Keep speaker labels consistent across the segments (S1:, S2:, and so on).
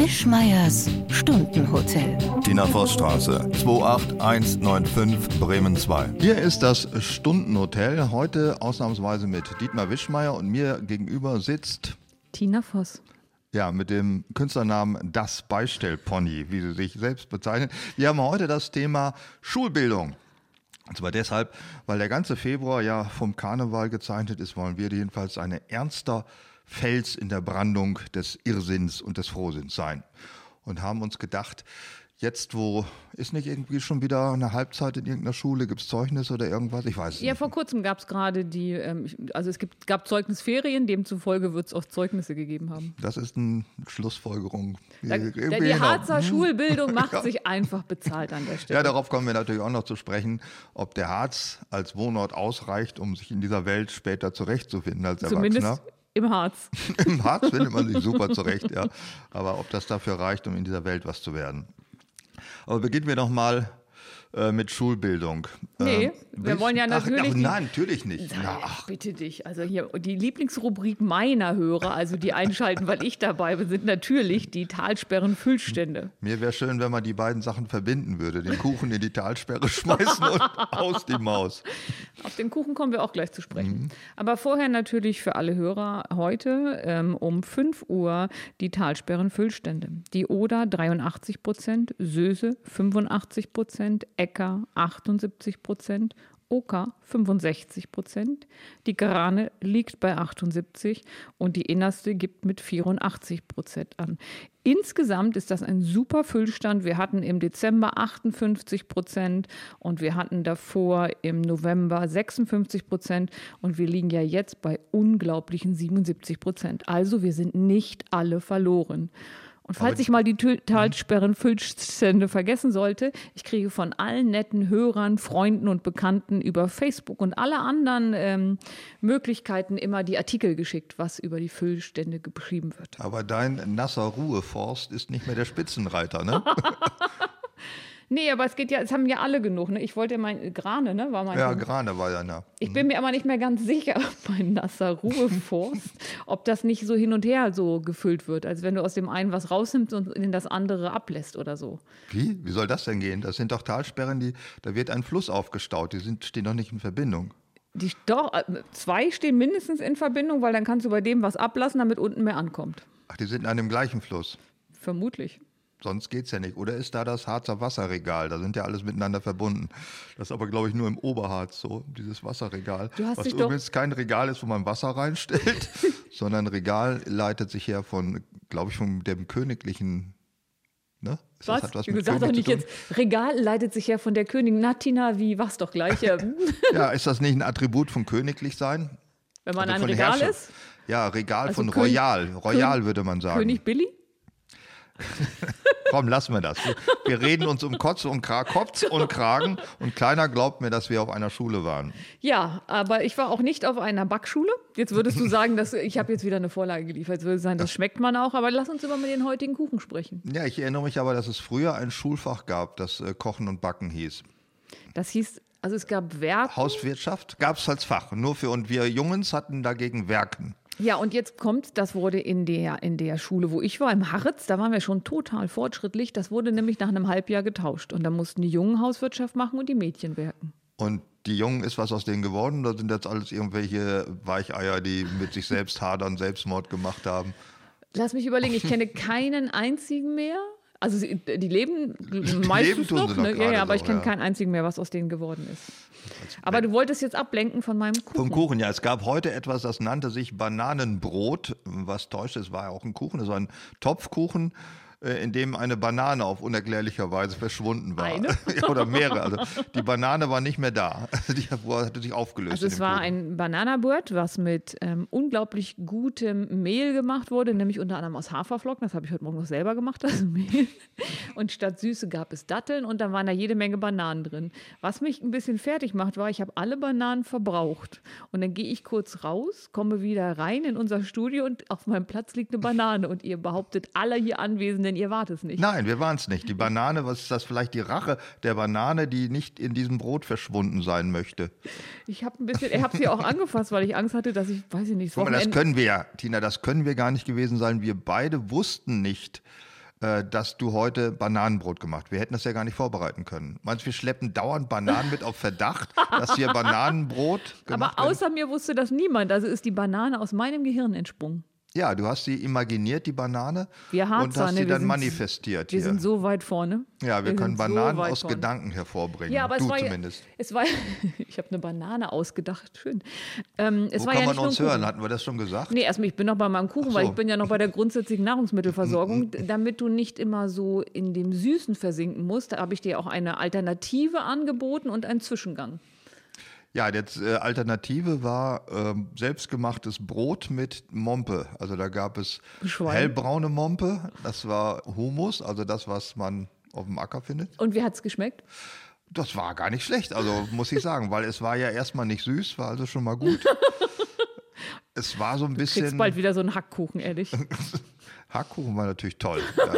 S1: Wischmeiers Stundenhotel.
S2: Tina Vossstraße, 28195 Bremen 2. Hier ist das Stundenhotel. Heute ausnahmsweise mit Dietmar Wischmeier und mir gegenüber sitzt
S3: Tina Voss.
S2: Ja, mit dem Künstlernamen Das Beistellpony, wie sie sich selbst bezeichnet. Wir haben heute das Thema Schulbildung. Und zwar deshalb, weil der ganze Februar ja vom Karneval gezeichnet ist, wollen wir jedenfalls eine ernster Fels in der Brandung des Irrsinns und des Frohsinns sein. Und haben uns gedacht, jetzt wo ist nicht irgendwie schon wieder eine Halbzeit in irgendeiner Schule, gibt es Zeugnisse oder irgendwas? Ich weiß es
S3: Ja,
S2: nicht.
S3: vor kurzem gab es gerade die, ähm, also es gibt, gab Zeugnisferien, demzufolge wird es auch Zeugnisse gegeben haben.
S2: Das ist eine Schlussfolgerung.
S3: Da,
S2: Irgendwie
S3: die
S2: genau.
S3: Harzer Schulbildung macht sich einfach bezahlt an der Stelle.
S2: Ja, darauf kommen wir natürlich auch noch zu sprechen, ob der Harz als Wohnort ausreicht, um sich in dieser Welt später zurechtzufinden als
S3: Zumindest
S2: Erwachsener.
S3: Im Harz.
S2: Im Harz findet man sich super zurecht, ja. Aber ob das dafür reicht, um in dieser Welt was zu werden. Aber beginnen wir doch mal äh, mit Schulbildung.
S3: Nee,
S2: Ähm,
S3: wir wollen ja
S2: ach,
S3: natürlich
S2: Ach,
S3: die-
S2: nein, natürlich nicht.
S3: Na,
S2: Na, ach,
S3: bitte dich. Also hier die Lieblingsrubrik meiner Hörer, also die einschalten, weil ich dabei bin, sind natürlich die Talsperren-Füllstände.
S2: mir wäre schön, wenn man die beiden Sachen verbinden würde. Den Kuchen in die Talsperre schmeißen und aus die Maus.
S3: Auf den Kuchen kommen wir auch gleich zu sprechen.
S2: Mhm.
S3: Aber vorher natürlich für alle Hörer heute ähm, um 5 Uhr die Talsperren-Füllstände. Die Oder 83 Prozent, Söse 85 Prozent, Äcker 78 Prozent, Oka 65 Prozent, die Grane liegt bei 78 und die Innerste gibt mit 84 Prozent an. Insgesamt ist das ein super Füllstand. Wir hatten im Dezember 58 Prozent und wir hatten davor im November 56 Prozent und wir liegen ja jetzt bei unglaublichen 77 Prozent. Also wir sind nicht alle verloren. Und falls
S2: Aber-
S3: ich mal die Tü- Talsperren-Füllstände vergessen sollte, ich kriege von allen netten Hörern, Freunden und Bekannten über Facebook und alle anderen ähm, Möglichkeiten immer die Artikel geschickt, was über die Füllstände geschrieben wird.
S2: Aber dein nasser Ruheforst ist nicht mehr der Spitzenreiter, ne?
S3: Nee, aber es geht ja, es haben ja alle genug. Ne? Ich wollte mein Grane, ne? War mein
S2: ja, Grane war ja na.
S3: Ich bin mir aber nicht mehr ganz sicher, mein nasser Ruheforst, ob das nicht so hin und her so gefüllt wird, als wenn du aus dem einen was rausnimmst und in das andere ablässt oder so.
S2: Wie? Wie soll das denn gehen? Das sind doch Talsperren, die, da wird ein Fluss aufgestaut, die sind, stehen doch nicht in Verbindung.
S3: Die, doch, äh, zwei stehen mindestens in Verbindung, weil dann kannst du bei dem was ablassen, damit unten mehr ankommt.
S2: Ach, die sind an dem gleichen Fluss.
S3: Vermutlich.
S2: Sonst geht's ja nicht. Oder ist da das Harzer Wasserregal? Da sind ja alles miteinander verbunden. Das ist aber, glaube ich, nur im Oberharz so, dieses Wasserregal.
S3: Du hast
S2: was
S3: dich doch-
S2: übrigens kein Regal ist, wo man Wasser reinstellt, sondern Regal leitet sich her von, glaube ich, von dem königlichen. Ne? Ist das-
S3: Was?
S2: was
S3: du sagst doch
S2: König
S3: nicht jetzt, Regal leitet sich ja von der Königin Natina, wie was doch gleich, äh,
S2: Ja, ist das nicht ein Attribut von königlich sein?
S3: wenn man
S2: Also
S3: ein Regal
S2: Herrscher-
S3: ist.
S2: Ja, Regal
S3: Also
S2: von
S3: König-
S2: Royal. Royal würde man sagen.
S3: König Billy?
S2: Komm, lassen wir das. Wir, reden uns um Kotz und, Kra Kopf und Kragen und keiner glaubt mir, dass wir auf einer Schule waren.
S3: Ja, aber ich war auch nicht auf einer Backschule. Jetzt würdest du sagen, dass ich habe jetzt wieder eine Vorlage geliefert. Jetzt würde ich sagen, das schmeckt man auch, aber lass uns über den heutigen Kuchen sprechen.
S2: Ja, ich erinnere mich aber, dass es früher ein Schulfach gab, das äh, Kochen und Backen hieß.
S3: Das hieß, also es gab Werk.
S2: Hauswirtschaft gab es als Fach. Nur für und wir Jungens hatten dagegen Werken.
S3: Ja, und jetzt kommt, das wurde in der, in der Schule, wo ich war, im Harritz, da waren wir schon total fortschrittlich. Das wurde nämlich nach einem Halbjahr getauscht. Und da mussten die Jungen Hauswirtschaft machen und die Mädchen werken.
S2: Und die Jungen ist was aus denen geworden? Da sind jetzt alles irgendwelche Weicheier, die mit sich selbst hadern, Selbstmord gemacht haben.
S3: Lass mich überlegen, ich kenne keinen einzigen mehr. Also sie, die leben meistens
S2: sie
S3: noch, ne? ja, ja, aber ich kenne
S2: ja.
S3: keinen einzigen mehr, was aus denen geworden ist. Aber du wolltest jetzt ablenken von meinem Kuchen.
S2: Vom Kuchen, ja. Es gab heute etwas, das nannte sich Bananenbrot. Was täuscht, es war ja auch ein Kuchen. Es war ein Topfkuchen, in dem eine Banane auf unerklärlicher Weise verschwunden war.
S3: Eine?
S2: Ja, Oder mehrere. Also die Banane war nicht mehr da. Die hatte sich aufgelöst.
S3: Also es war
S2: Kuchen.
S3: ein Bananabrot, was mit ähm, unglaublich gutem Mehl gemacht wurde, nämlich unter anderem aus Haferflocken. Das habe ich heute Morgen noch selber gemacht, das Mehl. Und statt Süße gab es Datteln und dann waren da jede Menge Bananen drin. Was mich ein bisschen fertig macht, war, ich habe alle Bananen verbraucht. Und dann gehe ich kurz raus, komme wieder rein in unser Studio und auf meinem Platz liegt eine Banane. Und ihr behauptet, alle hier Anwesenden, ihr wart es nicht.
S2: Nein, wir waren es nicht. Die Banane, was ist das vielleicht die Rache der Banane, die nicht in diesem Brot verschwunden sein möchte?
S3: Ich habe ein bisschen, ich habe sie auch angefasst, weil ich Angst hatte, dass ich, weiß ich nicht,
S2: mal, das können wir ja, Tina, das können wir gar nicht gewesen sein. Wir beide wussten nicht, äh, dass du heute Bananenbrot gemacht. Wir hätten das ja gar nicht vorbereiten können. Meinst du, wir schleppen dauernd Bananen mit auf Verdacht, dass hier Bananenbrot gemacht
S3: Aber außer mir wusste das niemand. Also ist die Banane aus meinem Gehirn entsprungen.
S2: Ja, du hast sie imaginiert, die Banane,
S3: Wir
S2: und
S3: Harzer,
S2: hast
S3: ne,
S2: sie
S3: wir
S2: dann
S3: sind-
S2: manifestiert
S3: Wir
S2: hier.
S3: sind so weit vorne.
S2: ja, wir, können
S3: sind so
S2: Bananen
S3: weit
S2: aus
S3: vorne.
S2: Gedanken hervorbringen.
S3: Ja, aber
S2: du
S3: es war
S2: zumindest.
S3: Es war, ich habe eine Banane ausgedacht, schön. Ähm, es
S2: Wo
S3: war
S2: kann
S3: ja
S2: man uns hören? Hatten wir das schon gesagt?
S3: Nee, erstmal, ich bin noch bei meinem Kuchen,
S2: Ach
S3: weil
S2: so.
S3: ich bin ja noch bei der grundsätzlichen Nahrungsmittelversorgung, damit du nicht immer so in dem Süßen versinken musst. Da habe ich dir auch eine Alternative angeboten und einen Zwischengang.
S2: Ja, jetzt äh, Alternative war ähm, selbstgemachtes Brot mit Mompe. Also da gab es
S3: Schwein.
S2: hellbraune Mompe, das war Humus, also das, was man auf dem Acker findet.
S3: Und wie hat es geschmeckt?
S2: Das war gar nicht schlecht, also muss ich sagen, weil es war ja erstmal nicht süß, war also schon mal gut. es war so ein
S3: Kriegst
S2: bisschen.
S3: bald wieder so einen Hackkuchen, ehrlich.
S2: Hackkuchen war natürlich toll. Ja.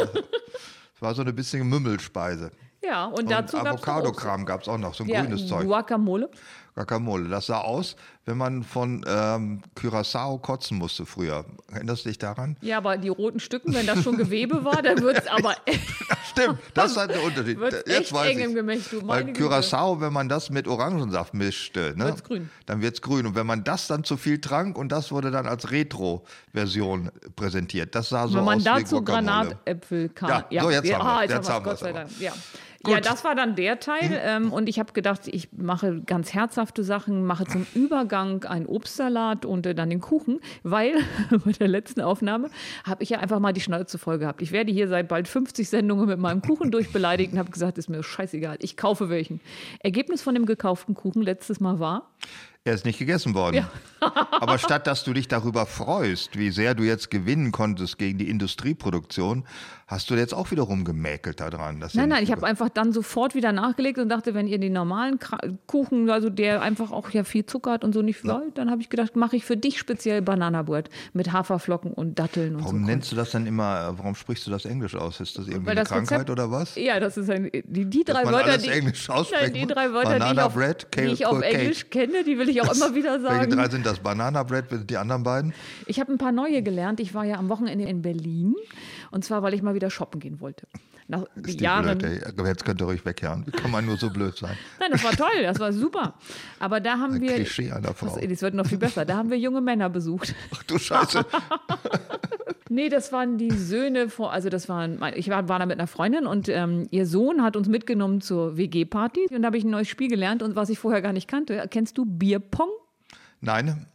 S2: Es war so eine bisschen Mümmelspeise.
S3: Ja, und
S2: Und
S3: dazu gab es
S2: Avocado-Kram gab es auch noch, so ein
S3: ja,
S2: grünes Zeug.
S3: Guacamole.
S2: Guacamole. Das sah aus, wenn man von ähm, Curacao kotzen musste früher. Erinnerst du dich daran?
S3: Ja, aber die roten Stücken, wenn das schon Gewebe war, dann wird es aber
S2: Stimmt, das hat der Unterschied.
S3: Wird's
S2: Jetzt
S3: echt
S2: weiß
S3: eng
S2: ich's.
S3: im Gemächt, du, Güte.
S2: Curacao, wenn man das mit Orangensaft mischte, ne,
S3: Wird's grün.
S2: dann wird es grün. Und wenn man das dann zu viel trank und das wurde dann als Retro-Version präsentiert, das sah so
S3: Wenn man
S2: aus wie
S3: dazu
S2: Guacamole.
S3: Granatäpfel kann.
S2: Ja, so, jetzt haben
S3: ah, jetzt,
S2: jetzt
S3: haben wir. Dank. Ja.
S2: Gut. Hm.
S3: ja, das war dann der Teil. Ähm, und ich habe gedacht, ich mache ganz herzhafte Sachen, mache zum Übergang einen Obstsalat und äh, dann den Kuchen, weil bei der letzten Aufnahme habe ich ja einfach mal die Schnauze voll gehabt. Ich werde hier seit bald 50 Sendungen mit meinem Kuchen durchbeleidigt und habe gesagt, ist mir scheißegal, ich kaufe welchen. Ergebnis von dem gekauften Kuchen letztes Mal war,
S2: Er ist nicht gegessen worden. Aber statt dass du dich darüber freust, wie sehr du jetzt gewinnen konntest gegen die Industrieproduktion, hast du jetzt auch wiederum gemäkelt daran. dass
S3: Nein, nein, ich habe einfach dann sofort wieder nachgelegt und dachte, wenn ihr den normalen Kuchen, also der einfach auch ja viel Zucker hat und so nicht wollt, dann habe ich gedacht, mache ich für dich speziell Bananabrot mit Haferflocken und Datteln und
S2: Warum
S3: so.
S2: nennst du das dann immer, äh, warum sprichst du das Englisch aus? Ist das irgendwie
S3: Weil
S2: eine
S3: das
S2: Krankheit
S3: Rezept-
S2: oder was?
S3: Ja, das ist ein, die, die drei Wörter, die,
S2: Englisch
S3: nein, die drei Wörter, die ich
S2: Banana
S3: auf,
S2: Bread,
S3: die ich auf
S2: Cake.
S3: Englisch kenne, die will ich auch immer wieder
S2: Welche
S3: sagen.
S2: drei sind das? Banana Bread, die anderen beiden?
S3: Ich habe ein paar neue gelernt. Ich war ja am Wochenende in Berlin und zwar, weil ich mal wieder shoppen gehen wollte. Nach
S2: Ist die
S3: Jahren.
S2: blöd, Jetzt könnt ihr ruhig weghören. Wie kann man nur so blöd sein?
S3: Nein, das war toll, das war super. Aber da haben
S2: Ein
S3: wir.
S2: Klischee einer Frau.
S3: Das, das wird noch viel besser. Da haben wir junge Männer besucht.
S2: Ach du Scheiße.
S3: Nee, das waren die Söhne von, also das waren, ich war, war da mit einer Freundin und ähm, ihr Sohn hat uns mitgenommen zur WG-Party und da habe ich ein neues Spiel gelernt und was ich vorher gar nicht kannte. Kennst du Bierpong?
S2: Nein,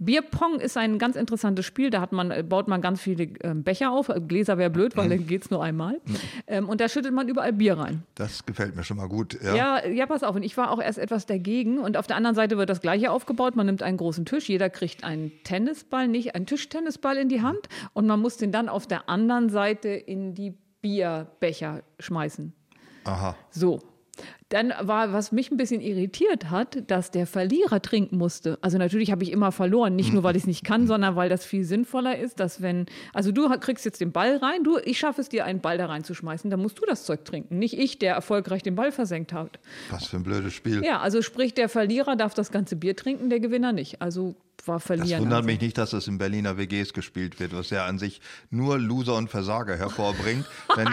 S3: Bierpong ist ein ganz interessantes Spiel. Da hat man, äh, baut man ganz viele ähm, Becher auf. Gläser wäre blöd, weil dann geht es nur einmal. Ähm, und da schüttet man überall Bier rein.
S2: das gefällt mir schon mal gut. Ja.
S3: Ja, ja, pass auf. Und ich war auch erst etwas dagegen. Und auf der anderen Seite wird das Gleiche aufgebaut. Man nimmt einen großen Tisch. Jeder kriegt einen Tennisball, nicht einen Tischtennisball in die Hand. Und man muss den dann auf der anderen Seite in die Bierbecher schmeißen.
S2: Aha.
S3: So. Dann war, was mich ein bisschen irritiert hat, dass der Verlierer trinken musste. Also natürlich habe ich immer verloren, nicht nur, weil ich es nicht kann, sondern weil das viel sinnvoller ist, dass wenn, also du kriegst jetzt den Ball rein, du, ich schaffe es dir, einen Ball da reinzuschmeißen, dann musst du das Zeug trinken, nicht ich, der erfolgreich den Ball versenkt hat.
S2: Was für ein blödes Spiel.
S3: Ja, also sprich, der Verlierer darf das ganze Bier trinken, der Gewinner nicht. Also war
S2: Das
S3: verlieren.
S2: wundert
S3: also.
S2: mich nicht, dass das in Berliner WGs gespielt wird, was ja an sich nur Loser und Versager hervorbringt. wenn,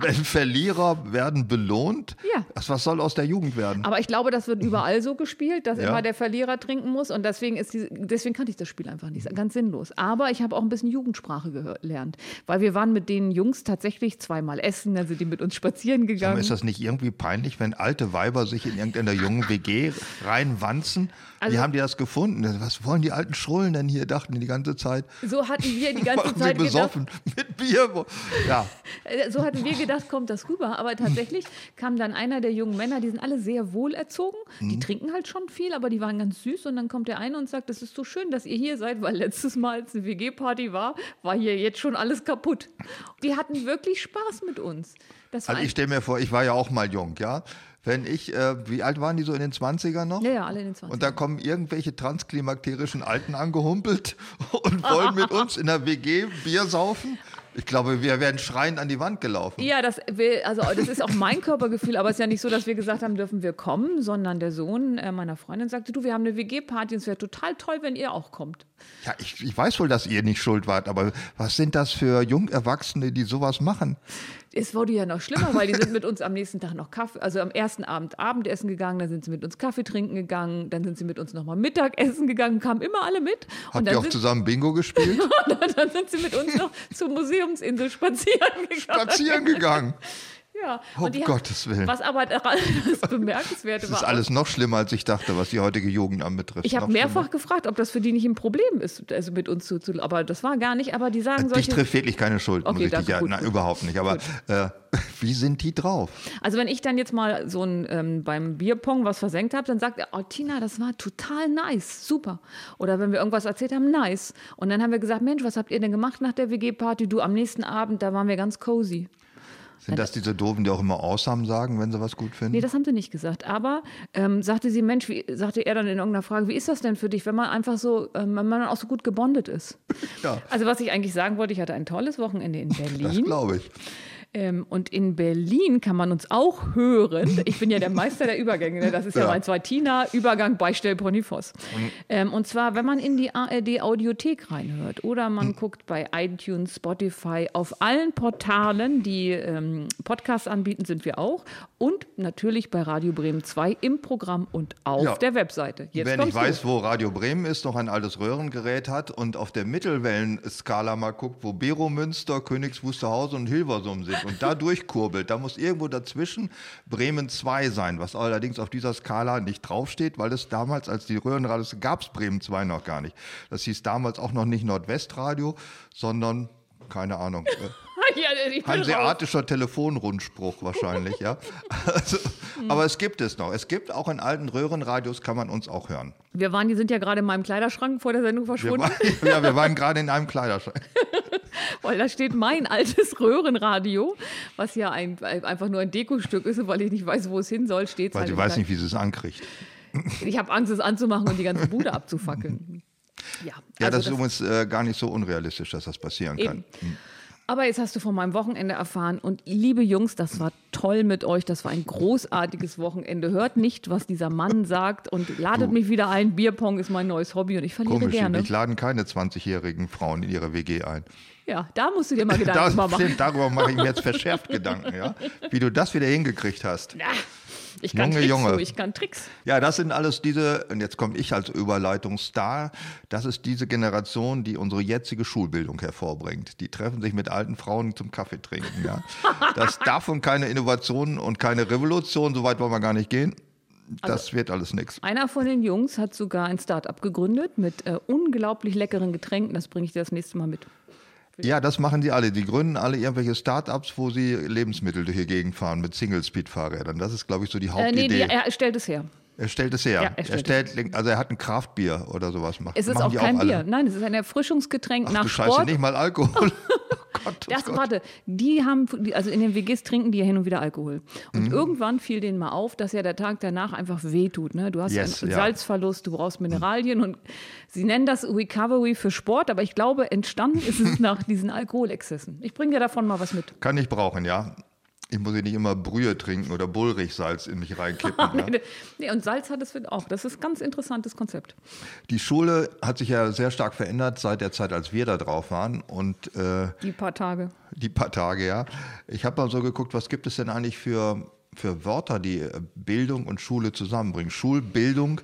S2: wenn Verlierer werden belohnt,
S3: Ja.
S2: was, was soll aus der Jugend werden?
S3: Aber ich glaube, das wird überall so gespielt, dass
S2: Ja.
S3: immer der Verlierer trinken muss. Und deswegen, ist diese, deswegen kannte ich das Spiel einfach nicht. Ganz sinnlos. Aber ich habe auch ein bisschen Jugendsprache gelernt. Weil wir waren mit den Jungs tatsächlich zweimal essen, dann sind die mit uns spazieren gegangen.
S2: ist das nicht irgendwie peinlich, wenn alte Weiber sich in irgendeiner jungen WG reinwanzen?
S3: Also-
S2: Wie haben die das gefunden? Was wollen die alten Schrullen denn hier? Dachten die die ganze Zeit.
S3: so hatten wir die ganze Zeit gedacht,
S2: besoffen mit Bier. Ja,
S3: Äh, So hatten wir gedacht, kommt das rüber. Aber tatsächlich kam dann einer der jungen Männer, die sind alle sehr wohlerzogen. Die trinken halt schon viel, aber die waren ganz süß. Und dann kommt der eine und sagt, es ist so schön, dass ihr hier seid, weil letztes Mal, als eine WG-Party war, war hier jetzt schon alles kaputt. Die hatten wirklich Spaß mit uns.
S2: Also ich stelle mir vor, ich war ja auch mal jung, ja. Wenn ich, äh, wie alt waren die so in den 20ern noch?
S3: ja, ja, alle in den 20
S2: Und da kommen irgendwelche transklimakterischen Alten angehumpelt und wollen mit uns in der WG Bier saufen. Ich glaube, wir werden schreiend an die Wand gelaufen.
S3: Ja, das, will, also das ist auch mein Körpergefühl, aber es ist ja nicht so, dass wir gesagt haben, dürfen wir kommen, sondern der Sohn äh, meiner Freundin sagte, du, wir haben eine WG-Party und es wäre total toll, wenn ihr auch kommt.
S2: Ja, ich, ich weiß wohl, dass ihr nicht schuld wart, aber was sind das für Jungerwachsene, die sowas machen?
S3: Es wurde ja noch schlimmer, weil die sind mit uns am nächsten Tag noch Kaffee, also am ersten Abend Abendessen gegangen, dann sind sie mit uns Kaffee trinken gegangen, dann sind sie mit uns nochmal Mittagessen gegangen, kamen immer alle mit.
S2: Habt ihr
S3: dann
S2: auch zusammen Bingo gespielt?
S3: dann sind sie mit uns noch zur Museumsinsel spazieren gegangen.
S2: Spazieren gegangen.
S3: Ja.
S2: Um
S3: haben-
S2: Gottes Willen.
S3: Was aber daran das Bemerkenswerte
S2: Das
S3: war,
S2: ist alles noch schlimmer, als ich dachte, was die heutige Jugend anbetrifft.
S3: ich habe mehrfach gefragt, ob das für die nicht ein Problem ist, also mit uns zu, zu aber das war gar nicht, aber die sagen
S2: schlimmer. Dich
S3: solche...
S2: trifft wirklich keine Schuld,
S3: Okay,
S2: muss ich dich ja.
S3: gut.
S2: überhaupt nicht. Aber äh, wie sind die drauf?
S3: Also wenn ich dann jetzt mal so ein ähm, beim Bierpong was versenkt habe, dann sagt er, oh Tina, das war total nice, super. Oder wenn wir irgendwas erzählt haben, nice. Und dann haben wir gesagt, Mensch, was habt ihr denn gemacht nach der WG-Party? Du, am nächsten Abend, da waren wir ganz cozy.
S2: Sind das diese Doofen, die auch immer awesome sagen, wenn sie was gut finden?
S3: Nee, das haben sie nicht gesagt. Aber ähm, sagte sie, Mensch, wie, sagte er dann in irgendeiner Frage, wie ist das denn für dich, wenn man einfach so, ähm, wenn man auch so gut gebondet ist?
S2: Ja.
S3: Also was ich eigentlich sagen wollte, ich hatte ein tolles Wochenende in
S2: das
S3: Berlin.
S2: glaube ich.
S3: Ähm, und in Berlin kann man uns auch hören. Ich bin ja der Meister der Übergänge. Ne? Das ist ja,
S2: Ja.
S3: mein Zweitina, Übergang Beistell Ponifos. Ähm, und zwar, wenn man in die ARD Audiothek reinhört oder man guckt bei iTunes, Spotify, auf allen Portalen, die ähm, Podcasts anbieten, sind wir auch. Und natürlich bei Radio Bremen 2 im Programm und auf
S2: Ja.
S3: der Webseite. Jetzt
S2: Wenn ich
S3: kommst
S2: weiß, wo Radio Bremen ist, noch ein altes Röhrengerät hat und auf der Mittelwellenskala mal guckt, wo Bero Münster, Königs Wusterhausen und Hilversum sind und da durchkurbelt, da muss irgendwo dazwischen Bremen 2 sein, was allerdings auf dieser Skala nicht draufsteht, weil es damals, als die Röhrenradios gab es Bremen 2 noch gar nicht. Das hieß damals auch noch nicht Nordwestradio, sondern, keine Ahnung, äh,
S3: ja, ich.
S2: Hanseatischer Telefonrundspruch wahrscheinlich, ja. Also, aber es gibt es noch. Es gibt auch in alten Röhrenradios kann man uns auch hören.
S3: Wir waren, die sind ja gerade in meinem Kleiderschrank vor der Sendung
S2: Wir
S3: verschwunden.
S2: waren, ja, wir waren gerade in einem Kleiderschrank.
S3: Weil da steht mein altes Röhrenradio, was ja ein, einfach nur ein Dekostück ist, und weil ich nicht weiß, wo es hin soll, steht es
S2: Weil
S3: halt.
S2: sie
S3: im
S2: weiß nicht, wie sie es ankriegt.
S3: Ich habe Angst, es anzumachen und die ganze Bude abzufackeln. Ja,
S2: Ja,
S3: also
S2: das ist übrigens äh, gar nicht so unrealistisch, dass das passieren kann.
S3: Eben. Aber jetzt hast du von meinem Wochenende erfahren und liebe Jungs, das war toll mit euch, das war ein großartiges Wochenende. Hört nicht, was dieser Mann sagt und ladet
S2: Du.
S3: mich wieder ein. Bierpong ist mein neues Hobby und ich verliere
S2: Komisch,
S3: gerne.
S2: ich laden keine 20-jährigen Frauen in ihre WG ein.
S3: Ja, da musst du dir mal Gedanken
S2: Das,
S3: machen.
S2: darüber mache ich mir jetzt verschärft Gedanken, ja? wie du das wieder hingekriegt hast.
S3: Ja, ich kann
S2: Junge,
S3: Tricks,
S2: Junge.
S3: du, ich kann Tricks.
S2: Ja, das sind alles diese, und jetzt komme ich als Überleitungsstar, das ist diese Generation, die unsere jetzige Schulbildung hervorbringt. Die treffen sich mit alten Frauen zum Kaffee trinken. Ja. Das davon keine Innovation und keine Revolution, so weit wollen wir gar nicht gehen. Das
S3: Also
S2: wird alles nichts.
S3: Einer von den Jungs hat sogar ein Start-up gegründet mit äh, unglaublich leckeren Getränken. Das bringe ich dir das nächste Mal mit.
S2: Ja, das machen die alle. Die gründen alle irgendwelche Start-ups, wo sie Lebensmittel durch die Gegend fahren mit Single-Speed-Fahrrädern. Das ist, glaube ich, so die
S3: Äh,
S2: Hauptidee.
S3: nee, die, er stellt es her.
S2: er stellt es her.
S3: Ja, er
S2: er,
S3: stellt
S2: stellt, also er hat ein Kraftbier oder sowas. Macht,
S3: Es ist auch
S2: die
S3: kein
S2: alle.
S3: Bier. Nein, es ist ein Erfrischungsgetränk
S2: Ach
S3: nach
S2: du Scheiße,
S3: Sport.
S2: nicht mal Alkohol. Oh Gott, oh
S3: Das,
S2: Gott.
S3: warte, die haben, also in den WGs trinken die ja hin und wieder Alkohol. Und
S2: Mhm.
S3: irgendwann fiel denen mal auf, dass ja der Tag danach einfach wehtut. Ne? Du hast
S2: Yes,
S3: einen
S2: ja.
S3: Salzverlust, du brauchst Mineralien und sie nennen das Recovery für Sport, aber ich glaube, entstanden ist es nach diesen Alkoholexzessen. Ich bringe dir davon mal was mit.
S2: Kann ich brauchen, ja. Ich muss hier nicht immer Brühe trinken oder Bullrichsalz in mich reinkippen. ja.
S3: Nee, und Salz hat es auch. Das ist ein ganz interessantes Konzept.
S2: Die Schule hat sich ja sehr stark verändert seit der Zeit, als wir da drauf waren und äh,
S3: Die paar Tage.
S2: die paar Tage, ja. Ich habe mal so geguckt, was gibt es denn eigentlich für, für Wörter, die äh, Bildung und Schule zusammenbringen. Schulbildung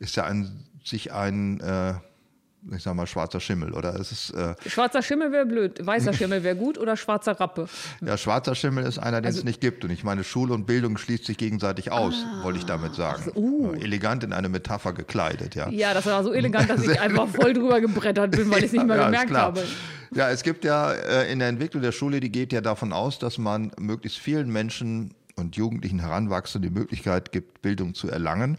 S2: ist ja an sich ein, äh, ich sag mal, schwarzer Schimmel, oder? Es ist, äh,
S3: Schwarzer Schimmel wäre blöd, weißer Schimmel wäre gut oder schwarzer Rappe.
S2: ja, schwarzer Schimmel ist einer, den
S3: Also
S2: es nicht gibt. Und ich meine, Schule und Bildung schließt sich gegenseitig aus, wollte ich damit sagen.
S3: uh.
S2: Ja, Elegant in eine Metapher gekleidet, ja.
S3: Ja, das war so elegant, dass ich einfach voll drüber gebrettert bin, weil ich es nicht mehr
S2: Ja,
S3: gemerkt habe.
S2: Ja, es gibt ja äh, in der Entwicklung der Schule, die geht ja davon aus, dass man möglichst vielen Menschen und Jugendlichen Heranwachsenden die Möglichkeit gibt, Bildung zu erlangen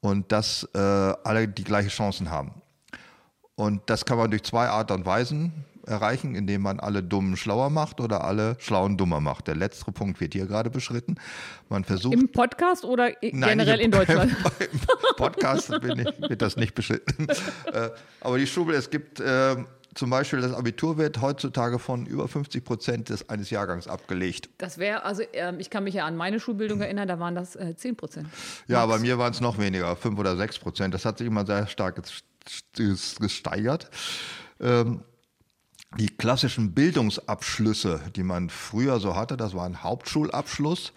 S2: und dass äh, alle die gleiche Chancen haben. Und das kann man durch zwei Art und Weisen erreichen, indem man alle Dummen schlauer macht oder alle Schlauen dummer macht. Der letztere Punkt wird hier gerade beschritten. Man versucht
S3: Im Podcast oder
S2: Nein,
S3: generell in Deutschland?
S2: Im Podcast ich, wird das nicht beschritten. Äh, Aber die Schule, es gibt äh, zum Beispiel, das Abitur wird heutzutage von über 50 Prozent des eines Jahrgangs abgelegt.
S3: Das wäre, also ähm, ich kann mich ja an meine Schulbildung erinnern, da waren das äh, 10 Prozent.
S2: Ja, bei mir waren es noch weniger, 5 oder 6 Prozent. Das hat sich immer sehr stark gesteigert. Ähm, die klassischen Bildungsabschlüsse, die man früher so hatte, das war ein Hauptschulabschluss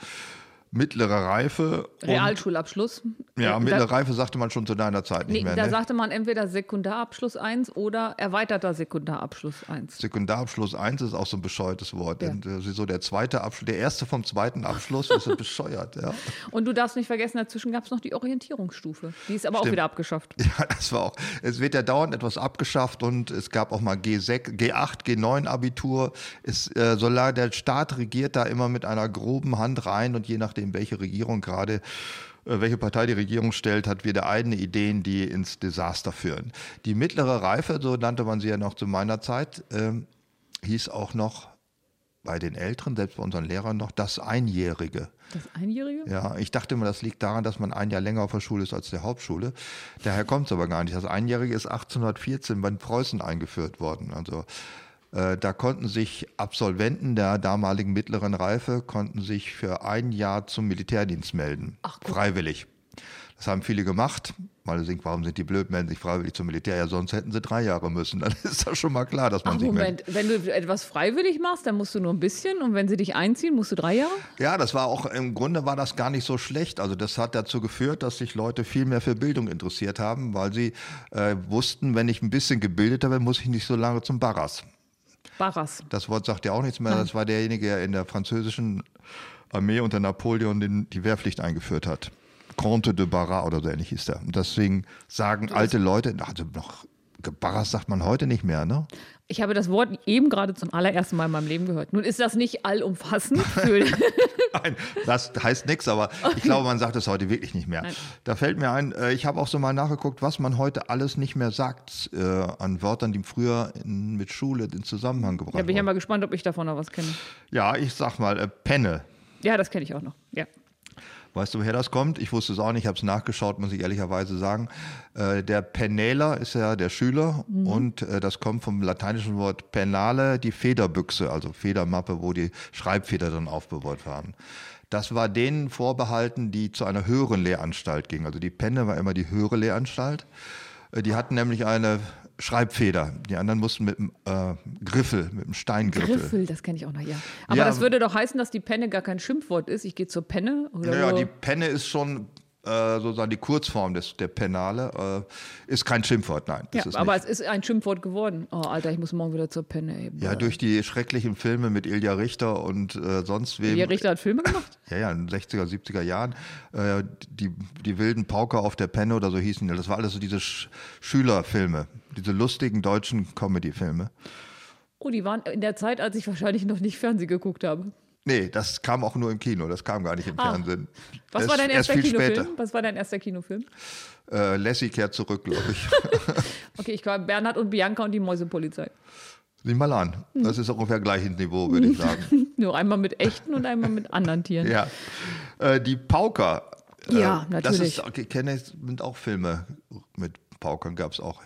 S2: mittlere Reife.
S3: Realschulabschluss.
S2: Ja, mittlere da, Reife sagte man schon zu deiner Zeit nicht nee, mehr.
S3: Da
S2: ne?
S3: sagte man entweder Sekundarabschluss 1 oder erweiterter Sekundarabschluss 1.
S2: Sekundarabschluss 1 ist auch so ein bescheuertes Wort. Ja. Und, äh, so der zweite Abschluss, der erste vom zweiten Abschluss ist so bescheuert. Ja.
S3: Und du darfst nicht vergessen, dazwischen gab es noch die Orientierungsstufe. Die ist aber Stimmt. auch wieder abgeschafft.
S2: Ja, das war auch. Es wird ja dauernd etwas abgeschafft und es gab auch mal G6, G8, G9 Abitur. Es, äh, solange der Staat regiert da immer mit einer groben Hand rein und je nachdem nachdem, welche Regierung gerade äh, welche Partei die Regierung stellt, hat wieder eigene Ideen, die ins Desaster führen. Die mittlere Reife, so nannte man sie ja noch zu meiner Zeit, äh, hieß auch noch bei den Älteren, selbst bei unseren Lehrern noch, das Einjährige.
S3: Das Einjährige?
S2: Ja, ich dachte immer, das liegt daran, dass man ein Jahr länger auf der Schule ist als der Hauptschule. Daher kommt es aber gar nicht. Das Einjährige ist 1814 bei Preußen eingeführt worden. Also da konnten sich Absolventen der damaligen mittleren Reife konnten sich für ein Jahr zum Militärdienst melden, Ach, freiwillig. Das haben viele gemacht, sie denken, warum sind die blöd, melden sich freiwillig zum Militär? Ja, sonst hätten sie drei Jahre müssen. Dann ist das schon mal klar, dass man
S3: Ach,
S2: sich
S3: Moment,
S2: meldet.
S3: wenn du etwas freiwillig machst, dann musst du nur ein bisschen und wenn sie dich einziehen, musst du drei Jahre?
S2: Ja, das war auch, im Grunde war das gar nicht so schlecht. Also das hat dazu geführt, dass sich Leute viel mehr für Bildung interessiert haben, weil sie äh, wussten, wenn ich ein bisschen gebildeter bin, muss ich nicht so lange zum Barras.
S3: Barras.
S2: Das Wort sagt ja auch nichts mehr. Nein. Das war derjenige, der in der französischen Armee unter Napoleon den, die Wehrpflicht eingeführt hat. Comte de Barras oder so ähnlich hieß der. Und deswegen sagen alte Leute, also noch Barras sagt man heute nicht mehr, ne?
S3: Ich habe das Wort eben gerade zum allerersten Mal in meinem Leben gehört. Nun ist das nicht allumfassend.
S2: Nein, das heißt nichts, aber ich glaube, man sagt es heute wirklich nicht mehr. Nein. Da fällt mir ein, äh, ich habe auch so mal nachgeguckt, was man heute alles nicht mehr sagt äh, an Wörtern, die früher in, mit Schule in Zusammenhang gebracht wurden.
S3: Da bin ich ja mal gespannt, ob ich davon noch was kenne.
S2: Ja, ich sag mal, äh, Penne.
S3: Ja, das kenne ich auch noch. Ja.
S2: Weißt du, woher das kommt? Ich wusste es auch nicht, ich habe es nachgeschaut, muss ich ehrlicherweise sagen. Äh, der Penäler ist ja der Schüler mhm. und äh, das kommt vom lateinischen Wort penale, die Federbüchse, also Federmappe, wo die Schreibfeder dann aufbewahrt waren. Das war denen vorbehalten, die zu einer höheren Lehranstalt gingen. Also die Penne war immer die höhere Lehranstalt. Äh, die hatten nämlich eine Schreibfeder. Die anderen mussten mit dem äh, Griffel, mit dem Steingriffel.
S3: Griffel, das kenne ich auch noch, ja. Aber ja, das würde doch heißen, dass die Penne gar kein Schimpfwort ist. Ich gehe zur Penne.
S2: Oder ja, die Penne ist schon äh, sozusagen die Kurzform des, der Penale, äh, ist kein Schimpfwort, nein.
S3: ja, aber nicht. es ist ein Schimpfwort geworden. Oh, Alter, ich muss morgen wieder zur Penne. Ey,
S2: ja, durch die schrecklichen Filme mit Ilja Richter und äh, sonst wem.
S3: Ilja Richter hat Filme gemacht?
S2: ja, ja, in den 60er, 70er Jahren. Äh, die, die wilden Pauker auf der Penne oder so hießen die. Das war alles so diese Sch Schülerfilme, diese lustigen deutschen Comedy-Filme.
S3: Oh, die waren in der Zeit, als ich wahrscheinlich noch nicht Fernsehen geguckt habe.
S2: Nee, das kam auch nur im Kino, das kam gar nicht im ah. Fernsehen.
S3: Was war dein erster Kinofilm? Was war dein erster Kinofilm?
S2: Äh, Lassie kehrt zurück, glaube ich.
S3: okay, ich glaube Bernhard und Bianca und die Mäusepolizei.
S2: Sieh mal an. Hm. Das ist ungefähr gleiches Niveau, würde ich sagen.
S3: nur einmal mit echten und einmal mit anderen Tieren.
S2: Ja. Äh, die Pauker.
S3: Äh, ja, natürlich.
S2: Das ist, ich kenne, sind auch Filme mit Paukern, gab es auch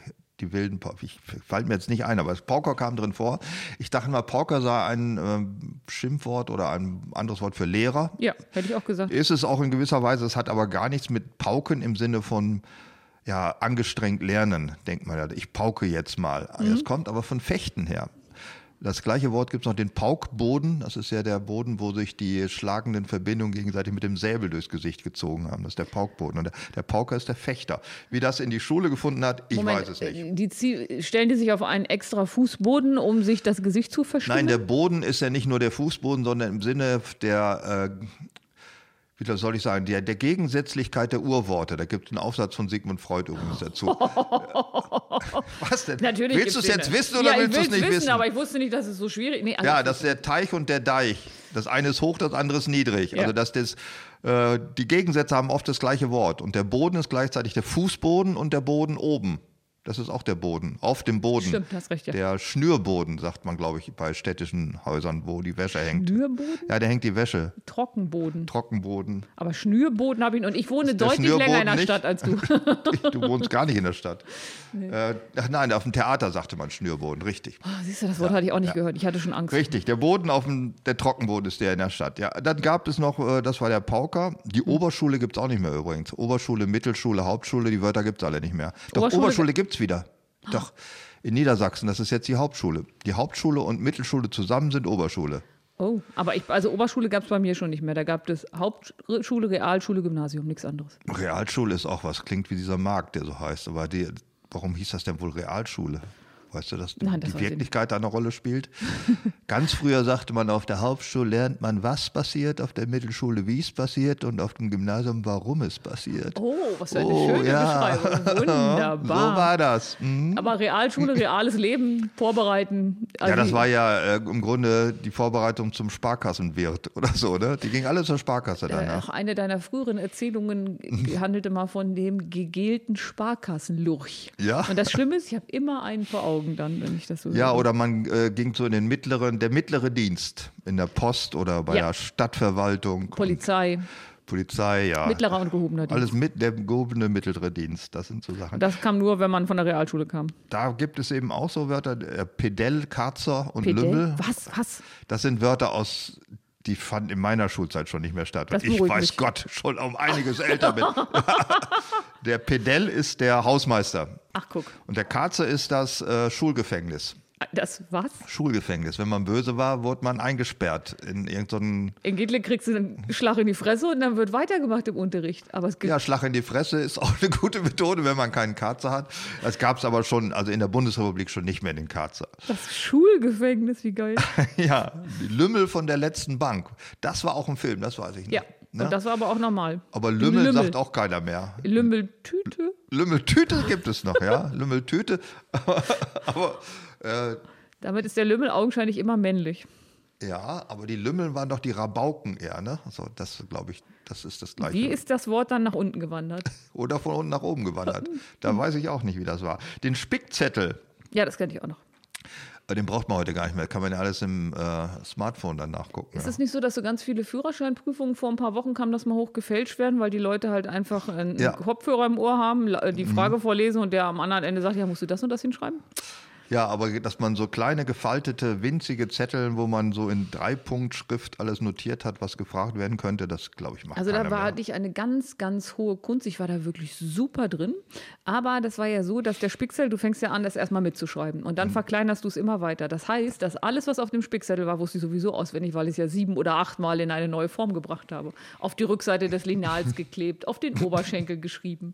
S2: die wilden. Ich fällt mir jetzt nicht ein, aber das Pauker kam drin vor. Ich dachte mal, Pauker sei ein äh, Schimpfwort oder ein anderes Wort für Lehrer.
S3: Ja, hätte ich auch gesagt.
S2: Ist es auch in gewisser Weise. Es hat aber gar nichts mit Pauken im Sinne von ja, angestrengt lernen, denkt man ja. Ich pauke jetzt mal. Mhm. Das kommt aber von Fechten her. Das gleiche Wort gibt es noch den Paukboden. Das ist ja der Boden, wo sich die schlagenden Verbindungen gegenseitig mit dem Säbel durchs Gesicht gezogen haben. Das ist der Paukboden. Und der, der Pauker ist der Fechter. Wie das in die Schule gefunden hat, ich Moment, weiß es nicht.
S3: Die Ziel, stellen die sich auf einen extra Fußboden, um sich das Gesicht zu verschwinden?
S2: Nein, der Boden ist ja nicht nur der Fußboden, sondern im Sinne der äh, wie soll ich sagen, der, der Gegensätzlichkeit der Urworte. Da gibt es einen Aufsatz von Sigmund Freud übrigens dazu.
S3: Was denn? Natürlich
S2: willst du es jetzt wissen oder
S3: ja,
S2: willst du es nicht wissen, wissen?
S3: Aber ich wusste nicht, dass es so schwierig ist. Nee,
S2: ja, das ist der Teich und der Deich. Das eine ist hoch, das andere ist niedrig. Ja. Also dass das, äh, die Gegensätze haben oft das gleiche Wort. Und der Boden ist gleichzeitig der Fußboden und der Boden oben. Das ist auch der Boden, auf dem Boden.
S3: Stimmt, hast recht, ja.
S2: Der Schnürboden, sagt man, glaube ich, bei städtischen Häusern, wo die Wäsche hängt.
S3: Schnürboden?
S2: Ja, der hängt die Wäsche.
S3: Trockenboden.
S2: Trockenboden.
S3: Aber Schnürboden habe ich und ich wohne deutlich länger in der Stadt als du.
S2: du wohnst gar nicht in der Stadt. Nee. Äh, nein, auf dem Theater sagte man Schnürboden, richtig.
S3: Oh, siehst du, das Wort ja, hatte ich auch nicht ja. gehört. Ich hatte schon Angst.
S2: Richtig, der Boden auf dem, der Trockenboden ist der in der Stadt. Ja, dann gab es noch, äh, das war der Pauker. Die hm. Oberschule gibt es auch nicht mehr übrigens. Oberschule, Mittelschule, Hauptschule, die Wörter gibt es alle nicht mehr. Doch Oberschule, Oberschule gibt es gibt's wieder. Doch, in Niedersachsen, das ist jetzt die Hauptschule. Die Hauptschule und Mittelschule zusammen sind Oberschule.
S3: Oh, aber ich, also Oberschule gab es bei mir schon nicht mehr. Da gab es Hauptschule, Realschule, Gymnasium, nichts anderes.
S2: Realschule ist auch was, klingt wie dieser Markt, der so heißt. Aber die, warum hieß das denn wohl Realschule? Weißt du, dass
S3: Nein, das
S2: die Wirklichkeit da eine Rolle spielt? Ganz früher sagte man, auf der Hauptschule lernt man, was passiert, auf der Mittelschule, wie es passiert und auf dem Gymnasium, warum es passiert.
S3: Oh, was für eine
S2: Oh,
S3: schöne
S2: ja.
S3: Beschreibung. Wunderbar.
S2: So war das. Mhm.
S3: aber Realschule, reales Leben, vorbereiten.
S2: Ja,
S3: also
S2: das war ja äh, im Grunde die Vorbereitung zum Sparkassenwirt oder so, ne? Die ging alle zur Sparkasse
S3: Äh,
S2: danach.
S3: Auch eine deiner früheren Erzählungen handelte mal von dem gegelten Sparkassenlurch.
S2: Ja.
S3: Und das Schlimme ist, ich habe immer einen vor Augen dann, wenn ich das so
S2: Ja,
S3: höre.
S2: oder man äh, ging so in den mittleren, der mittlere Dienst in der Post oder bei
S3: Ja.
S2: der Stadtverwaltung.
S3: Polizei,
S2: Polizei, ja.
S3: mittlerer und gehobener Dienst.
S2: Alles mit der gehobene mittlere Dienst, das sind so Sachen.
S3: Das kam nur, wenn man von der Realschule kam.
S2: Da gibt es eben auch so Wörter, äh, Pedell, Karzer und
S3: Pedell?
S2: Lümmel.
S3: Was? Was?
S2: Das sind Wörter aus, die fanden in meiner Schulzeit schon nicht mehr statt.
S3: Das
S2: Und ich weiß
S3: mich.
S2: Gott, schon um einiges älter bin. der Pedell ist der Hausmeister.
S3: Ach, guck.
S2: Und der Karzer ist das äh, Schulgefängnis.
S3: Das was?
S2: Schulgefängnis. Wenn man böse war, wurde man eingesperrt in irgendeinen
S3: In Gidle kriegst du einen Schlag in die Fresse und dann wird weitergemacht im Unterricht. Aber es gibt
S2: Ja, Schlag in die Fresse ist auch eine gute Methode, wenn man keinen Karzer hat. Das gab es aber schon, also in der Bundesrepublik schon nicht mehr den Karzer.
S3: das Schulgefängnis, wie geil.
S2: ja, Lümmel von der letzten Bank. Das war auch ein Film, das weiß ich nicht.
S3: Ja,
S2: Ne?
S3: und das war aber auch normal.
S2: aber Lümmel,
S3: Lümmel.
S2: sagt auch keiner mehr.
S3: Lümmeltüte?
S2: Lümmeltüte gibt es noch, ja. Lümmeltüte. aber äh,
S3: Damit ist der Lümmel augenscheinlich immer männlich.
S2: ja, aber die Lümmeln waren doch die Rabauken eher, ne? Also das glaube ich, das ist das gleiche.
S3: Wie ist das Wort dann nach unten gewandert?
S2: Oder von unten nach oben gewandert. Da weiß ich auch nicht, wie das war. Den Spickzettel,
S3: Ja, das kenne ich auch noch.
S2: äh, den braucht man heute gar nicht mehr. Kann man ja alles im äh, Smartphone dann nachgucken.
S3: Ist
S2: ja.
S3: es nicht so, dass so ganz viele Führerscheinprüfungen vor ein paar Wochen kam, das mal hoch gefälscht werden, weil die Leute halt einfach einen
S2: Ja.
S3: Kopfhörer im Ohr haben, die Frage vorlesen und der am anderen Ende sagt, ja, musst du das und das hinschreiben?
S2: Ja, aber dass man so kleine gefaltete, winzige Zettel, wo man so in Dreipunktschrift alles notiert hat, was gefragt werden könnte, das glaube ich macht
S3: Also da war
S2: mehr.
S3: ich eine ganz, ganz hohe Kunst. Ich war da wirklich super drin. Aber das war ja so, dass der Spickzettel, du fängst ja an, das erstmal mitzuschreiben. Und
S2: Mhm.
S3: dann verkleinerst du es immer weiter. Das heißt, dass alles, was auf dem Spickzettel war, wusste ich sowieso auswendig, weil ich es ja sieben oder acht Mal in eine neue Form gebracht habe. Auf die Rückseite des Lineals geklebt, auf den Oberschenkel geschrieben.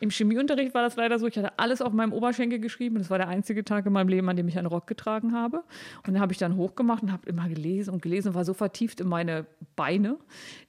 S3: Im Chemieunterricht war das leider so, ich hatte alles auf meinem Oberschenkel geschrieben. Das war der einzige Tag in meinem Leben, an dem ich einen Rock getragen habe. Und dann habe ich dann hochgemacht und habe immer gelesen und gelesen und war so vertieft in meine Beine,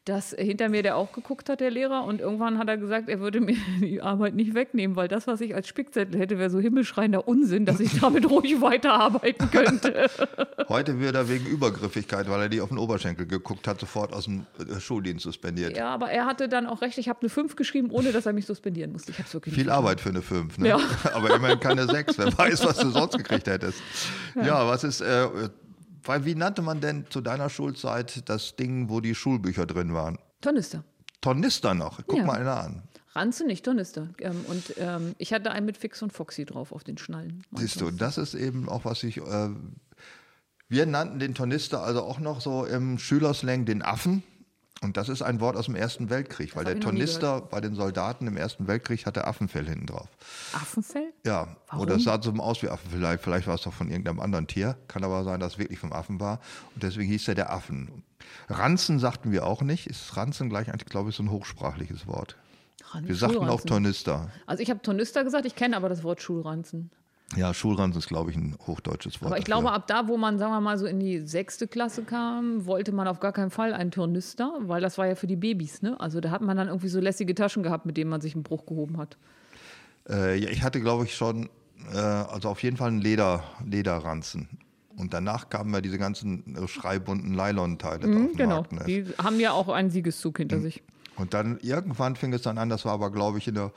S3: dass hinter mir der auch geguckt hat, der Lehrer. Und irgendwann hat er gesagt, er würde mir die Arbeit nicht wegnehmen, weil das, was ich als Spickzettel hätte, wäre so himmelschreiender Unsinn, dass ich damit ruhig weiterarbeiten könnte.
S2: Heute wird er wegen Übergriffigkeit, weil er die auf den Oberschenkel geguckt hat, sofort aus dem äh, Schuldienst suspendiert.
S3: ja, aber er hatte dann auch recht, ich habe eine 5 geschrieben, ohne dass er mich suspendieren musste. Ich habe es wirklich
S2: Viel Arbeit für eine 5, ne?
S3: Ja.
S2: aber immerhin keine 6. Wer weiß, was du sonst gekriegt hättest. Ja, was ist, äh, weil, wie nannte man denn zu deiner Schulzeit das Ding, wo die Schulbücher drin waren?
S3: Tornister.
S2: Tornister noch. Guck
S3: Ja.
S2: mal einer an.
S3: Ranze nicht, Tornister. Ähm, und ähm, ich hatte einen mit Fix und Foxy drauf auf den Schnallen.
S2: Siehst du, das ist eben auch, was ich. Äh, wir nannten den Tornister also auch noch so im Schülerslang den Affen. Und das ist ein Wort aus dem Ersten Weltkrieg, weil der
S3: ich
S2: Tornister bei den Soldaten im Ersten Weltkrieg hatte Affenfell hinten drauf.
S3: Affenfell?
S2: Ja,
S3: Warum?
S2: oder es sah so aus wie Affenfell. Vielleicht war es doch von irgendeinem anderen Tier. Kann aber sein, dass es wirklich vom Affen war. Und deswegen hieß er der Affen. Ranzen sagten wir auch nicht. Ist Ranzen gleich eigentlich, glaube ich, so ein hochsprachliches Wort.
S3: Ran-
S2: Wir sagten auch. Tornister.
S3: Also ich habe Tornister gesagt, ich kenne aber das Wort Schulranzen.
S2: Ja, Schulranzen ist, glaube ich, ein hochdeutsches Wort.
S3: Aber ich
S2: dafür.
S3: glaube, ab da, wo man, sagen wir mal, so in die sechste Klasse kam, wollte man auf gar keinen Fall einen Tornister, weil das war ja für die Babys, ne? Also da hat man dann irgendwie so lässige Taschen gehabt, mit denen man sich einen Bruch gehoben hat.
S2: Äh, ja, ich hatte, glaube ich, schon, äh, also auf jeden Fall einen Leder, Lederranzen. Und danach kamen ja diese ganzen äh, schreibunten Nylon-Teile auf den
S3: Genau.
S2: Markt. Ne?
S3: Die haben ja auch einen Siegeszug hinter sich.
S2: Und dann irgendwann fing es dann an, das war aber, glaube ich, in der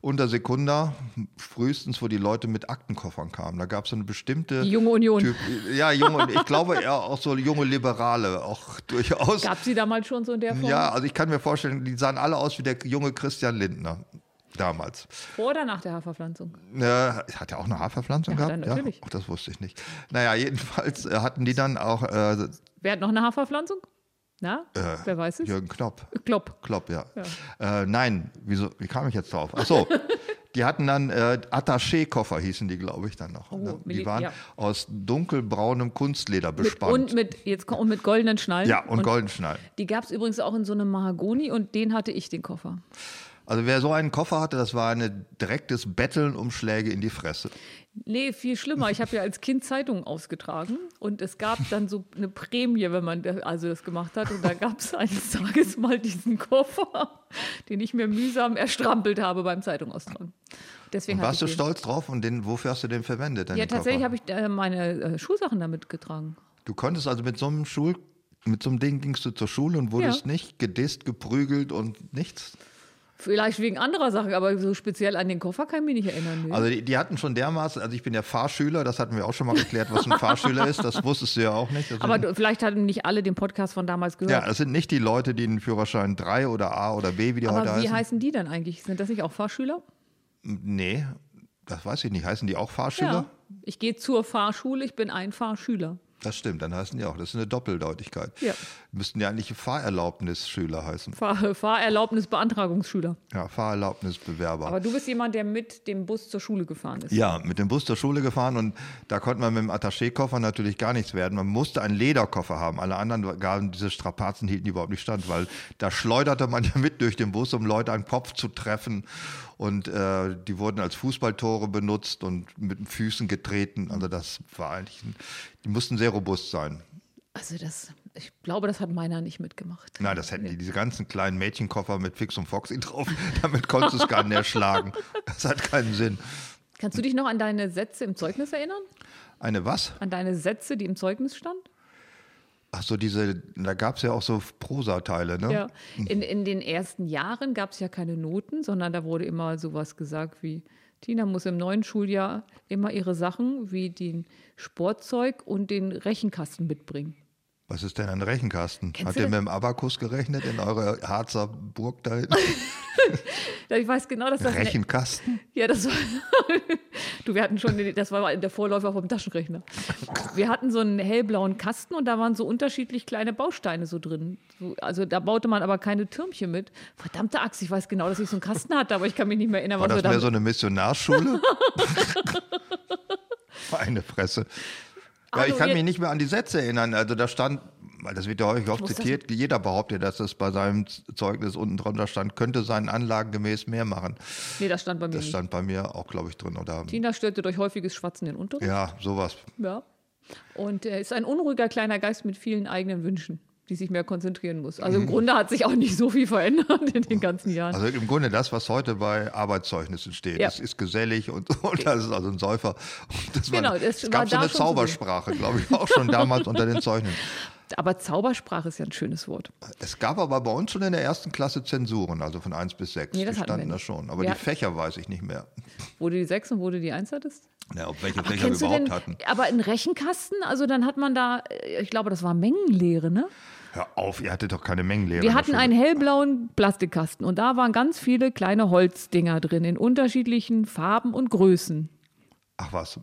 S2: Untersekunda, frühestens, wo die Leute mit Aktenkoffern kamen. Da gab es so eine bestimmte.
S3: Die junge Union.
S2: Typ, ja, junge, ich glaube eher auch so junge Liberale, auch durchaus.
S3: Gab sie damals schon so in der Form?
S2: Ja, also ich kann mir vorstellen, die sahen alle aus wie der junge Christian Lindner damals.
S3: Vor oder nach der Haferpflanzung?
S2: Äh, hat er auch eine Haarverpflanzung
S3: Ja,
S2: gehabt?
S3: natürlich.
S2: Ja, Ach, das wusste ich nicht. Naja, jedenfalls äh, hatten die dann auch äh,
S3: Wer hat noch eine Haferpflanzung? Na, wer weiß es?
S2: Jürgen Knopp.
S3: Klopp.
S2: Klopp, ja. Äh, nein, wieso, wie kam ich jetzt drauf? Ach so, Die hatten dann äh, Attaché-Koffer, hießen die, glaube ich, dann noch.
S3: Oh,
S2: ne? Die waren
S3: ja.
S2: aus dunkelbraunem Kunstleder
S3: Mit,
S2: bespannt.
S3: und mit, jetzt und mit goldenen Schnallen.
S2: ja, und, Goldenschnall.
S3: Die gab es übrigens auch in so einem Mahagoni und den hatte ich, den Koffer.
S2: Also wer so einen Koffer hatte, das war ein direktes Betteln um Schläge in die Fresse.
S3: Nee, viel schlimmer. Ich habe ja als Kind Zeitungen ausgetragen und es gab dann so eine Prämie, wenn man das, also das gemacht hat. Und da gab es eines Tages mal diesen Koffer, den ich mir mühsam erstrampelt habe beim Zeitung austragen. Deswegen
S2: warst du
S3: den.
S2: stolz drauf und den, wofür hast du den verwendet?
S3: Ja, tatsächlich habe ich meine äh, Schulsachen damit getragen.
S2: Du konntest also mit so einem Schul, mit so einem Ding gingst du zur Schule und wurdest
S3: Ja.
S2: nicht gedisst, geprügelt und nichts.
S3: Vielleicht wegen anderer Sachen, aber so speziell an den Koffer kann ich mich nicht erinnern. Nee.
S2: Also die, die hatten schon dermaßen, also ich bin ja Fahrschüler, das hatten wir auch schon mal geklärt, was ein Fahrschüler ist, das wusstest du ja auch nicht. Das
S3: aber du, vielleicht hatten nicht alle den Podcast von damals
S2: ja,
S3: gehört.
S2: das sind nicht die Leute, die einen Führerschein 3 oder A oder B, wie die heute
S3: aber wie
S2: heißen.
S3: heißen die dann eigentlich? Sind das nicht auch Fahrschüler?
S2: Nee, das weiß ich nicht. Heißen die auch Fahrschüler?
S3: Ja. Ich gehe zur Fahrschule, ich bin ein Fahrschüler.
S2: Das stimmt, dann heißen die auch. Das ist eine Doppeldeutigkeit.
S3: Ja.
S2: Müssten ja eigentlich Fahrerlaubnisschüler heißen.
S3: Fahr Fahrerlaubnisbeantragungsschüler.
S2: Ja, Fahrerlaubnisbewerber.
S3: Aber du bist jemand, der mit dem Bus zur Schule gefahren ist.
S2: Ja, mit dem Bus zur Schule gefahren und da konnte man mit dem Attaché-Koffer natürlich gar nichts werden. Man musste einen Lederkoffer haben. Alle anderen gaben diese Strapazen hielten überhaupt nicht stand, weil da schleuderte man ja mit durch den Bus, um Leute an den Kopf zu treffen. Und äh, die wurden als Fußballtore benutzt und mit den Füßen getreten. Also das war eigentlich, ein, die mussten sehr robust sein.
S3: Also das, ich glaube, das hat meiner nicht mitgemacht.
S2: Nein, das hätten die, diese ganzen kleinen Mädchenkoffer mit Fix und Foxy drauf, damit konntest du es gar nicht erschlagen. Das hat keinen Sinn.
S3: Kannst du dich noch an deine Sätze im Zeugnis erinnern?
S2: Eine was?
S3: An deine Sätze, die im Zeugnis stand?
S2: Ach so, diese, da gab es ja auch so Prosateile, ne?
S3: Ja. In, in den ersten Jahren gab es ja keine Noten, sondern da wurde immer sowas gesagt wie, Tina muss im neuen Schuljahr immer ihre Sachen wie den Sportzeug und den Rechenkasten mitbringen.
S2: Was ist denn ein Rechenkasten?
S3: Kennst
S2: Hat ihr
S3: das?
S2: mit dem Abakus gerechnet in eurer Harzer Burg da hinten?
S3: Ja, Ich weiß genau, dass das
S2: Rechenkasten?
S3: Ja, das war. du, wir hatten schon, den- das war der Vorläufer vom Taschenrechner. Wir hatten so einen hellblauen Kasten und da waren so unterschiedlich kleine Bausteine so drin. So, also da baute man aber keine Türmchen mit. Verdammte Axt, ich weiß genau, dass ich so einen Kasten hatte, aber ich kann mich nicht mehr erinnern,
S2: War
S3: was
S2: das
S3: wir
S2: mehr
S3: da.
S2: so eine Missionarschule? Meine Fresse. Ja,
S3: Also
S2: ich kann mich nicht mehr an die Sätze erinnern. Also da stand, weil das wird ja häufig oft zitiert, jeder behauptet, dass das bei seinem Zeugnis unten drunter stand, könnte seinen Anlagen gemäß mehr machen.
S3: nee, das stand bei mir
S2: Das
S3: nicht.
S2: stand bei mir auch, glaube ich, drin. Oder,
S3: Tina störte durch häufiges Schwatzen den Unterricht.
S2: ja, sowas.
S3: Ja. Und er ist ein unruhiger kleiner Geist mit vielen eigenen Wünschen, die sich mehr konzentrieren muss. Also im Grunde hat sich auch nicht so viel verändert in den ganzen Jahren.
S2: Also im Grunde das, was heute bei Arbeitszeugnissen steht.
S3: Ja.
S2: Es ist gesellig und, und das ist also ein Säufer. Das
S3: Genau,
S2: war, es
S3: war
S2: gab so eine. Zaubersprache, glaube ich, auch schon damals unter den Zeugnissen.
S3: Aber Zaubersprache ist ja ein schönes Wort.
S2: Es gab aber bei uns schon in der ersten Klasse Zensuren, also von 1 bis 6.
S3: Nee, das
S2: die standen da schon. Aber
S3: Wir
S2: die Fächer weiß ich nicht mehr.
S3: Wo du die 6 und wo du die 1 hattest?
S2: Ja, ob welche
S3: Aber
S2: Fächer wir überhaupt
S3: denn,
S2: hatten.
S3: aber ein Rechenkasten, also dann hat man da, äh, ich glaube, das war Mengenlehre, ne?
S2: Hör auf, ihr hattet doch keine Mengenlehre.
S3: Wir hatten einen hellblauen Plastikkasten und da waren ganz viele kleine Holzdinger drin in unterschiedlichen Farben und Größen.
S2: Ach was.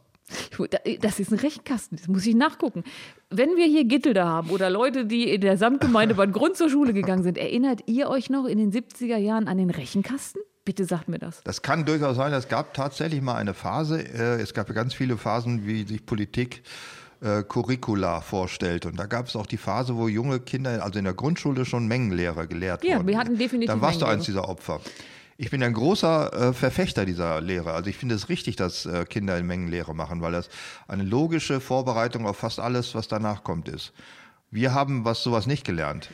S3: Das ist ein Rechenkasten, das muss ich nachgucken. Wenn wir hier Gittel da haben oder Leute, die in der Samtgemeinde bei Grund zur Schule gegangen sind, erinnert ihr euch noch in den 70er Jahren an den Rechenkasten? Bitte sagt mir das.
S2: Das kann durchaus sein. Es gab tatsächlich mal eine Phase. Äh, es gab ganz viele Phasen, wie sich Politik äh, Curricula vorstellt. Und da gab es auch die Phase, wo junge Kinder, also in der Grundschule, schon Mengenlehre gelehrt
S3: Ja,
S2: wurden.
S3: wir hatten definitiv
S2: Dann warst du eins dieser Opfer. Ich bin ein großer äh, Verfechter dieser Lehre. Also ich finde es richtig, dass äh, Kinder in Mengenlehre machen, weil das eine logische Vorbereitung auf fast alles, was danach kommt, ist. Wir haben was sowas nicht gelernt.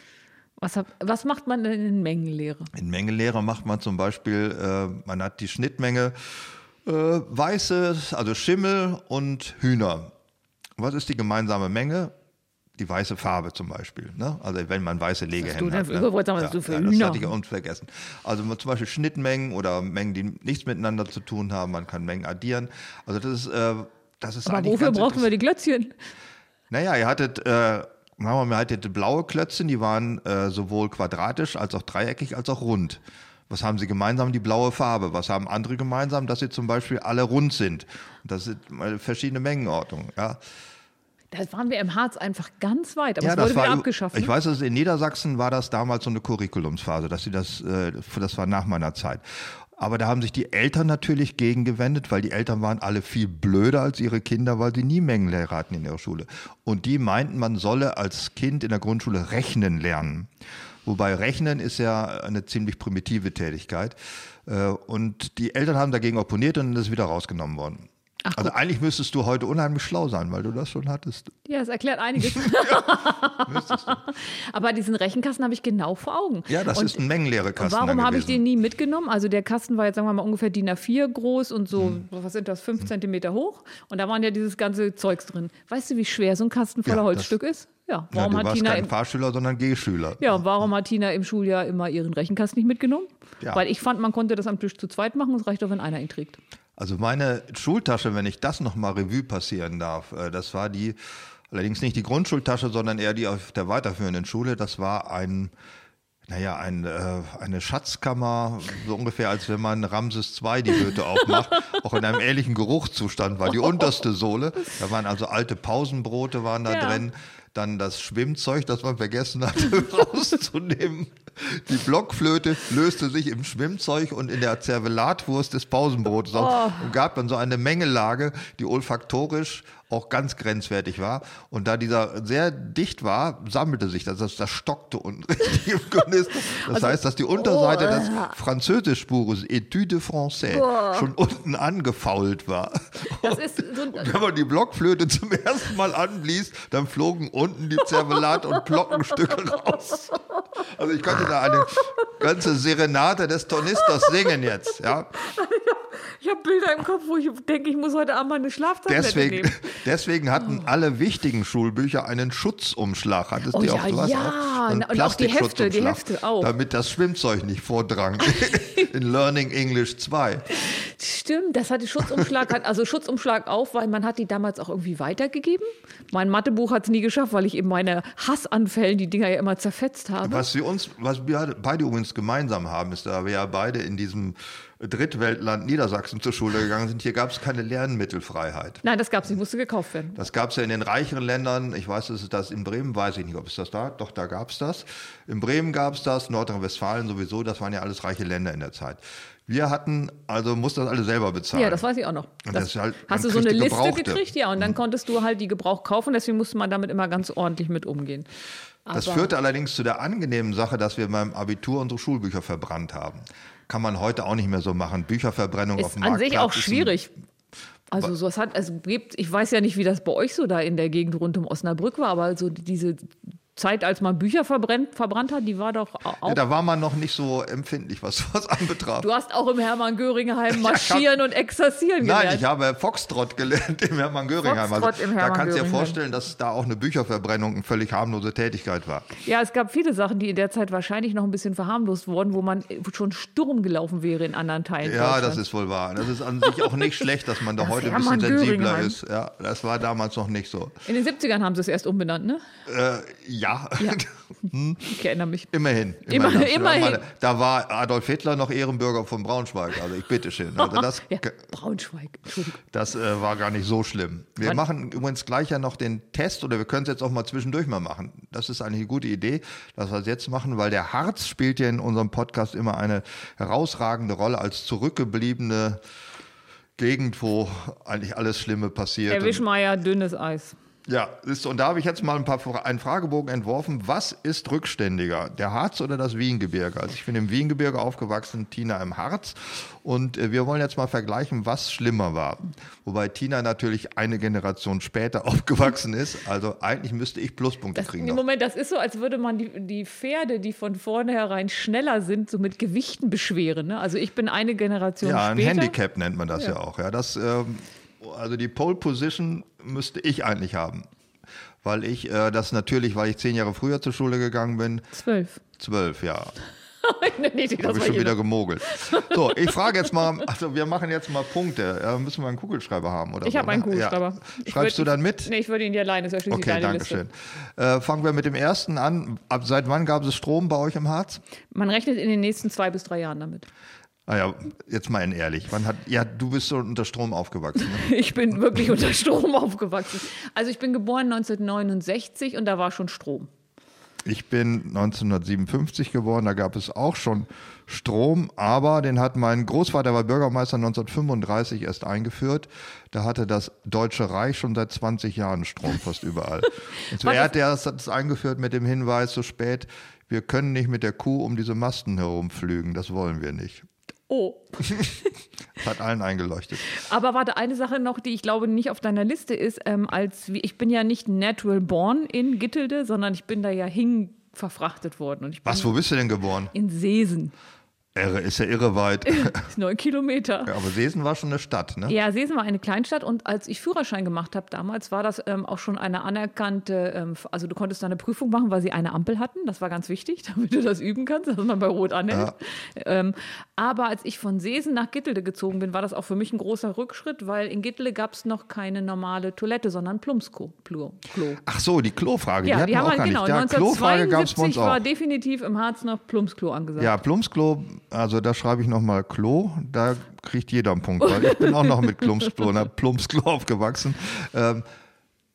S3: Was, hab, was macht man denn in Mengenlehre?
S2: In Mengenlehre macht man zum Beispiel, äh, man hat die Schnittmenge äh, weiße, also Schimmel und Hühner. Was ist die gemeinsame Menge? Die weiße Farbe zum Beispiel. Ne? Also wenn man weiße Legehennen
S3: du
S2: hat.
S3: wollte sagen, hast du für
S2: das
S3: Hühner?
S2: hatte ich uns vergessen. Also zum Beispiel Schnittmengen oder Mengen, die nichts miteinander zu tun haben. Man kann Mengen addieren. Also das ist, äh, das ist
S3: Aber wofür brauchen wir die Glötzchen?
S2: naja, ihr hattet, äh, wir hattet blaue Klötzchen, die waren äh, sowohl quadratisch als auch dreieckig als auch rund. Was haben sie gemeinsam? Die blaue Farbe. Was haben andere gemeinsam? Dass sie zum Beispiel alle rund sind. Und das sind verschiedene Mengenordnungen. Ja,
S3: Da waren wir im Harz einfach ganz weit, aber
S2: ja
S3: es wurde wieder
S2: war,
S3: abgeschafft.
S2: Ich
S3: ne?
S2: weiß, dass in Niedersachsen war das damals so eine Curriculumsphase, dass sie das, äh, das war nach meiner Zeit. Aber da haben sich die Eltern natürlich gegen gewendet, weil die Eltern waren alle viel blöder als ihre Kinder, weil sie nie Mengenlehrer hatten in ihrer Schule. Und die meinten, man solle als Kind in der Grundschule rechnen lernen. Wobei Rechnen ist ja eine ziemlich primitive Tätigkeit. Äh, und die Eltern haben dagegen opponiert und dann ist wieder rausgenommen worden.
S3: Ach,
S2: also eigentlich müsstest du heute unheimlich schlau sein, weil du das schon hattest.
S3: Ja, das erklärt einiges.
S2: Du.
S3: Aber diesen Rechenkasten habe ich genau vor Augen.
S2: Ja, das
S3: Und
S2: ist ein Mengenlehrekasten.
S3: Warum
S2: dann
S3: habe ich den nie mitgenommen? Also der Kasten war jetzt, sagen wir mal, ungefähr DIN A4 groß und so,
S2: Hm.
S3: was sind das, fünf Zentimeter hoch. Und da waren ja dieses ganze Zeugs drin. Weißt du, wie schwer so ein Kasten voller
S2: Ja,
S3: Holzstück ist? Ja, warum
S2: du
S3: hat
S2: warst
S3: Tina
S2: kein
S3: im,
S2: Fahrschüler, sondern Gehschüler.
S3: ja, warum hat Tina im Schuljahr immer ihren Rechenkasten nicht mitgenommen?
S2: Ja.
S3: Weil ich fand, man konnte das am Tisch zu zweit machen. Es reicht doch, wenn einer ihn trägt.
S2: Also meine Schultasche, wenn ich das nochmal Revue passieren darf, äh, das war die, allerdings nicht die Grundschultasche, sondern eher die auf der weiterführenden Schule. Das war ein, naja, ein, äh, eine Schatzkammer, so ungefähr als wenn man Ramses II die Hütte aufmacht, auch in einem ähnlichen Geruchszustand war die unterste Sohle. Da waren also alte Pausenbrote waren da
S3: Ja.
S2: drin. Dann das Schwimmzeug, das man vergessen hatte rauszunehmen. Die Blockflöte löste sich im Schwimmzeug und in der Zervelatwurst des Pausenbrotes auf und gab dann so eine Mengelage, die olfaktorisch auch ganz grenzwertig war. Und da dieser sehr dicht war, sammelte sich das, das, das stockte unten richtig im Kanister. Das heißt, dass die Unterseite des Französischbuches Etude Français schon unten angefault war.
S3: Das ist so
S2: Wenn man die Blockflöte zum ersten Mal anblies, dann flogen unten die Zervelat- und Glockenstücke raus. Also ich könnte da eine ganze Serenade des Tornisters singen jetzt. Ja?
S3: ich habe Bilder im Kopf, wo ich denke, ich muss heute Abend mal eine Schlaftablette
S2: Deswegen,
S3: nehmen.
S2: deswegen hatten alle wichtigen Schulbücher einen Schutzumschlag. Hattest
S3: Oh
S2: du
S3: ja,
S2: auch sowas?
S3: ja.
S2: auch?
S3: Und auch die Hefte, die Hefte auch.
S2: Damit das Schwimmzeug nicht vordrang. In Learning English 2.
S3: Stimmt, das hatte Schutzumschlag, hat, also Schutzumschlag auf, weil man hat die damals auch irgendwie weitergegeben. Mein Mathebuch hat es nie geschafft, weil ich eben meine Hassanfällen die Dinger ja immer zerfetzt habe.
S2: Was wir uns, was wir beide übrigens gemeinsam haben, ist, da wir ja beide in diesem Drittweltland Niedersachsen zur Schule gegangen sind, hier gab es keine Lernmittelfreiheit.
S3: Nein, das gab es nicht, musste gekauft werden.
S2: Das gab es ja in den reicheren Ländern. Ich weiß, dass es das in Bremen, weiß ich nicht, ob es das da, doch da gab es das. In Bremen gab es das, Nordrhein-Westfalen sowieso, das waren ja alles reiche Länder in der Zeit. Wir hatten, also mussten das alle selber bezahlen.
S3: Ja, das weiß ich auch noch.
S2: Ist halt-
S3: hast du so eine Liste
S2: gebrauchte.
S3: gekriegt, ja, und dann konntest du halt die Gebrauch kaufen, deswegen musste man damit immer ganz ordentlich mit umgehen.
S2: Das
S3: Aber-
S2: führte allerdings zu der angenehmen Sache, dass wir beim Abitur unsere Schulbücher verbrannt haben. Kann man heute auch nicht mehr so machen. Bücherverbrennung auf
S3: Ist
S2: dem
S3: an sich
S2: Marktplatz
S3: auch
S2: ist ein-
S3: schwierig. Also so es hat, also gibt, ich weiß ja nicht, wie das bei euch so da in der Gegend rund um Osnabrück war, aber so diese Zeit, als man Bücher verbrennt, verbrannt hat, die war doch au- auch.
S2: Ja, da war man noch nicht so empfindlich, was sowas anbetraf.
S3: du hast auch im Hermann-Göring-Heim marschieren und exerzieren
S2: Nein,
S3: gelernt.
S2: ich habe Foxtrot gelernt im Hermann Göringheim. Also,
S3: Foxtrott im
S2: da
S3: Hermann
S2: kannst du dir
S3: Göringheim.
S2: vorstellen, dass da auch eine Bücherverbrennung eine völlig harmlose Tätigkeit war.
S3: Ja, es gab viele Sachen, die in der Zeit wahrscheinlich noch ein bisschen verharmlost wurden, wo man schon Sturm gelaufen wäre in anderen Teilen.
S2: Ja, das ist wohl wahr. Das ist an sich auch nicht schlecht, dass man da
S3: Das
S2: heute ein bisschen
S3: Hermann
S2: sensibler
S3: Göringheim.
S2: ist. Ja, das war damals noch nicht so.
S3: In den 70ern haben sie es erst umbenannt, ne?
S2: Äh, ja.
S3: Ja. Ich erinnere mich.
S2: Immerhin.
S3: Immer-
S2: immerhin.
S3: immerhin.
S2: Meine, Da war Adolf Hitler noch Ehrenbürger von Braunschweig. Also ich bitte schön. Also das,
S3: Ja, Braunschweig,
S2: das äh, war gar nicht so schlimm. Wir
S3: Wann-
S2: machen übrigens gleich ja noch den Test oder wir können es jetzt auch mal zwischendurch mal machen. Das ist eigentlich eine gute Idee, dass wir es jetzt machen, weil der Harz spielt ja in unserem Podcast immer eine herausragende Rolle als zurückgebliebene Gegend, wo eigentlich alles Schlimme passiert.
S3: Herr Wischmeier, dünnes Eis.
S2: Ja, ist, und da habe ich jetzt mal ein paar, einen Fragebogen entworfen. Was ist rückständiger, der Harz oder das Wiengebirge? Also ich bin im Wiengebirge aufgewachsen, Tina im Harz. Und äh, wir wollen jetzt mal vergleichen, was schlimmer war. Wobei Tina natürlich eine Generation später aufgewachsen ist. Also eigentlich müsste ich Pluspunkte
S3: Das,
S2: kriegen.
S3: Im. Moment, das ist so, als würde man die, die Pferde, die von vornherein schneller sind, so mit Gewichten beschweren. Ne? Also ich bin eine Generation
S2: Ja, ein
S3: später.
S2: Handicap nennt man das ja, auch. Ja, das, ähm, also die Pole Position müsste ich eigentlich haben. Weil ich äh, das natürlich, weil ich zehn Jahre früher zur Schule gegangen bin,
S3: Zwölf.
S2: zwölf, ja.
S3: das
S2: Habe ich schon wieder gemogelt. So, ich frage jetzt mal, also wir machen jetzt mal Punkte. Ja, müssen wir einen Kugelschreiber haben oder
S3: Ich
S2: so,
S3: habe einen
S2: ne?
S3: Kugelschreiber.
S2: Ja. Schreibst du
S3: würd-
S2: dann mit?
S3: Nee, ich würde ihn dir alleine, das ist ja
S2: Okay,
S3: deine
S2: danke
S3: Liste.
S2: schön. Äh, fangen wir mit dem ersten an. Ab seit wann gab es Strom bei euch im Harz?
S3: Man rechnet in den nächsten zwei bis drei Jahren damit.
S2: Ah ja, jetzt mal in ehrlich. Wann hat, ja, du bist so unter Strom aufgewachsen. Ne?
S3: Ich bin wirklich unter Strom aufgewachsen. Also ich bin geboren 1969 und da war schon Strom.
S2: Ich bin 1957 geboren, da gab es auch schon Strom, aber den hat mein Großvater, war Bürgermeister 1935 erst eingeführt. Da hatte das Deutsche Reich schon seit 20 Jahren Strom fast überall. Und er hat das eingeführt mit dem Hinweis so spät, wir können nicht mit der Kuh um diese Masten herumflügen, das wollen wir nicht.
S3: Oh.
S2: Hat allen eingeleuchtet.
S3: Aber warte, eine Sache noch, die ich glaube nicht auf deiner Liste ist, ähm, als ich bin ja nicht natural born in Gittelde, sondern ich bin da ja hin verfrachtet worden. Und ich
S2: Was, wo bist du denn geboren?
S3: In Seesen.
S2: Irre, ist ja irre weit.
S3: Neun Kilometer.
S2: Ja, aber Seesen war schon eine Stadt, ne?
S3: Ja, Seesen war eine Kleinstadt und als ich Führerschein gemacht habe damals, war das ähm, auch schon eine anerkannte, ähm, also du konntest da eine Prüfung machen, weil sie eine Ampel hatten. Das war ganz wichtig, damit du das üben kannst, dass man bei Rot anhält. Ja. Ähm, aber als ich von Seesen nach Gittelde gezogen bin, war das auch für mich ein großer Rückschritt, weil in Gittelde gab es noch keine normale Toilette, sondern Plumpsklo. Klo.
S2: Ach so, die Klofrage,
S3: ja,
S2: die hatten wir auch gar
S3: genau,
S2: nicht. Ja,
S3: 1972 war definitiv im Harz noch Plumpsklo angesagt.
S2: Ja, Plumpsklo also da schreibe ich nochmal Klo, da kriegt jeder einen Punkt, weil ich bin auch noch mit Plumpsklo, ne, Plumpsklo aufgewachsen. Ähm,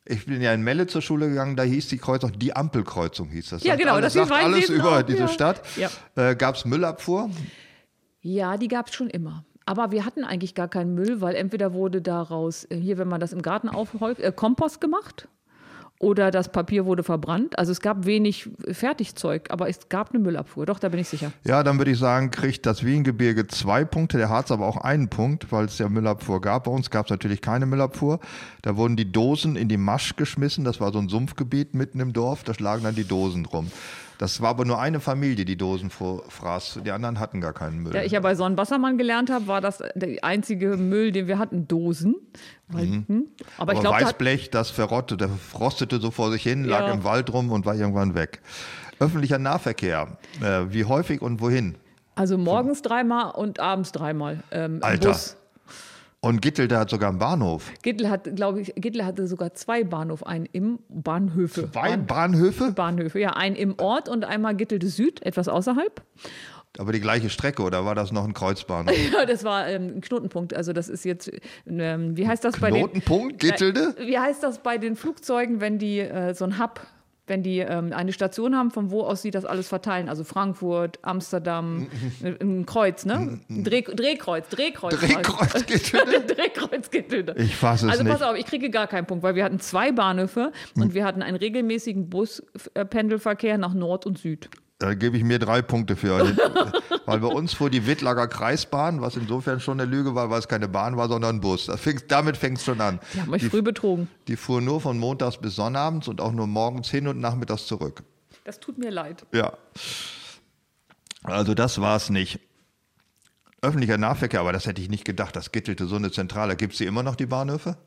S2: ich bin ja in Melle zur Schule gegangen, da hieß die Kreuzung, die Ampelkreuzung hieß das.
S3: Ja,
S2: sagt
S3: genau,
S2: alles,
S3: das
S2: sagt alles über
S3: auch,
S2: diese
S3: ja.
S2: Stadt.
S3: Ja.
S2: Äh, gab es Müllabfuhr?
S3: Ja, die gab es schon immer. Aber wir hatten eigentlich gar keinen Müll, weil entweder wurde daraus, äh, hier, wenn man das im Garten aufhäuft, äh, Kompost gemacht oder das Papier wurde verbrannt. Also es gab wenig Fertigzeug, aber es gab eine Müllabfuhr. Doch, da bin ich sicher.
S2: Ja, dann würde ich sagen, kriegt das Wiengebirge zwei Punkte, der Harz aber auch einen Punkt, weil es ja Müllabfuhr gab. Bei uns gab es natürlich keine Müllabfuhr. Da wurden die Dosen in die Masch geschmissen. Das war so ein Sumpfgebiet mitten im Dorf. Da lagen dann die Dosen drum. Das war aber nur eine Familie, die Dosen fraß. Die anderen hatten gar keinen Müll.
S3: Ja, ich ja bei Sonnenwassermann gelernt habe, war das der einzige Müll, den wir hatten, Dosen.
S2: Mhm.
S3: hm, aber, ich
S2: aber
S3: glaube,
S2: Weißblech, das verrottete, der frostete so vor sich hin, lag
S3: Ja.
S2: im Wald rum und war irgendwann weg. Öffentlicher Nahverkehr. Äh, wie häufig und wohin?
S3: also morgens dreimal und abends dreimal. Ähm,
S2: Alter.
S3: Bus.
S2: Und Gittel, der hat sogar einen Bahnhof.
S3: Gittel hat, glaube ich, Gittel hatte sogar zwei Bahnhof, einen im Bahnhöfe.
S2: Zwei
S3: Bahn-
S2: Bahnhöfe?
S3: Bahnhöfe, ja, einen im Ort und einmal Gittelde Süd, etwas außerhalb.
S2: Aber die gleiche Strecke oder war das noch ein Kreuzbahnhof?
S3: Ja, das war ähm, ein Knotenpunkt. Also das ist jetzt, ähm, wie heißt das bei den
S2: Knotenpunkt, Gittelde?
S3: Wie heißt das bei den Flugzeugen, wenn die äh, so ein Hub, wenn die ähm, eine Station haben, von wo aus sie das alles verteilen? Also Frankfurt, Amsterdam, ein- Kreuz, ne? Ein Dreh, Drehkreuz, Drehkreuz.
S2: Drehkreuz Gittelde. Ich fasse es
S3: Also
S2: nicht.
S3: pass auf, ich kriege gar keinen Punkt, weil wir hatten zwei Bahnhöfe und wir hatten einen regelmäßigen Buspendelverkehr nach Nord und Süd.
S2: Da gebe ich mir drei Punkte für. weil bei uns fuhr die Wittlager Kreisbahn, was insofern schon eine Lüge war, weil es keine Bahn war, sondern ein Bus. Fing, damit fängt es schon an.
S3: Die haben euch
S2: Die,
S3: früh betrogen.
S2: die fuhr nur von montags bis sonnabends und auch nur morgens hin und nachmittags zurück.
S3: Das tut mir leid.
S2: Ja. Also das war es nicht. Öffentlicher Nahverkehr, aber das hätte ich nicht gedacht. Das gittelte so eine Zentrale. Gibt es hier immer noch die Bahnhöfe?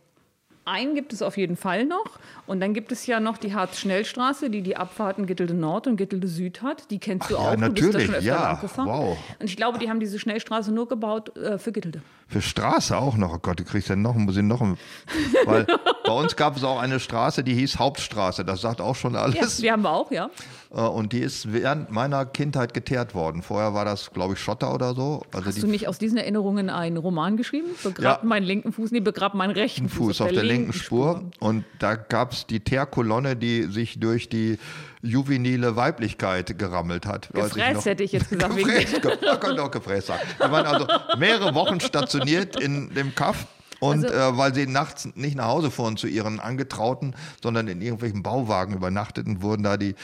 S3: Einen gibt es auf jeden Fall noch. Und dann gibt es ja noch die Harz-Schnellstraße, die die Abfahrten Gittelde Nord und Gittelde Süd hat. Die kennst du
S2: ja,
S3: auch. Du bist da
S2: natürlich,
S3: schon öfter
S2: ja. Wow.
S3: Und ich glaube, die haben diese Schnellstraße nur gebaut äh, für Gittelde.
S2: Für Straße auch noch. Oh Gott, du kriegst ja noch, muss ich noch. Weil bei uns gab es auch eine Straße, die hieß Hauptstraße. Das sagt auch schon
S3: Ja,
S2: alles.
S3: die haben wir auch, ja.
S2: Äh, Und die ist während meiner Kindheit geteert worden. Vorher war das, glaube ich, Schotter oder so. Also
S3: Hast du nicht aus diesen Erinnerungen einen Roman geschrieben? Begrab
S2: Ja.
S3: meinen linken Fuß, nee, begrab meinen rechten Fuß,
S2: Fuß auf der linken Spur. Und da gab es die Teerkolonne, die sich durch die juvenile Weiblichkeit gerammelt hat.
S3: Gefräst hätte ich jetzt gesagt.
S2: Gefräst, ge- man könnte auch gefräst sagen. Die waren also mehrere Wochen stationiert in dem Kaff. Und
S3: Also-
S2: äh, weil sie nachts nicht nach Hause fuhren zu ihren Angetrauten, sondern in irgendwelchen Bauwagen übernachteten, wurden da die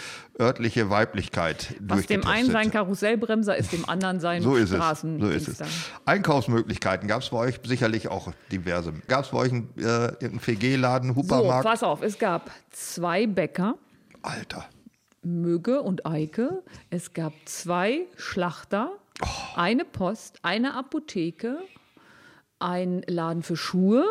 S2: örtliche Weiblichkeit
S3: Was dem einen sein. Karussellbremser ist, dem anderen sein
S2: So ist es.
S3: Straßen.
S2: So ist es. Einkaufsmöglichkeiten gab es bei euch sicherlich auch diverse. Gab es bei euch einen, äh, irgendeinen FG-Laden,
S3: So,
S2: Hupermarkt?
S3: pass auf, es gab zwei Bäcker,
S2: Alter.
S3: Mügge und Eike. Es gab zwei Schlachter,
S2: Oh.
S3: eine Post, eine Apotheke, ein Laden für Schuhe,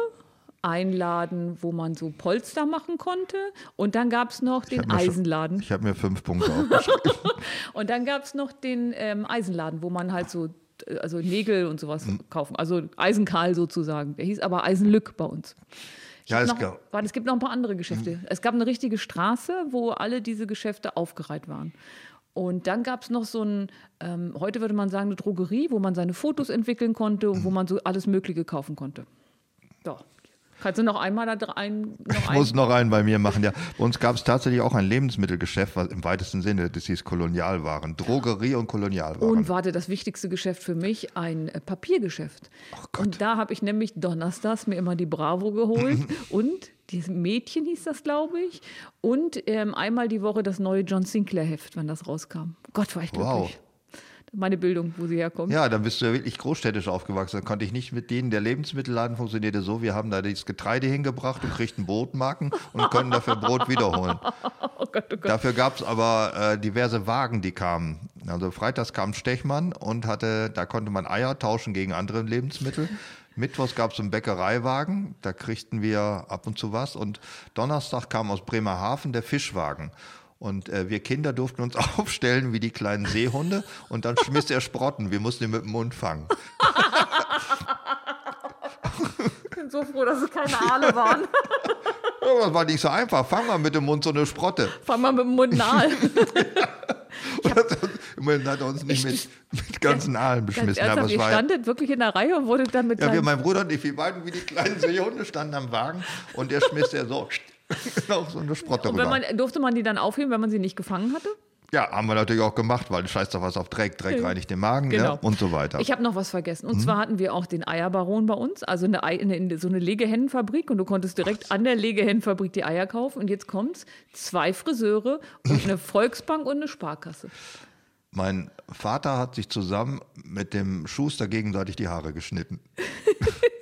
S3: ein Laden, wo man so Polster machen konnte. Und dann gab es noch den
S2: mir schon-
S3: Eisenladen.
S2: Ich habe mir fünf Punkte aufgeschrieben.
S3: Und dann gab es noch den ähm, Eisenladen, wo man halt so äh, also Nägel und sowas
S2: Hm.
S3: kaufen. Also Eisenkahl sozusagen. Der hieß aber Eisenlück bei uns. Ich
S2: Ja, es
S3: noch,
S2: gab-
S3: warte, es gibt noch ein paar andere Geschäfte. Es gab eine richtige Straße, wo alle diese Geschäfte aufgereiht waren. Und dann gab es noch so ein, ähm, heute würde man sagen, eine Drogerie, wo man seine Fotos entwickeln konnte und wo man so alles Mögliche kaufen konnte. So. Kannst du noch einmal da rein?
S2: Ich muss noch einen bei mir machen, ja. Bei uns gab es tatsächlich auch ein Lebensmittelgeschäft, was im weitesten Sinne, das hieß Kolonialwaren. Drogerie und Kolonialwaren.
S3: Und warte, das wichtigste Geschäft für mich, ein äh, Papiergeschäft. und da habe ich nämlich donnerstags mir immer die Bravo geholt und dieses Mädchen hieß das, glaube ich. Und ähm, einmal die Woche das neue John Sinclair Heft, wenn das rauskam. Gott, war ich glücklich.
S2: Wow.
S3: Meine Bildung, wo sie herkommt.
S2: Ja, dann bist du ja wirklich großstädtisch aufgewachsen. Dann konnte ich nicht mit denen. Der Lebensmittelladen funktionierte so, wir haben da das Getreide hingebracht und kriegten Brotmarken und konnten dafür Brot wiederholen.
S3: Oh Gott, oh Gott.
S2: Dafür gab es aber äh, diverse Wagen, die kamen. Also freitags kam Stechmann und hatte, da konnte man Eier tauschen gegen andere Lebensmittel. Mittwochs gab es einen Bäckereiwagen, da kriegten wir ab und zu was. Und Donnerstag kam aus Bremerhaven der Fischwagen. Und äh, wir Kinder durften uns aufstellen wie die kleinen Seehunde und dann schmiss er Sprotten. Wir mussten ihn mit dem Mund fangen.
S3: Ich bin so froh, dass es keine Aale waren.
S2: Das war nicht so einfach. Fang mal mit dem Mund so eine Sprotte.
S3: Fang mal mit dem Mund nahe.
S2: Immerhin hat er uns nicht mit, mit ganzen Aalen
S3: Ganz
S2: beschmissen. Aber
S3: ernsthaft,
S2: es war ja-
S3: standet wirklich in der Reihe und wurde dann mit
S2: Ja, wir, mein Bruder und ich, wir beiden wie die kleinen Seehunde standen am Wagen und der schmiss der so auf so eine Sprotte
S3: Und wenn
S2: rüber.
S3: man, durfte man die dann aufheben, wenn man sie nicht gefangen hatte?
S2: ja, haben wir natürlich auch gemacht, weil scheiß doch was auf Dreck, Dreck reinigt den Magen
S3: Genau.
S2: ja, und so weiter.
S3: Ich habe noch was vergessen.
S2: Mhm.
S3: Und zwar hatten wir auch den Eierbaron bei uns, also eine, Ei- eine, so eine Legehennenfabrik. Und du konntest direkt an der Legehennenfabrik die Eier kaufen. Und jetzt kommt's: zwei Friseure und eine Volksbank und eine Sparkasse.
S2: mein Vater hat sich zusammen mit dem Schuster gegenseitig die Haare geschnitten.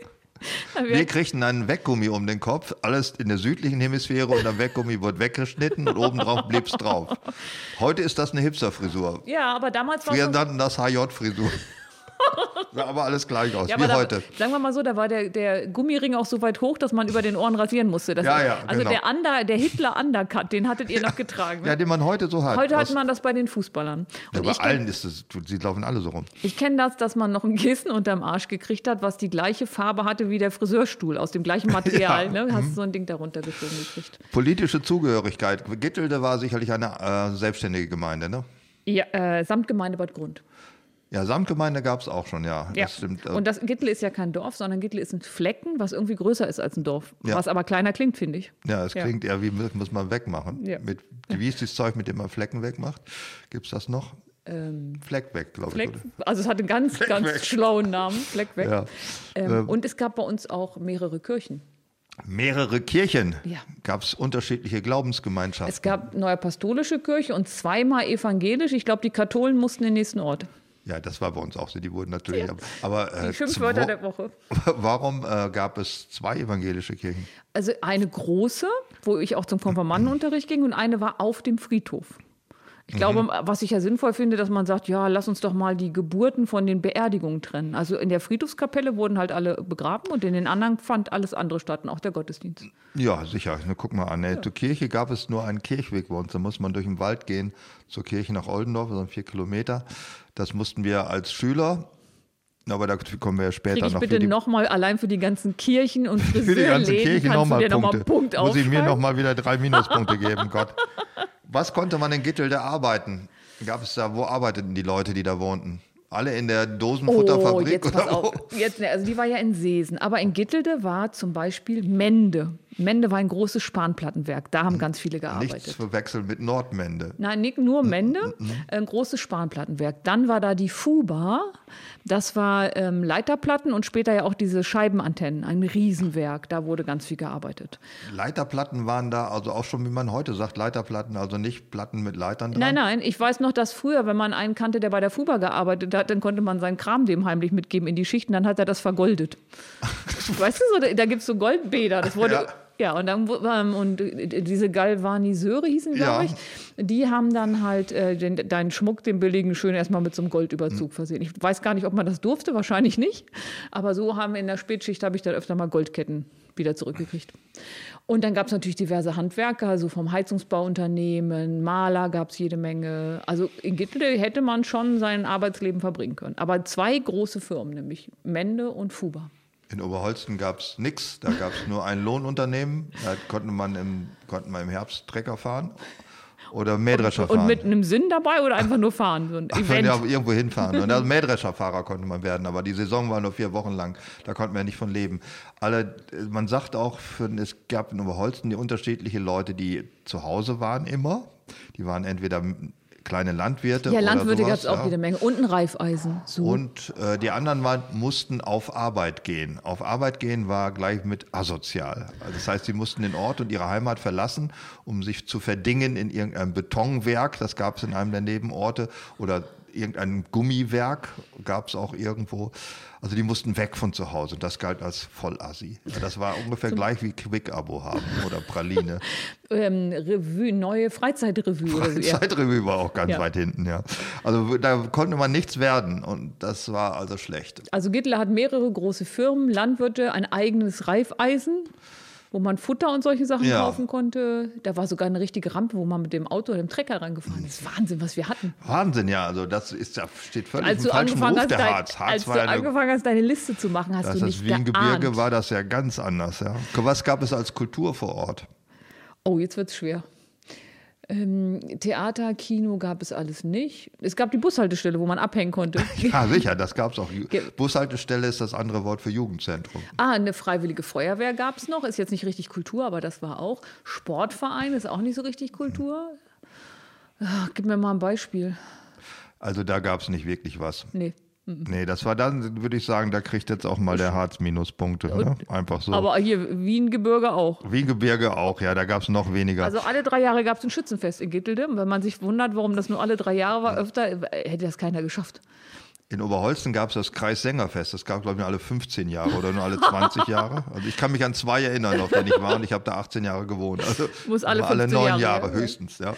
S2: Wir kriegten einen Weggummi um den Kopf, alles in der südlichen Hemisphäre und der Weggummi wurde weggeschnitten und obendrauf blieb's drauf. Heute ist das eine Hipster-Frisur.
S3: Ja, aber damals war
S2: Wir
S3: es.
S2: nannten das HJ-Frisur. Sah aber alles gleich aus,
S3: Ja,
S2: wie
S3: da,
S2: heute.
S3: sagen wir mal so, da war der, der Gummiring auch so weit hoch, dass man über den Ohren rasieren musste. Das,
S2: Ja, ja,
S3: also
S2: genau.
S3: der, Under, der Hitler-Undercut, den hattet ihr noch getragen.
S2: Ja, den man heute so hat.
S3: Heute hat man das bei den Fußballern.
S2: ja, bei allen ist es, sie laufen alle so rum.
S3: Ich kenne das, dass man noch ein Kissen unterm Arsch gekriegt hat, was die gleiche Farbe hatte wie der Friseurstuhl, aus dem gleichen Material.
S2: Ja.
S3: Ne? Hast du so ein Ding darunter geschoben gekriegt.
S2: Politische Zugehörigkeit. Gittelde war sicherlich eine äh, selbstständige Gemeinde, ne?
S3: Ja, äh, Samtgemeinde Bad Grund.
S2: Ja, Samtgemeinde gab es auch schon, ja.
S3: Ja.
S2: Das stimmt. äh,
S3: Und das Gittel ist ja kein Dorf, sondern Gittel ist ein Flecken, was irgendwie größer ist als ein Dorf.
S2: Ja.
S3: Was aber kleiner klingt, finde ich.
S2: ja, es
S3: ja.
S2: klingt eher wie muss man wegmachen.
S3: Ja.
S2: Mit, wie ist das Zeug, mit dem man Flecken wegmacht? Gibt es das noch? Fleck weg, glaube ich.
S3: Fleck,
S2: oder?
S3: also es hatte einen ganz, ganz
S2: weg.
S3: schlauen Namen, Fleck weg.
S2: Ja.
S3: Ähm, und es gab bei uns auch mehrere Kirchen.
S2: Mehrere Kirchen.
S3: Ja.
S2: Gab es unterschiedliche Glaubensgemeinschaften.
S3: Es gab neue apostolische Kirche und zweimal evangelisch. Ich glaube, die Katholen mussten in den nächsten Ort.
S2: Ja, das war bei uns auch so. Die wurden natürlich.
S3: Ja.
S2: Aber äh,
S3: Die Schimpfwörter der Woche.
S2: Warum äh, gab es zwei evangelische Kirchen?
S3: Also eine große, wo ich auch zum Konfirmandenunterricht ging und eine war auf dem Friedhof. Ich glaube, was ich ja sinnvoll finde, dass man sagt, ja, lass uns doch mal die Geburten von den Beerdigungen trennen. Also in der Friedhofskapelle wurden halt alle begraben und in den anderen fand alles andere statt, und auch der Gottesdienst.
S2: Ja, sicher. Na, guck mal an. ey. Zur Kirche gab es nur einen Kirchweg bei uns. Da muss man durch den Wald gehen zur Kirche nach Oldendorf, das sind vier Kilometer. Das mussten wir als Schüler, aber da kommen wir ja später
S3: Kriege ich
S2: noch
S3: bitte nochmal allein für die ganzen Kirchen und
S2: für die ganze
S3: Friseurläden,
S2: Kirche
S3: kannst du
S2: nochmal Punkte.
S3: Punkt
S2: muss ich mir nochmal wieder drei Minuspunkte geben, Gott. Was konnte man in Gittelde arbeiten? Gab es da, wo arbeiteten die Leute, die da wohnten? Alle in der
S3: Oh,
S2: Dosenfutterfabrik?
S3: jetzt pass auf. Jetzt, also die war ja in Seesen. Aber in Gittelde war zum Beispiel Mende. Mende war ein großes Spanplattenwerk. Da haben ganz viele
S2: Nichts
S3: gearbeitet.
S2: verwechseln mit Nordmende.
S3: Nein, nicht nur Mende, ein großes Spanplattenwerk. Dann war da die Fuba, das war ähm, Leiterplatten und später ja auch diese Scheibenantennen, ein Riesenwerk. Da wurde ganz viel gearbeitet.
S2: Leiterplatten waren da, also auch schon, wie man heute sagt, Leiterplatten, also nicht Platten mit Leitern dran.
S3: Nein, nein, ich weiß noch, dass früher, wenn man einen kannte, der bei der Fuba gearbeitet hat, dann konnte man seinen Kram dem heimlich mitgeben in die Schichten, dann hat er das vergoldet. weißt du, so, da, da gibt es so Goldbäder. Das wurde.
S2: Ja.
S3: Ja. und dann ähm, und diese Galvaniseure hießen, glaube
S2: Ja.
S3: ich, die haben dann halt äh, den, deinen Schmuck, den billigen, schön erstmal mit so einem Goldüberzug
S2: Hm.
S3: versehen. Ich weiß gar nicht, ob man das durfte, wahrscheinlich nicht. Aber so haben in der Spätschicht habe ich dann öfter mal Goldketten wieder zurückgekriegt. Und dann gab es natürlich diverse Handwerker, also vom Heizungsbauunternehmen, Maler gab es jede Menge. Also in Gittle hätte man schon sein Arbeitsleben verbringen können. Aber zwei große Firmen, nämlich Mende und Fuba.
S2: In Oberholsten gab es nichts, da gab es nur ein Lohnunternehmen. Da konnte man im, konnten wir im Herbst Trecker fahren. Oder Mähdrescher
S3: Und
S2: fahren.
S3: mit einem Sinn dabei oder einfach nur fahren? So ein Event.
S2: Ja, irgendwo hinfahren. Und als Mähdrescherfahrer konnte man werden, aber die Saison war nur vier Wochen lang. Da konnte man ja nicht von leben. Alle, man sagt auch, für, es gab in Oberholzen die unterschiedliche Leute, die zu Hause waren immer. Die waren entweder kleine Landwirte
S3: Ja, Landwirte gab es auch
S2: ja.
S3: jede Menge. Und ein Reifeisen. So.
S2: Und äh, die anderen waren, mussten auf Arbeit gehen. Auf Arbeit gehen war gleich mit asozial. Also das heißt, sie mussten den Ort und ihre Heimat verlassen, um sich zu verdingen in irgendeinem Betonwerk. Das gab es in einem der Nebenorte. Oder irgendein Gummiwerk gab es auch irgendwo. Also die mussten weg von zu Hause. Und das galt als Vollassi. Ja, das war ungefähr gleich wie Quick-Abo haben oder Praline.
S3: ähm, Revue, neue Freizeitrevue. oder so, ja.
S2: Zeitrevue war auch ganz
S3: Ja.
S2: weit hinten, ja. Also da konnte man nichts werden. Und das war also schlecht.
S3: Also Gittler hat mehrere große Firmen, Landwirte, ein eigenes Reifeisen, wo man Futter und solche Sachen
S2: Ja.
S3: kaufen konnte. Da war sogar eine richtige Rampe, wo man mit dem Auto oder dem Trecker reingefahren ist. Wahnsinn, was wir hatten.
S2: Wahnsinn, ja. Also das ist ja, steht völlig
S3: Als
S2: im
S3: du,
S2: falschen
S3: angefangen
S2: Ruf,
S3: hast,
S2: der
S3: dein,
S2: Harz. Harz
S3: als
S2: war
S3: du
S2: eine,
S3: angefangen hast, deine Liste zu machen, hast
S2: das
S3: du nicht
S2: Wiengebirge
S3: geahnt.
S2: war das ja ganz anders, ja. Was gab es als Kultur vor Ort?
S3: Oh, jetzt wird's schwer. Ähm, Theater, Kino gab es alles nicht. Es gab die Bushaltestelle, wo man abhängen konnte.
S2: Ja, sicher, das gab es auch.
S3: Ge-
S2: Bushaltestelle ist das andere Wort für Jugendzentrum.
S3: Ah, eine freiwillige Feuerwehr gab es noch. Ist jetzt nicht richtig Kultur, aber das war auch. Sportverein ist auch nicht so richtig Kultur. Ah, gib mir mal ein Beispiel.
S2: Also da gab es nicht wirklich was.
S3: Nee.
S2: Nee, das war dann, würde ich sagen, da kriegt jetzt auch mal der Harz Minuspunkte. Ne? Einfach so.
S3: Aber hier Wien-Gebirge auch.
S2: Wiengebirge auch, ja, da gab es noch weniger.
S3: Also alle drei Jahre gab es ein Schützenfest in Gitteldem. Wenn man sich wundert, warum das nur alle drei Jahre war, öfter hätte das keiner geschafft.
S2: In Oberholzen gab es das Kreissängerfest. Das gab, glaube ich, nur alle 15 Jahre oder nur alle 20 Jahre. Also ich kann mich an zwei erinnern, auf denen ich war und ich habe da 18 Jahre gewohnt. Also
S3: Muss alle
S2: alle
S3: 15
S2: neun
S3: Jahre,
S2: Jahre,
S3: ja.
S2: höchstens. Ja.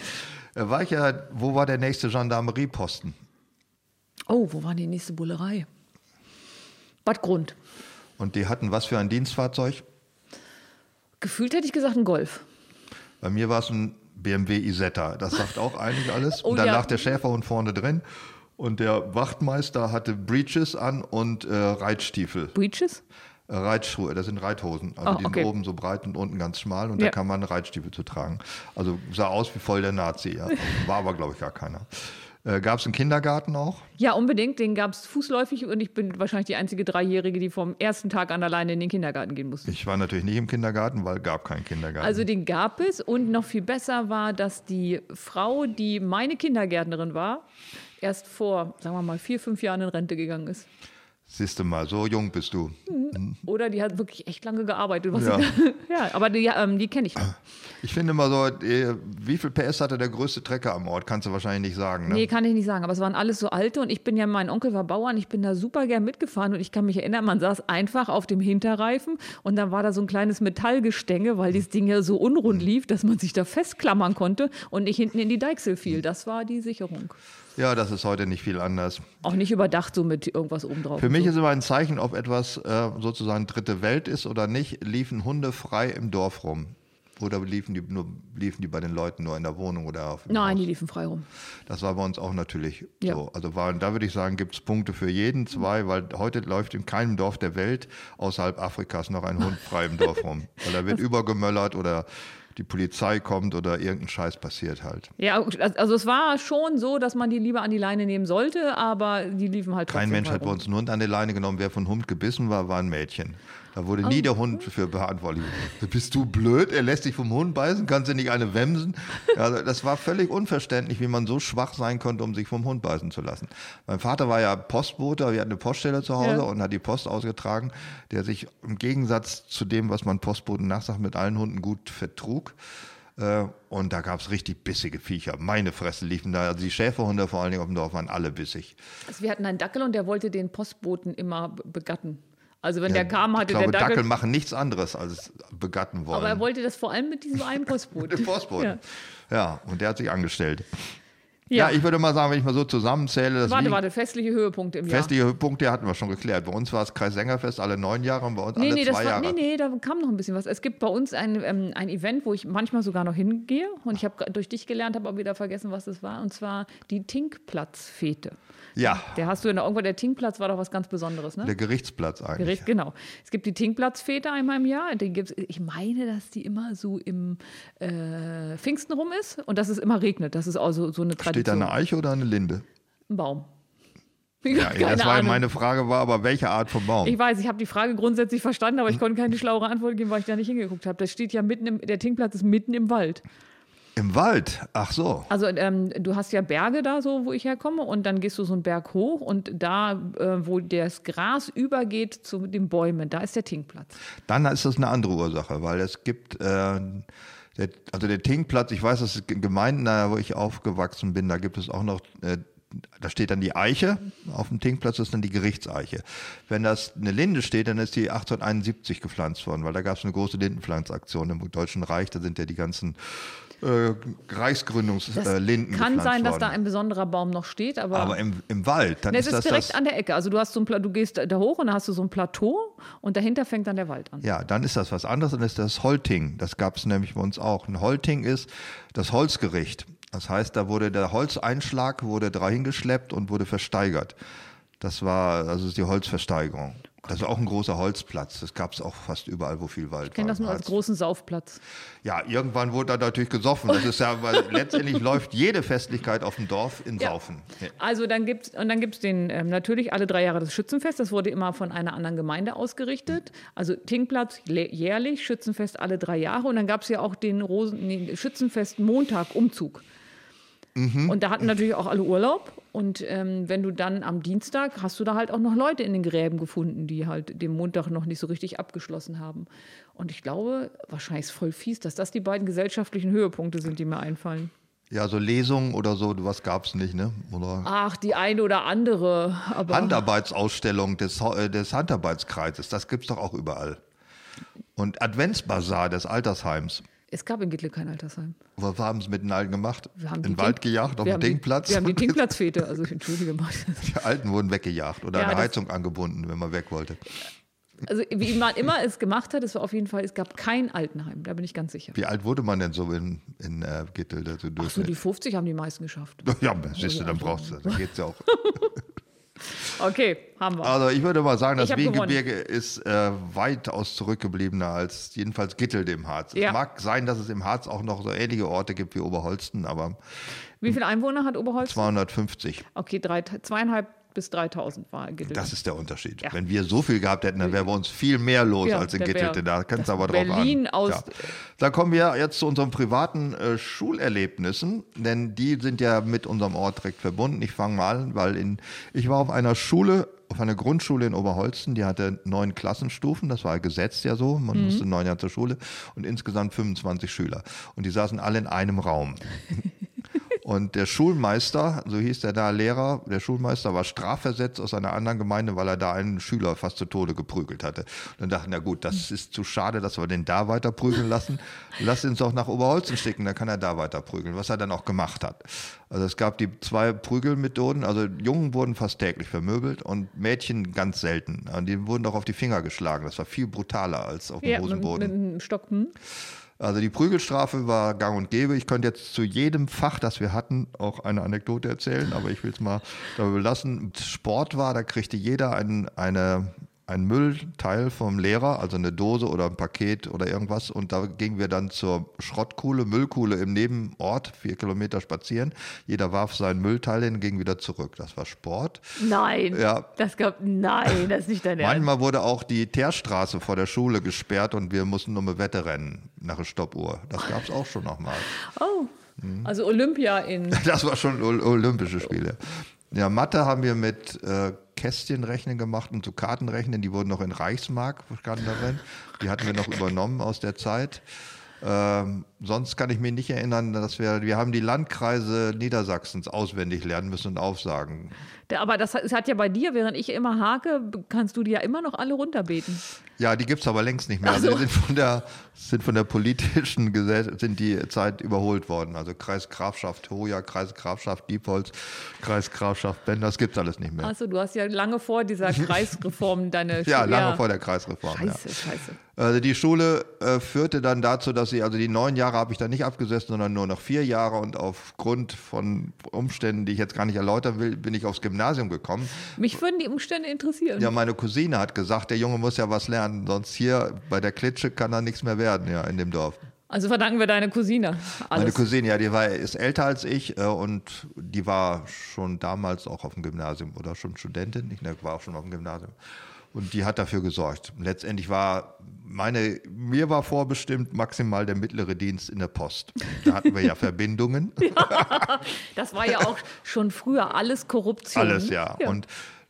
S2: Äh, War ich ja, wo war der nächste Gendarmerieposten?
S3: Oh, wo war die nächste Bullerei? Bad Grund.
S2: Und die hatten was für ein Dienstfahrzeug?
S3: Gefühlt hätte ich gesagt ein Golf.
S2: Bei mir war es ein BMW Isetta. Das sagt auch eigentlich alles.
S3: Oh
S2: und da
S3: ja.
S2: lag der Schäferhund vorne drin. Und der Wachtmeister hatte Breeches an und äh, Reitstiefel.
S3: Breaches?
S2: Äh, Reitschuhe, das sind Reithosen. Also
S3: Oh,
S2: die sind oben so breit und unten ganz schmal und
S3: Ja.
S2: da kann man Reitstiefel zu tragen. Also sah aus wie voll der Nazi, ja. War aber, glaube ich, gar keiner. Äh, Gab es einen Kindergarten auch?
S3: Ja, unbedingt. Den gab es fußläufig und ich bin wahrscheinlich die einzige Dreijährige, die vom ersten Tag an alleine in den Kindergarten gehen musste.
S2: Ich war natürlich nicht im Kindergarten, weil gab keinen Kindergarten.
S3: Also den gab es und noch viel besser war, dass die Frau, die meine Kindergärtnerin war, erst vor, sagen wir mal, vier, fünf Jahren in Rente gegangen ist.
S2: Siehst du mal, so jung bist du.
S3: Oder die hat wirklich echt lange gearbeitet.
S2: Ja.
S3: ja, aber die, ähm, die kenne ich. noch.
S2: Ich finde mal so, äh, wie viel PS hatte der größte Trecker am Ort? Kannst du wahrscheinlich nicht sagen. Ne?
S3: Nee, kann ich nicht sagen. Aber es waren alles so alte und ich bin ja, mein Onkel war Bauer und ich bin da super gern mitgefahren und ich kann mich erinnern, man saß einfach auf dem Hinterreifen und dann war da so ein kleines Metallgestänge, weil dieses Ding ja so unrund lief, dass man sich da festklammern konnte und nicht hinten in die Deichsel fiel. Das war die Sicherung.
S2: Ja, das ist heute nicht viel anders.
S3: Auch nicht überdacht so mit irgendwas oben drauf.
S2: Für mich
S3: so.
S2: ist immer ein Zeichen, ob etwas äh, sozusagen dritte Welt ist oder nicht, liefen Hunde frei im Dorf rum. Oder liefen die, nur, liefen die bei den Leuten nur in der Wohnung oder auf dem
S3: Nein,
S2: Haus?
S3: die liefen frei rum.
S2: Das war bei uns auch natürlich
S3: Ja.
S2: so. Also war, da würde ich sagen, gibt es Punkte für jeden, zwei, weil heute läuft in keinem Dorf der Welt außerhalb Afrikas noch ein Hund frei im Dorf rum. Weil da wird übergemöllert oder die Polizei kommt oder irgendein Scheiß passiert halt.
S3: Ja, also es war schon so, dass man die lieber an die Leine nehmen sollte, aber die liefen halt
S2: Kein Mensch
S3: frei
S2: hat bei uns einen Hund an die Leine genommen. Wer von Hund gebissen war, war ein Mädchen. Da wurde nie der Hund für verantwortlich. Bist du blöd? Er lässt dich vom Hund beißen? Kannst du nicht eine wemsen? Ja, das war völlig unverständlich, wie man so schwach sein konnte, um sich vom Hund beißen zu lassen. Mein Vater war ja Postbote, wir hatten eine Poststelle zu Hause
S3: Ja.
S2: und hat die Post ausgetragen, der sich im Gegensatz zu dem, was man Postboten nachsagt, mit allen Hunden gut vertrug. Äh, Und da gab es richtig bissige Viecher. Meine Fresse liefen da. Also die Schäferhunde vor allen Dingen auf dem Dorf waren alle bissig.
S3: Also wir hatten einen Dackel und der wollte den Postboten immer be- begatten. Also wenn der kam,
S2: ich
S3: hatte
S2: glaube,
S3: der Dackel,
S2: Dackel machen nichts anderes als begatten wollen.
S3: aber er wollte das vor allem mit diesem einen Postboten.
S2: Den Postboten.
S3: Ja.
S2: Ja. und der hat sich angestellt. Ja.
S3: Ja.
S2: ich würde mal sagen, wenn ich mal so zusammenzähle, das
S3: Warte, warte, festliche Höhepunkte im Jahr.
S2: festliche Punkte hatten wir schon geklärt. Bei uns war es Kreissängerfest alle neun Jahre und bei uns
S3: Nee,
S2: alle
S3: nee,
S2: zwei
S3: das war,
S2: Jahre.
S3: nee, nee, da kam noch ein bisschen was. Es gibt bei uns ein, ähm, ein Event, wo ich manchmal sogar noch hingehe und ich habe durch dich gelernt, habe aber wieder vergessen, was es war, und zwar die Tinkplatzfete.
S2: Ja,
S3: Der hast du in der, irgendwo, der Tinkplatz war doch was ganz Besonderes, ne?
S2: der Gerichtsplatz eigentlich.
S3: Gericht, genau. Es gibt die Tinkplatzfete einmal im Jahr. Die gibt's, ich meine, dass die immer so im äh, Pfingsten rum ist und dass es immer regnet. Das ist also so eine Tradition.
S2: Steht da eine Eiche oder eine Linde?
S3: Ein Baum.
S2: Ja,
S3: Keine
S2: das war
S3: Ahnung.
S2: meine Frage war, aber welche Art von Baum?
S3: Ich weiß, ich habe die Frage grundsätzlich verstanden, aber ich konnte keine schlauere Antwort geben, weil ich da nicht hingeguckt habe. Das steht ja mitten im, der Tinkplatz ist mitten im Wald.
S2: Im Wald. Ach so.
S3: Also ähm, du hast ja Berge da so, wo ich herkomme und dann gehst du so einen Berg hoch und da, äh, wo das Gras übergeht zu den Bäumen, da ist der Tinkplatz.
S2: Dann ist das eine andere Ursache, weil es gibt, äh, der, also der Tinkplatz, ich weiß, dass es in Gemeinden, wo ich aufgewachsen bin, da gibt es auch noch, äh, da steht dann die Eiche, auf dem Tinkplatz ist dann die Gerichtseiche. Wenn das eine Linde steht, dann ist die 1871 gepflanzt worden, weil da gab es eine große Lindenpflanzaktion im Deutschen Reich, da sind ja die ganzen äh, Reichsgründungslinden äh,
S3: kann sein, dass
S2: worden.
S3: da ein besonderer Baum noch steht, aber,
S2: aber im, im Wald, dann
S3: Ne,
S2: ist
S3: es ist
S2: das
S3: direkt
S2: das,
S3: an der Ecke. Also du hast so ein du gehst da hoch und dann hast du so ein Plateau und dahinter fängt dann der Wald an.
S2: Ja, dann ist das was anderes, dann ist das Holting. Das gab es nämlich bei uns auch. Ein Holting ist das Holzgericht. Das heißt, da wurde der Holzeinschlag wurde dahin geschleppt und wurde versteigert. Das war, also ist die Holzversteigerung. Das war auch ein großer Holzplatz. Das gab es auch fast überall, wo viel Wald
S3: Ich kenne
S2: war.
S3: das nur als großen Saufplatz.
S2: Ja, irgendwann wurde da natürlich gesoffen. Das ist ja, weil letztendlich läuft jede Festlichkeit auf dem Dorf in
S3: Ja.
S2: Saufen. Ja.
S3: Also dann gibt's und dann gibt's den ähm, natürlich alle drei Jahre das Schützenfest. Das wurde immer von einer anderen Gemeinde ausgerichtet. Also Tinkplatz le- jährlich, Schützenfest alle drei Jahre und dann gab's ja auch den Rosen, nee, Schützenfest Montag Umzug. Und da hatten natürlich auch alle Urlaub. Und ähm, wenn du dann am Dienstag hast du da halt auch noch Leute in den Gräben gefunden, die halt den Montag noch nicht so richtig abgeschlossen haben. Und ich glaube, wahrscheinlich ist es voll fies, dass das die beiden gesellschaftlichen Höhepunkte sind, die mir einfallen.
S2: ja, so Lesungen oder so, was gab es nicht, ne? Oder
S3: Ach, die eine oder andere. Aber
S2: Handarbeitsausstellung des, äh, des Handarbeitskreises, das gibt es doch auch überall. Und Adventsbazar des Altersheims.
S3: Es gab in Gittle kein Altersheim.
S2: Was haben sie mit den Alten gemacht?
S3: Wir haben
S2: In den Wald gejagt, auf
S3: wir die-
S2: Tinkplatz?
S3: Wir haben die Tinkplatzfete, also entschuldige mal.
S2: Die Alten wurden weggejagt oder
S3: Ja,
S2: an eine
S3: das-
S2: Heizung angebunden, wenn man weg wollte.
S3: Also wie man immer es gemacht hat, es war auf jeden Fall, es gab kein Altenheim, da bin ich ganz sicher.
S2: Wie alt wurde man denn so in, in äh, Gittel? dazu
S3: Ach so, die 50 haben die meisten geschafft.
S2: ja, siehst du, dann brauchst du, dann geht's ja auch.
S3: Okay, haben wir.
S2: Also ich würde mal sagen, das. Wiehengebirge ist äh, weitaus zurückgebliebener als jedenfalls Gittel dem Harz.
S3: Ja.
S2: Es mag sein, dass es im Harz auch noch so ähnliche Orte gibt wie Oberholsten, aber
S3: Wie viele Einwohner hat Oberholz?
S2: 250.
S3: Okay, drei, zweieinhalb bis 3000 war Gittel.
S2: Das ist der Unterschied.
S3: Ja.
S2: Wenn wir so viel gehabt hätten, dann wäre bei uns viel mehr los
S3: Ja,
S2: als in Gittelte. Da kannst du aber drauf
S3: Berlin
S2: an.
S3: aus-
S2: Ja. Da kommen wir jetzt zu unseren privaten äh, Schulerlebnissen, denn die sind ja mit unserem Ort direkt verbunden. Ich fange mal an, weil in, ich war auf einer Schule, auf einer Grundschule in Oberholzen, die hatte neun Klassenstufen, das war gesetzt ja so, man musste neun Jahre zur Schule und insgesamt 25 Schüler. Und die saßen alle in einem Raum. Und der Schulmeister, so hieß der da Lehrer, der Schulmeister war strafversetzt aus einer anderen Gemeinde, weil er da einen Schüler fast zu Tode geprügelt hatte. Und dann dachten, na gut, das ist zu schade, dass wir den da weiter prügeln lassen. Lass uns doch nach Oberholzen schicken, dann kann er da weiter prügeln, was er dann auch gemacht hat. Also es gab die zwei Prügelmethoden, also Jungen wurden fast täglich vermöbelt und Mädchen ganz selten. Und die wurden doch auf die Finger geschlagen. Das war viel brutaler als auf dem
S3: ja, mit, mit
S2: Hosenboden.
S3: einem Stock. Hm?
S2: Also die Prügelstrafe war gang und gäbe. Ich könnte jetzt zu jedem Fach, das wir hatten, auch eine Anekdote erzählen, aber ich will es mal dabei belassen. Sport war, da kriegte jeder ein, eine, ein Müllteil vom Lehrer, also eine Dose oder ein Paket oder irgendwas. Und da gingen wir dann zur Schrottkuhle, Müllkuhle im Nebenort, vier Kilometer spazieren. Jeder warf seinen Müllteil hin ging wieder zurück. Das war Sport.
S3: Nein.
S2: Ja.
S3: Das gab, nein, das ist nicht dein Ernst.
S2: Manchmal wurde auch die Teerstraße vor der Schule gesperrt und wir mussten um eine Wette rennen nach der Stoppuhr. Das gab es auch schon nochmal.
S3: Oh.
S2: Mhm.
S3: Also Olympia in.
S2: Das war schon Ol- Olympische Spiele. Ja, Mathe haben wir mit äh, Kästchenrechnen gemacht und so Kartenrechnen. Die wurden noch in Reichsmark standen darin. Die hatten wir noch übernommen aus der Zeit. Ähm, sonst kann ich mich nicht erinnern, dass wir, wir haben die Landkreise Niedersachsens auswendig lernen müssen und aufsagen.
S3: Aber das hat, ja bei dir, während ich immer hake, kannst du die ja immer noch alle runterbeten.
S2: Ja, die gibt es aber längst nicht mehr. Also die sind von der, sind von der politischen Gesellschaft, sind die Zeit überholt worden. Also Kreis Grafschaft Hoja, Kreis Grafschaft Diepholz, Kreis Grafschaft Bender, das gibt es alles nicht mehr.
S3: Also du hast ja lange vor dieser Kreisreform deine
S2: ja,
S3: Schule-
S2: lange vor der Kreisreform. Ja.
S3: Scheiße, scheiße.
S2: Also die Schule äh, führte dann dazu, dass ich, also die neun Jahre habe ich da nicht abgesessen, sondern nur noch vier Jahre und aufgrund von Umständen, die ich jetzt gar nicht erläutern will, bin ich aufs Gymnasium gekommen.
S3: Mich würden die Umstände interessieren.
S2: Ja, meine Cousine hat gesagt, der Junge muss ja was lernen, sonst hier bei der Klitsche kann er nichts mehr werden, ja, in dem Dorf.
S3: Also verdanken wir deine Cousine.
S2: Meine
S3: Alles.
S2: Cousine, ja, die war, ist älter als ich äh, und die war schon damals auch auf dem Gymnasium oder schon Studentin, ich ne, war auch schon auf dem Gymnasium. Und die hat dafür gesorgt. Letztendlich war meine, mir war vorbestimmt maximal der mittlere Dienst in der Post. Da hatten wir ja Verbindungen,
S3: Das war ja auch schon früher alles Korruption.
S2: alles ja. Und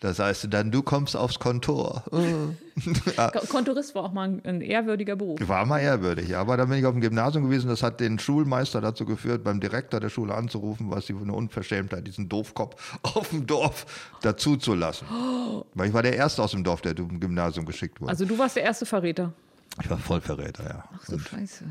S2: das heißt, dann du kommst aufs Kontor.
S3: Ko- Kontorist war auch mal ein, ehrwürdiger Beruf.
S2: War mal ehrwürdig, ja. aber dann bin ich auf dem Gymnasium gewesen. Das hat den Schulmeister dazu geführt, beim Direktor der Schule anzurufen, was sie für eine Unverschämtheit, diesen Doofkopf auf dem Dorf dazuzulassen. Weil ich war der Erste aus dem Dorf, der zum Gymnasium geschickt wurde.
S3: Also du warst der erste Verräter.
S2: ich war Vollverräter, ja.
S3: Ach so, scheiße.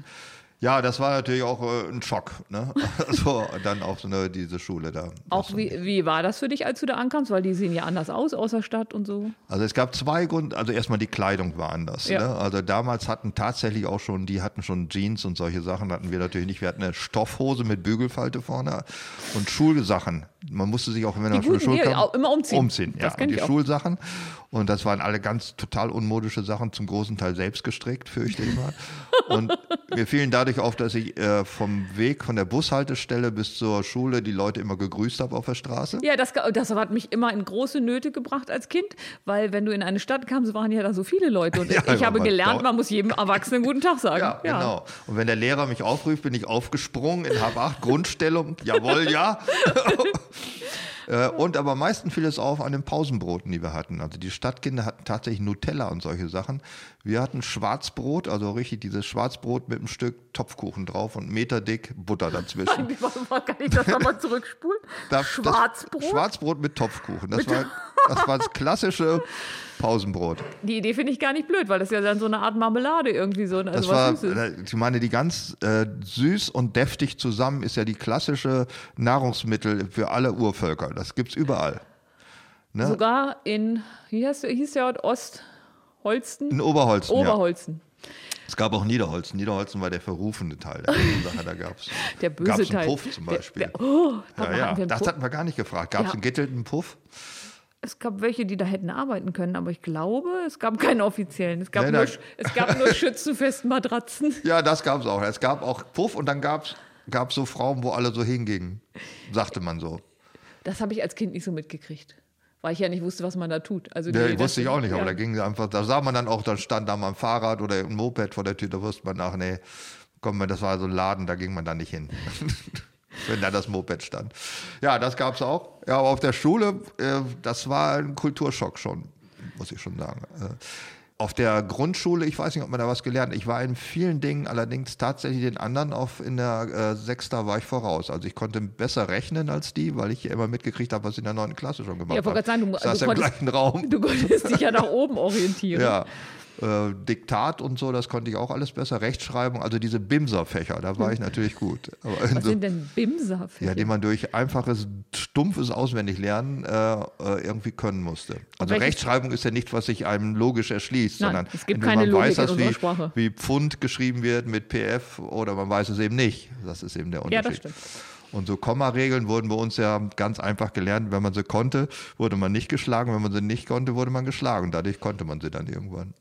S2: Ja, das war natürlich auch äh, ein Schock. Ne? Also dann auch so eine, diese Schule da.
S3: Auch wie, wie war das für dich, als du da ankamst? Weil die sehen ja anders aus, außer Stadt und so.
S2: Also es gab zwei Gründe, also erstmal die Kleidung war anders.
S3: Ja.
S2: Ne? Also damals hatten tatsächlich auch schon, die hatten schon Jeans und solche Sachen hatten wir natürlich nicht. Wir hatten eine Stoffhose mit Bügelfalte vorne und Schulsachen. Man musste sich auch, wenn man von der Schule
S3: ja,
S2: kam,
S3: immer umziehen.
S2: umziehen. Ja, und die. Schulsachen. Und das waren alle ganz total unmodische Sachen, zum großen Teil selbst gestrickt, fürchte ich mal. Und mir fielen dadurch auf, dass ich äh, vom Weg von der Bushaltestelle bis zur Schule die Leute immer gegrüßt habe auf der Straße.
S3: Ja, das, das hat mich immer in große Nöte gebracht als Kind, weil wenn du in eine Stadt kamst, waren ja da so viele Leute. Und
S2: Ja,
S3: ich habe gelernt, man muss jedem Erwachsenen guten Tag sagen.
S2: Ja, genau. Und wenn der Lehrer mich aufruft, bin ich aufgesprungen in Hab 8, Grundstellung, jawohl, ja. Äh, Und aber am meisten fiel es auf an den Pausenbroten, die wir hatten. Also die Stadtkinder hatten tatsächlich Nutella und solche Sachen. Wir hatten Schwarzbrot, also richtig dieses Schwarzbrot mit einem Stück Topfkuchen drauf und meterdick Butter dazwischen.
S3: Kann ich das nochmal zurückspulen?
S2: Das-
S3: Schwarzbrot?
S2: Das Schwarzbrot mit Topfkuchen. Das war, das war das klassische Pausenbrot.
S3: Die Idee finde ich gar nicht blöd, weil das ja dann so eine Art Marmelade irgendwie so,
S2: Das
S3: also
S2: war,
S3: was Süßes.
S2: äh, ich meine, die ganz äh, süß und deftig zusammen ist ja die klassische Nahrungsmittel für alle Urvölker. Das gibt's überall. Ne?
S3: Sogar in, wie heißt, hieß der Ort Ostholsten?
S2: In Oberholzen. Ja.
S3: Oberholzen.
S2: Es gab auch Niederholzen. Niederholzen war der verrufene Teil der Sache. Da
S3: Der böse
S2: gab's einen
S3: Teil.
S2: Puff zum
S3: Der-
S2: Beispiel.
S3: Der, oh, da
S2: ja,
S3: hatten
S2: ja.
S3: einen
S2: Das
S3: Puff.
S2: hatten wir gar nicht gefragt. Gab es
S3: Ja.
S2: einen gettelten Puff?
S3: Es gab welche, die da hätten arbeiten können, aber ich glaube, es gab keinen offiziellen. Es gab,
S2: Nee,
S3: nur, es gab nur schützenfesten Matratzen.
S2: Ja, das gab es auch. Es gab auch Puff und dann gab es so Frauen, wo alle so hingingen. Sagte man so.
S3: Das habe ich als Kind nicht so mitgekriegt, weil ich ja nicht wusste, was man da tut. Also
S2: Ja,
S3: die-
S2: ich wusste ich auch nicht, aber
S3: ja.
S2: da ging einfach, da sah man dann auch, da stand da mal ein Fahrrad oder ein Moped vor der Tür, da wusste man, ach nee, komm, das war so ein Laden, da ging man da nicht hin. Wenn da das Moped stand. Ja, das gab es auch. Ja, aber auf der Schule, äh, das war ein Kulturschock schon, muss ich schon sagen. Äh, auf der Grundschule, ich weiß nicht, ob man da was gelernt hat. Ich war in vielen Dingen allerdings tatsächlich den anderen auf in der äh, Sechster war ich voraus. Also ich konnte besser rechnen als die, weil ich immer mitgekriegt habe, was ich in der neunten Klasse schon gemacht
S3: Ja,
S2: habe.
S3: gerade sagen, du- du
S2: im
S3: konntest-
S2: gleichen Raum.
S3: Du konntest dich ja nach oben orientieren.
S2: Ja. Äh, Diktat und so, das konnte ich auch alles besser. Rechtschreibung, also diese Bimser-Fächer, da war ich natürlich gut. Aber
S3: Was
S2: so,
S3: sind denn Bimser?
S2: ja, die man durch einfaches, stumpfes Auswendiglernen äh, äh, irgendwie können musste. Also
S3: welches-
S2: Rechtschreibung ist ja nicht, was sich einem logisch erschließt,
S3: Nein,
S2: sondern
S3: es gibt keine
S2: man
S3: Logik
S2: weiß,
S3: in
S2: das,
S3: unserer
S2: wie,
S3: Sprache.
S2: wie Pfund geschrieben wird mit PF oder man weiß es eben nicht. Das ist eben der
S3: Ja,
S2: Unterschied.
S3: das stimmt.
S2: Und so Kommaregeln wurden bei uns ja ganz einfach gelernt. Wenn man sie konnte, wurde man nicht geschlagen. Wenn man sie nicht konnte, wurde man geschlagen. Dadurch konnte man sie dann irgendwann.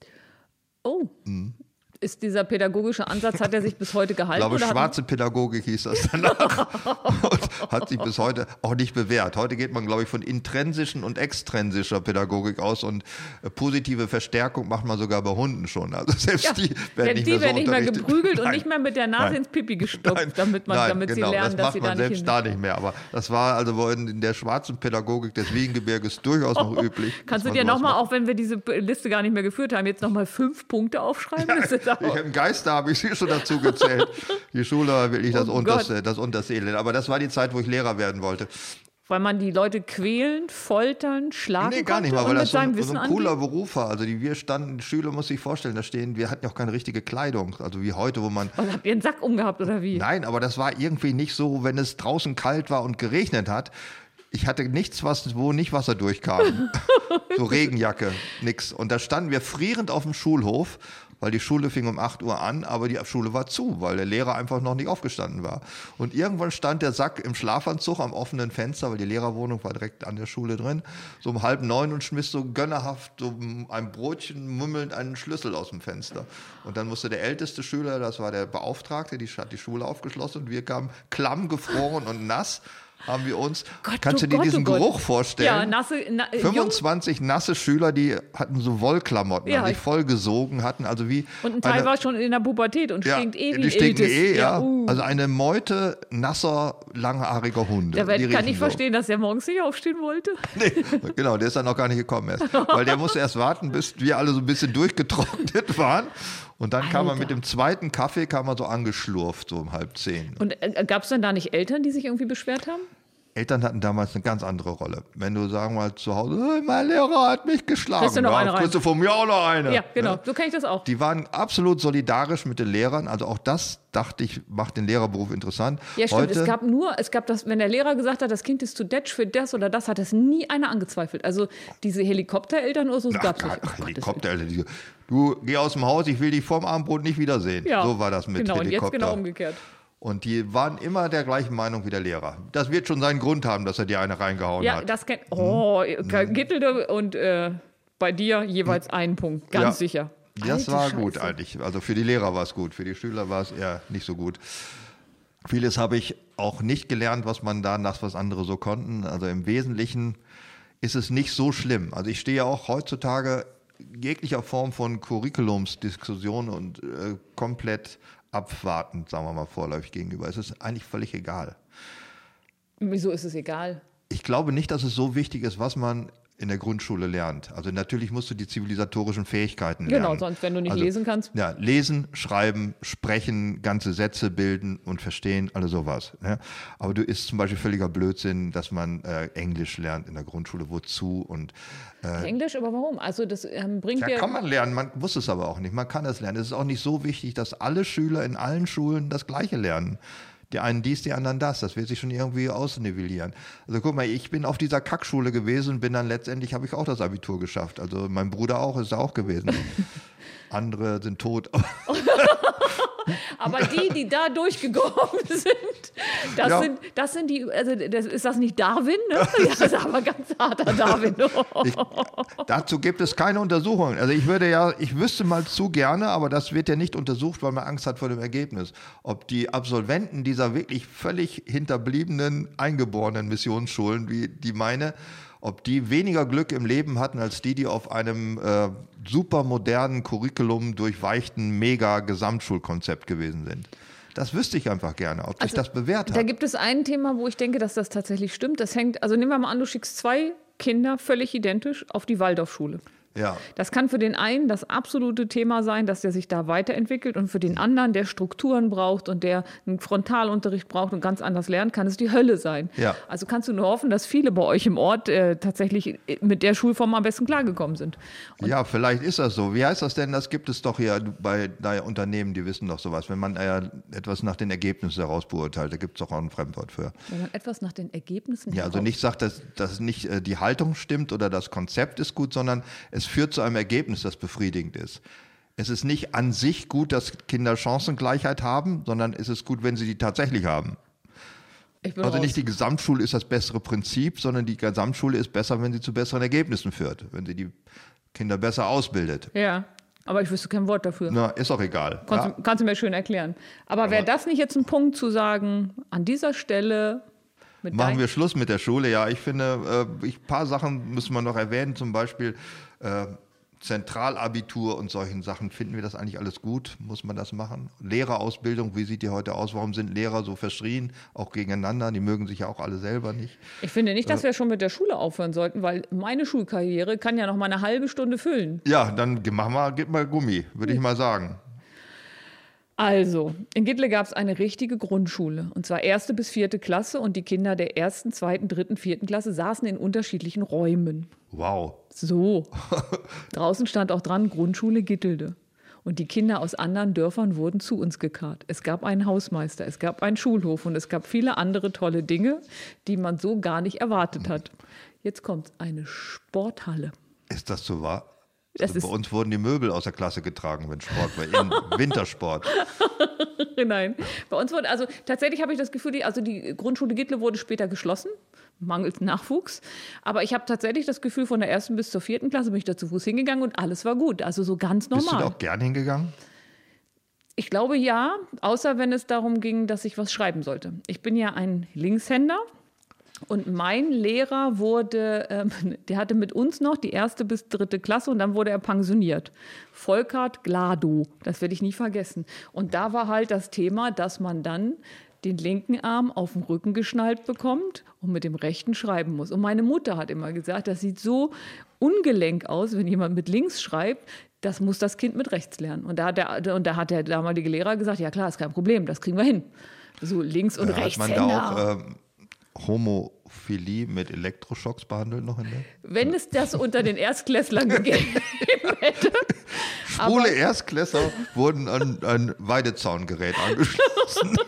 S3: Oh.
S2: Mhm.
S3: Ist dieser pädagogische Ansatz, hat er sich bis heute
S2: Ich
S3: gehalten?
S2: glaube,
S3: oder hat-
S2: schwarze Pädagogik hieß das danach. und hat sich bis heute auch nicht bewährt. Heute geht man, glaube ich, von intrinsischen und extrinsischer Pädagogik aus und äh, positive Verstärkung macht man sogar bei Hunden schon. Also selbst
S3: Ja,
S2: die
S3: ja,
S2: werden nicht
S3: die
S2: mehr so
S3: werden nicht mehr geprügelt und
S2: Nein.
S3: nicht mehr mit der Nase
S2: Nein.
S3: ins Pipi gestopft,
S2: Nein,
S3: damit, man, damit
S2: genau,
S3: sie lernen,
S2: das
S3: dass
S2: macht
S3: sie
S2: man
S3: da nicht
S2: selbst
S3: hin.
S2: da nicht mehr. Aber das war also in, der schwarzen Pädagogik des Wiegengebirges durchaus noch üblich.
S3: Kannst du
S2: man
S3: dir nochmal,
S2: macht.
S3: auch wenn wir diese Liste gar nicht mehr geführt haben, jetzt nochmal fünf Punkte aufschreiben? Das ist genau.
S2: Ich, Im Geiste habe ich sie schon dazu gezählt. Die Schule war wirklich das,
S3: Oh
S2: unterste, das unterste Elend. Aber das war die Zeit, wo ich Lehrer werden wollte.
S3: Weil man die Leute quälen, foltern, schlagen
S2: Nee, gar nicht mal, weil das so ein, so ein cooler? Beruf war. Also die, wir standen, Schüler muss sich vorstellen, da stehen, wir hatten ja auch keine richtige Kleidung. Also wie heute, wo man
S3: Was, habt ihr einen Sack umgehabt oder wie?
S2: Nein, aber das war irgendwie nicht so, wenn es draußen kalt war und geregnet hat. Ich hatte nichts, was, wo nicht Wasser durchkam. so Regenjacke, nix. Und da standen wir frierend auf dem Schulhof, weil die Schule fing um 8 Uhr an, aber die Schule war zu, weil der Lehrer einfach noch nicht aufgestanden war. Und irgendwann stand der Sack im Schlafanzug am offenen Fenster, weil die Lehrerwohnung war direkt an der Schule drin, so um halb neun und schmiss so gönnerhaft so ein Brotchen mummelnd einen Schlüssel aus dem Fenster. Und dann musste der älteste Schüler, das war der Beauftragte, die hat die Schule aufgeschlossen und wir kamen klamm gefroren und nass. Haben wir uns,
S3: Gott,
S2: kannst
S3: oh
S2: du dir
S3: Gott,
S2: diesen
S3: oh Gott.
S2: Geruch vorstellen?
S3: Ja, nasse, na, äh, jung
S2: 25 nasse Schüler, die hatten so Wollklamotten,
S3: Ja,
S2: die vollgesogen hatten, also wie
S3: und ein Teil
S2: eine-
S3: war schon in der Pubertät und
S2: ja,
S3: stinkt eh wie
S2: die stinken eh, ja.
S3: uh.
S2: Also eine Meute nasser, langhaariger Hunde.
S3: Da werd- kann ich
S2: so.
S3: verstehen, dass er morgens nicht aufstehen wollte.
S2: Nee, genau, der ist dann noch gar nicht gekommen erst. Weil der musste erst warten, bis wir alle so ein bisschen durchgetrocknet waren. Und dann kam er
S3: Alter.
S2: mit dem zweiten Kaffee, kam er so angeschlurft, so um halb zehn.
S3: Und äh, gab es dann da nicht Eltern, die sich irgendwie beschwert haben?
S2: Eltern hatten damals eine ganz andere Rolle. Wenn du sagen wir mal zu Hause, "Hey, mein Lehrer hat mich geschlagen.
S3: Kriegst du noch
S2: ja,
S3: eine rein.
S2: kriegst du von mir auch noch eine.
S3: Ja, genau.
S2: Ne?
S3: So kenne ich das auch.
S2: Die waren absolut solidarisch mit den Lehrern. Also auch das, dachte ich, macht den Lehrerberuf interessant.
S3: Ja, stimmt.
S2: Heute,
S3: es gab nur, es gab das, wenn der Lehrer gesagt hat, das Kind ist zu detsch für das oder das, hat es nie einer angezweifelt. Also diese Helikoptereltern oder so
S2: Ach,
S3: gab es nicht.
S2: Helikoptereltern, die- Du geh aus dem Haus, ich will dich vorm Abendbrot nicht wiedersehen.
S3: Ja,
S2: so war das mit
S3: genau,
S2: Helikopter.
S3: und jetzt genau umgekehrt.
S2: Und die waren immer der gleichen Meinung wie der Lehrer. Das wird schon seinen Grund haben, dass er dir eine reingehauen
S3: Ja,
S2: hat.
S3: das kennt. Oh,
S2: Mhm.
S3: Gittel und äh, bei dir jeweils einen Punkt, ganz
S2: Ja.
S3: sicher.
S2: Das
S3: Alte
S2: war
S3: Scheiße.
S2: gut eigentlich. Also für die Lehrer war es gut, für die Schüler war es eher nicht so gut. Vieles habe ich auch nicht gelernt, was man da nach was andere so konnten. Also im Wesentlichen ist es nicht so schlimm. Also ich stehe auch heutzutage jeglicher Form von Curriculumsdiskussion und äh, komplett abwartend, sagen wir mal vorläufig gegenüber. Es ist eigentlich völlig egal.
S3: Wieso ist es egal?
S2: Ich glaube nicht, dass es so wichtig ist, was man in der Grundschule lernt. Also natürlich musst du die zivilisatorischen Fähigkeiten lernen.
S3: Genau, sonst, wenn du nicht
S2: also,
S3: lesen kannst.
S2: Ja, lesen, schreiben, sprechen, ganze Sätze bilden und verstehen, alles sowas. Ne? Aber du ist zum Beispiel völliger Blödsinn, dass man äh, Englisch lernt in der Grundschule. Wozu? Und
S3: Englisch, aber warum? Also das ähm, bringt
S2: ja, kann man lernen, man muss es aber auch nicht. Man kann es lernen. Es ist auch nicht so wichtig, dass alle Schüler in allen Schulen das Gleiche lernen. Die einen dies, die anderen das. Das wird sich schon irgendwie ausnivellieren. Also guck mal, ich bin auf dieser Kackschule gewesen, bin dann letztendlich, habe ich auch das Abitur geschafft. Also mein Bruder auch, ist da auch gewesen. Andere sind tot.
S3: Aber die, die da durchgekommen sind, das,
S2: Ja.
S3: sind, das sind die, also das, ist das nicht Darwin? Ne? Das ist aber ganz harter Darwin.
S2: Ich, dazu gibt es keine Untersuchungen. Also ich würde ja, ich wüsste mal zu gerne, aber das wird ja nicht untersucht, weil man Angst hat vor dem Ergebnis. Ob die Absolventen dieser wirklich völlig hinterbliebenen, eingeborenen Missionsschulen, wie die meine, ob die weniger Glück im Leben hatten als die, die auf einem äh, super modernen Curriculum durchweichten Mega-Gesamtschulkonzept gewesen sind. Das wüsste ich einfach gerne, ob sich das bewährt
S3: Also, Da
S2: hat.
S3: gibt es ein Thema, wo ich denke, dass das tatsächlich stimmt. Das hängt, also nehmen wir mal an, du schickst zwei Kinder völlig identisch auf die Waldorfschule.
S2: Ja.
S3: Das kann für den einen das absolute Thema sein, dass der sich da weiterentwickelt und für den anderen, der Strukturen braucht und der einen Frontalunterricht braucht und ganz anders lernt, kann es die Hölle sein.
S2: Ja.
S3: Also kannst du nur hoffen, dass viele bei euch im Ort äh, tatsächlich mit der Schulform am besten klargekommen sind.
S2: Ja, vielleicht ist das so. Wie heißt das denn? Das gibt es doch ja bei bei Unternehmen, die wissen doch sowas. Wenn man äh, etwas nach den Ergebnissen heraus beurteilt, da gibt es doch auch ein Fremdwort für.
S3: Wenn man etwas nach den Ergebnissen
S2: Ja, also nicht sagt, dass, dass nicht äh, die Haltung stimmt oder das Konzept ist gut, sondern es führt zu einem Ergebnis, das befriedigend ist. Es ist nicht an sich gut, dass Kinder Chancengleichheit haben, sondern es ist gut, wenn sie die tatsächlich haben. Also
S3: raus.
S2: nicht die Gesamtschule ist das bessere Prinzip, sondern die Gesamtschule ist besser, wenn sie zu besseren Ergebnissen führt, wenn sie die Kinder besser ausbildet.
S3: Ja, aber ich wüsste kein Wort dafür.
S2: Na, ist auch egal.
S3: Kannst,
S2: Ja.
S3: du, kannst du mir schön erklären. Aber, wäre das nicht jetzt ein Punkt zu sagen, an dieser Stelle mit
S2: Machen wir Schluss mit der Schule. Ja, ich finde, äh, ich, paar Sachen müssen wir noch erwähnen. Zum Beispiel äh, Zentralabitur und solchen Sachen. Finden wir das eigentlich alles gut? Muss man das machen? Lehrerausbildung, wie sieht die heute aus? Warum sind Lehrer so verschrien, auch gegeneinander? Die mögen sich ja auch alle selber nicht.
S3: Ich finde nicht, dass wir schon mit der Schule aufhören sollten, weil meine Schulkarriere kann ja noch mal eine halbe Stunde füllen.
S2: Ja, dann mach mal, gib mal Gummi, würde ich mal sagen.
S3: Also, in Gittle gab es eine richtige Grundschule. Und zwar erste bis vierte Klasse. Und die Kinder der ersten, zweiten, dritten, vierten Klasse saßen in unterschiedlichen Räumen.
S2: Wow.
S3: So. Draußen stand auch dran Grundschule Gittelde. Und die Kinder aus anderen Dörfern wurden zu uns gekarrt. Es gab einen Hausmeister, es gab einen Schulhof und es gab viele andere tolle Dinge, die man so gar nicht erwartet hat. Jetzt kommt eine Sporthalle.
S2: Ist das so wahr?
S3: Das
S2: Also bei uns wurden die Möbel aus der Klasse getragen, wenn Sport war. In Wintersport.
S3: Nein, bei uns wurde, also tatsächlich habe ich das Gefühl, die, also die Grundschule Gittle wurde später geschlossen, mangels Nachwuchs. Aber ich habe tatsächlich das Gefühl, von der ersten bis zur vierten Klasse bin ich da zu Fuß hingegangen und alles war gut. Also so ganz
S2: Bist du da
S3: normal.
S2: auch gern hingegangen?
S3: Ich glaube ja, außer wenn es darum ging, dass ich was schreiben sollte. Ich bin ja ein Linkshänder. Und mein Lehrer wurde, ähm, der hatte mit uns noch die erste bis dritte Klasse und dann wurde er pensioniert. Volkart Glado, das werde ich nie vergessen. Und da war halt das Thema, dass man dann den linken Arm auf den Rücken geschnallt bekommt und mit dem rechten schreiben muss. Und meine Mutter hat immer gesagt, das sieht so ungelenk aus, wenn jemand mit links schreibt, das muss das Kind mit rechts lernen. Und da hat der, und da hat der damalige Lehrer gesagt, ja klar, ist kein Problem, das kriegen wir hin. So links und
S2: Äh, Hat
S3: rechts.
S2: man da auch ähm, Homophilie mit Elektroschocks behandelt noch in der?
S3: Wenn es das unter den Erstklässlern gegeben hätte.
S2: Schwule Erstklässler wurden an ein Weidezaungerät angeschlossen.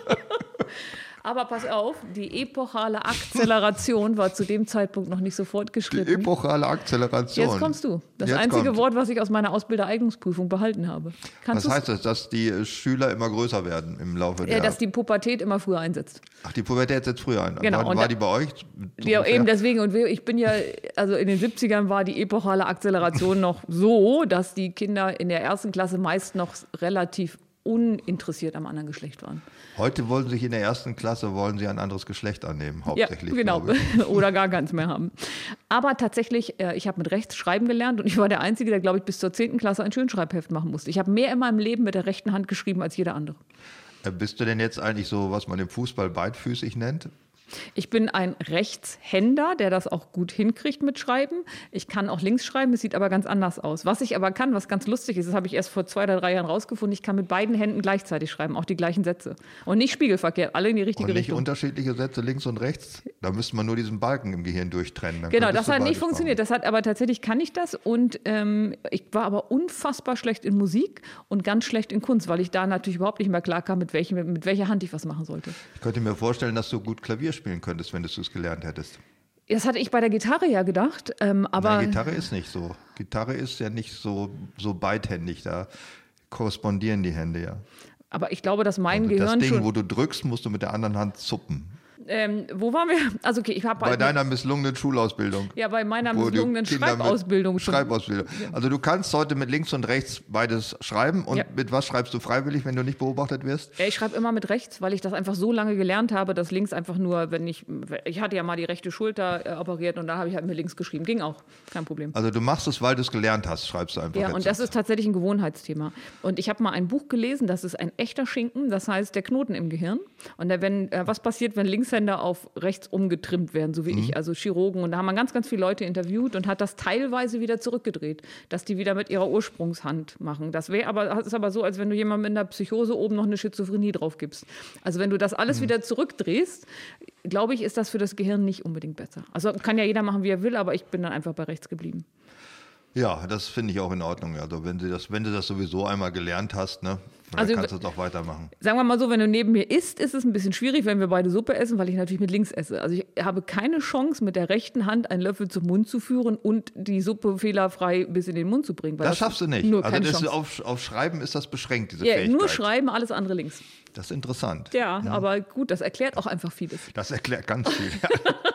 S3: Aber pass auf, die epochale Akzeleration war zu dem Zeitpunkt noch nicht so
S2: Die
S3: fortgeschritten.
S2: epochale Akzeleration.
S3: Jetzt kommst du. Das
S2: Jetzt
S3: einzige
S2: kommt.
S3: Wort, was ich aus meiner Ausbildereignungsprüfung behalten habe. Kannst
S2: Was heißt das? Dass die Schüler immer größer werden im Laufe der...
S3: äh, dass die Pubertät immer früher einsetzt.
S2: Ach, die Pubertät setzt früher ein.
S3: Genau,
S2: War,
S3: und
S2: war die bei euch? so
S3: Ja,
S2: ungefähr?
S3: eben deswegen. Und ich bin ja, also in den 70ern war die epochale Akzeleration noch so, dass die Kinder in der ersten Klasse meist noch relativ uninteressiert am anderen Geschlecht waren.
S2: Heute wollen sich in der ersten Klasse wollen sie ein anderes Geschlecht annehmen,
S3: Ja,
S2: hauptsächlich.
S3: genau.
S2: glaube ich.
S3: Oder gar keins mehr haben. Aber tatsächlich, äh, ich habe mit rechts schreiben gelernt und ich war der Einzige, der, glaube ich, bis zur 10. Klasse ein Schönschreibheft machen musste. Ich habe mehr in meinem Leben mit der rechten Hand geschrieben als jeder andere.
S2: Äh, Bist du denn jetzt eigentlich so, was man im Fußball beidfüßig nennt?
S3: Ich bin ein Rechtshänder, der das auch gut hinkriegt mit Schreiben. Ich kann auch links schreiben, es sieht aber ganz anders aus. Was ich aber kann, was ganz lustig ist, das habe ich erst vor zwei oder drei Jahren rausgefunden, ich kann mit beiden Händen gleichzeitig schreiben, auch die gleichen Sätze. Und nicht spiegelverkehrt, alle in die richtige
S2: Und nicht
S3: Richtung.
S2: unterschiedliche Sätze links und rechts? Da müsste man nur diesen Balken im Gehirn durchtrennen. Dann
S3: Genau, das hat nicht funktioniert. Das hat aber tatsächlich kann ich das und ähm, ich war aber unfassbar schlecht in Musik und ganz schlecht in Kunst, weil ich da natürlich überhaupt nicht mehr klar kam, mit, welchem, mit welcher Hand ich was machen sollte.
S2: Ich könnte mir vorstellen, dass du gut Klavier spielen könntest, wenn du es gelernt hättest.
S3: Das hatte ich bei der Gitarre ja gedacht, ähm, aber
S2: Na, Gitarre ist nicht so. Gitarre ist ja nicht so, so beidhändig. Da korrespondieren die Hände ja.
S3: aber ich glaube, dass mein
S2: Also das
S3: Gehirn
S2: Ding,
S3: schon.
S2: wo du drückst, musst du mit der anderen Hand zuppen.
S3: Ähm, wo waren wir? Also okay, ich habe
S2: Bei deiner misslungenen Schulausbildung.
S3: ja bei meiner misslungenen Schreibausbildung schon.
S2: Schreibausbildung. Also du kannst heute mit links und rechts beides schreiben. Und
S3: Ja.
S2: mit was schreibst du freiwillig, wenn du nicht beobachtet wirst?
S3: Ich schreibe immer mit rechts, weil ich das einfach so lange gelernt habe, dass links einfach nur, wenn ich, ich hatte ja mal die rechte Schulter äh, operiert und da habe ich halt mit links geschrieben. Ging auch, kein Problem.
S2: Also du machst es, weil du es gelernt hast, schreibst du einfach.
S3: Ja, und das ist tatsächlich ein Gewohnheitsthema. Und ich habe mal ein Buch gelesen, das ist ein echter Schinken, das heißt der Knoten im Gehirn. Und da, wenn, äh, was passiert, wenn Linkshänder auf rechts umgetrimmt werden, so wie
S2: Mhm.
S3: ich, also Chirurgen. Und da haben man ganz, ganz viele Leute interviewt und hat das teilweise wieder zurückgedreht, dass die wieder mit ihrer Ursprungshand machen. Das wäre aber, das ist aber so, als wenn du jemandem in der Psychose oben noch eine Schizophrenie drauf gibst. Also wenn du das
S2: Mhm.
S3: alles wieder zurückdrehst, glaube ich, ist das für das Gehirn nicht unbedingt besser. Also kann ja jeder machen, wie er will, aber ich bin dann einfach bei rechts geblieben.
S2: Ja, das finde ich auch in Ordnung. Also wenn du das, wenn du das sowieso einmal gelernt hast, ne, dann
S3: Also
S2: kannst du es auch weitermachen.
S3: Sagen wir mal so, wenn du neben mir isst, ist es ein bisschen schwierig, wenn wir beide Suppe essen, weil ich natürlich mit links esse. Also ich habe keine Chance, mit der rechten Hand einen Löffel zum Mund zu führen und die Suppe fehlerfrei bis in den Mund zu bringen.
S2: Das schaffst du nicht.
S3: Nur
S2: also das auf, auf Schreiben ist das beschränkt, diese
S3: ja,
S2: Fähigkeit.
S3: nur schreiben, alles andere links.
S2: Das ist interessant.
S3: Ja, aber gut, das erklärt auch einfach vieles.
S2: Das erklärt ganz viel.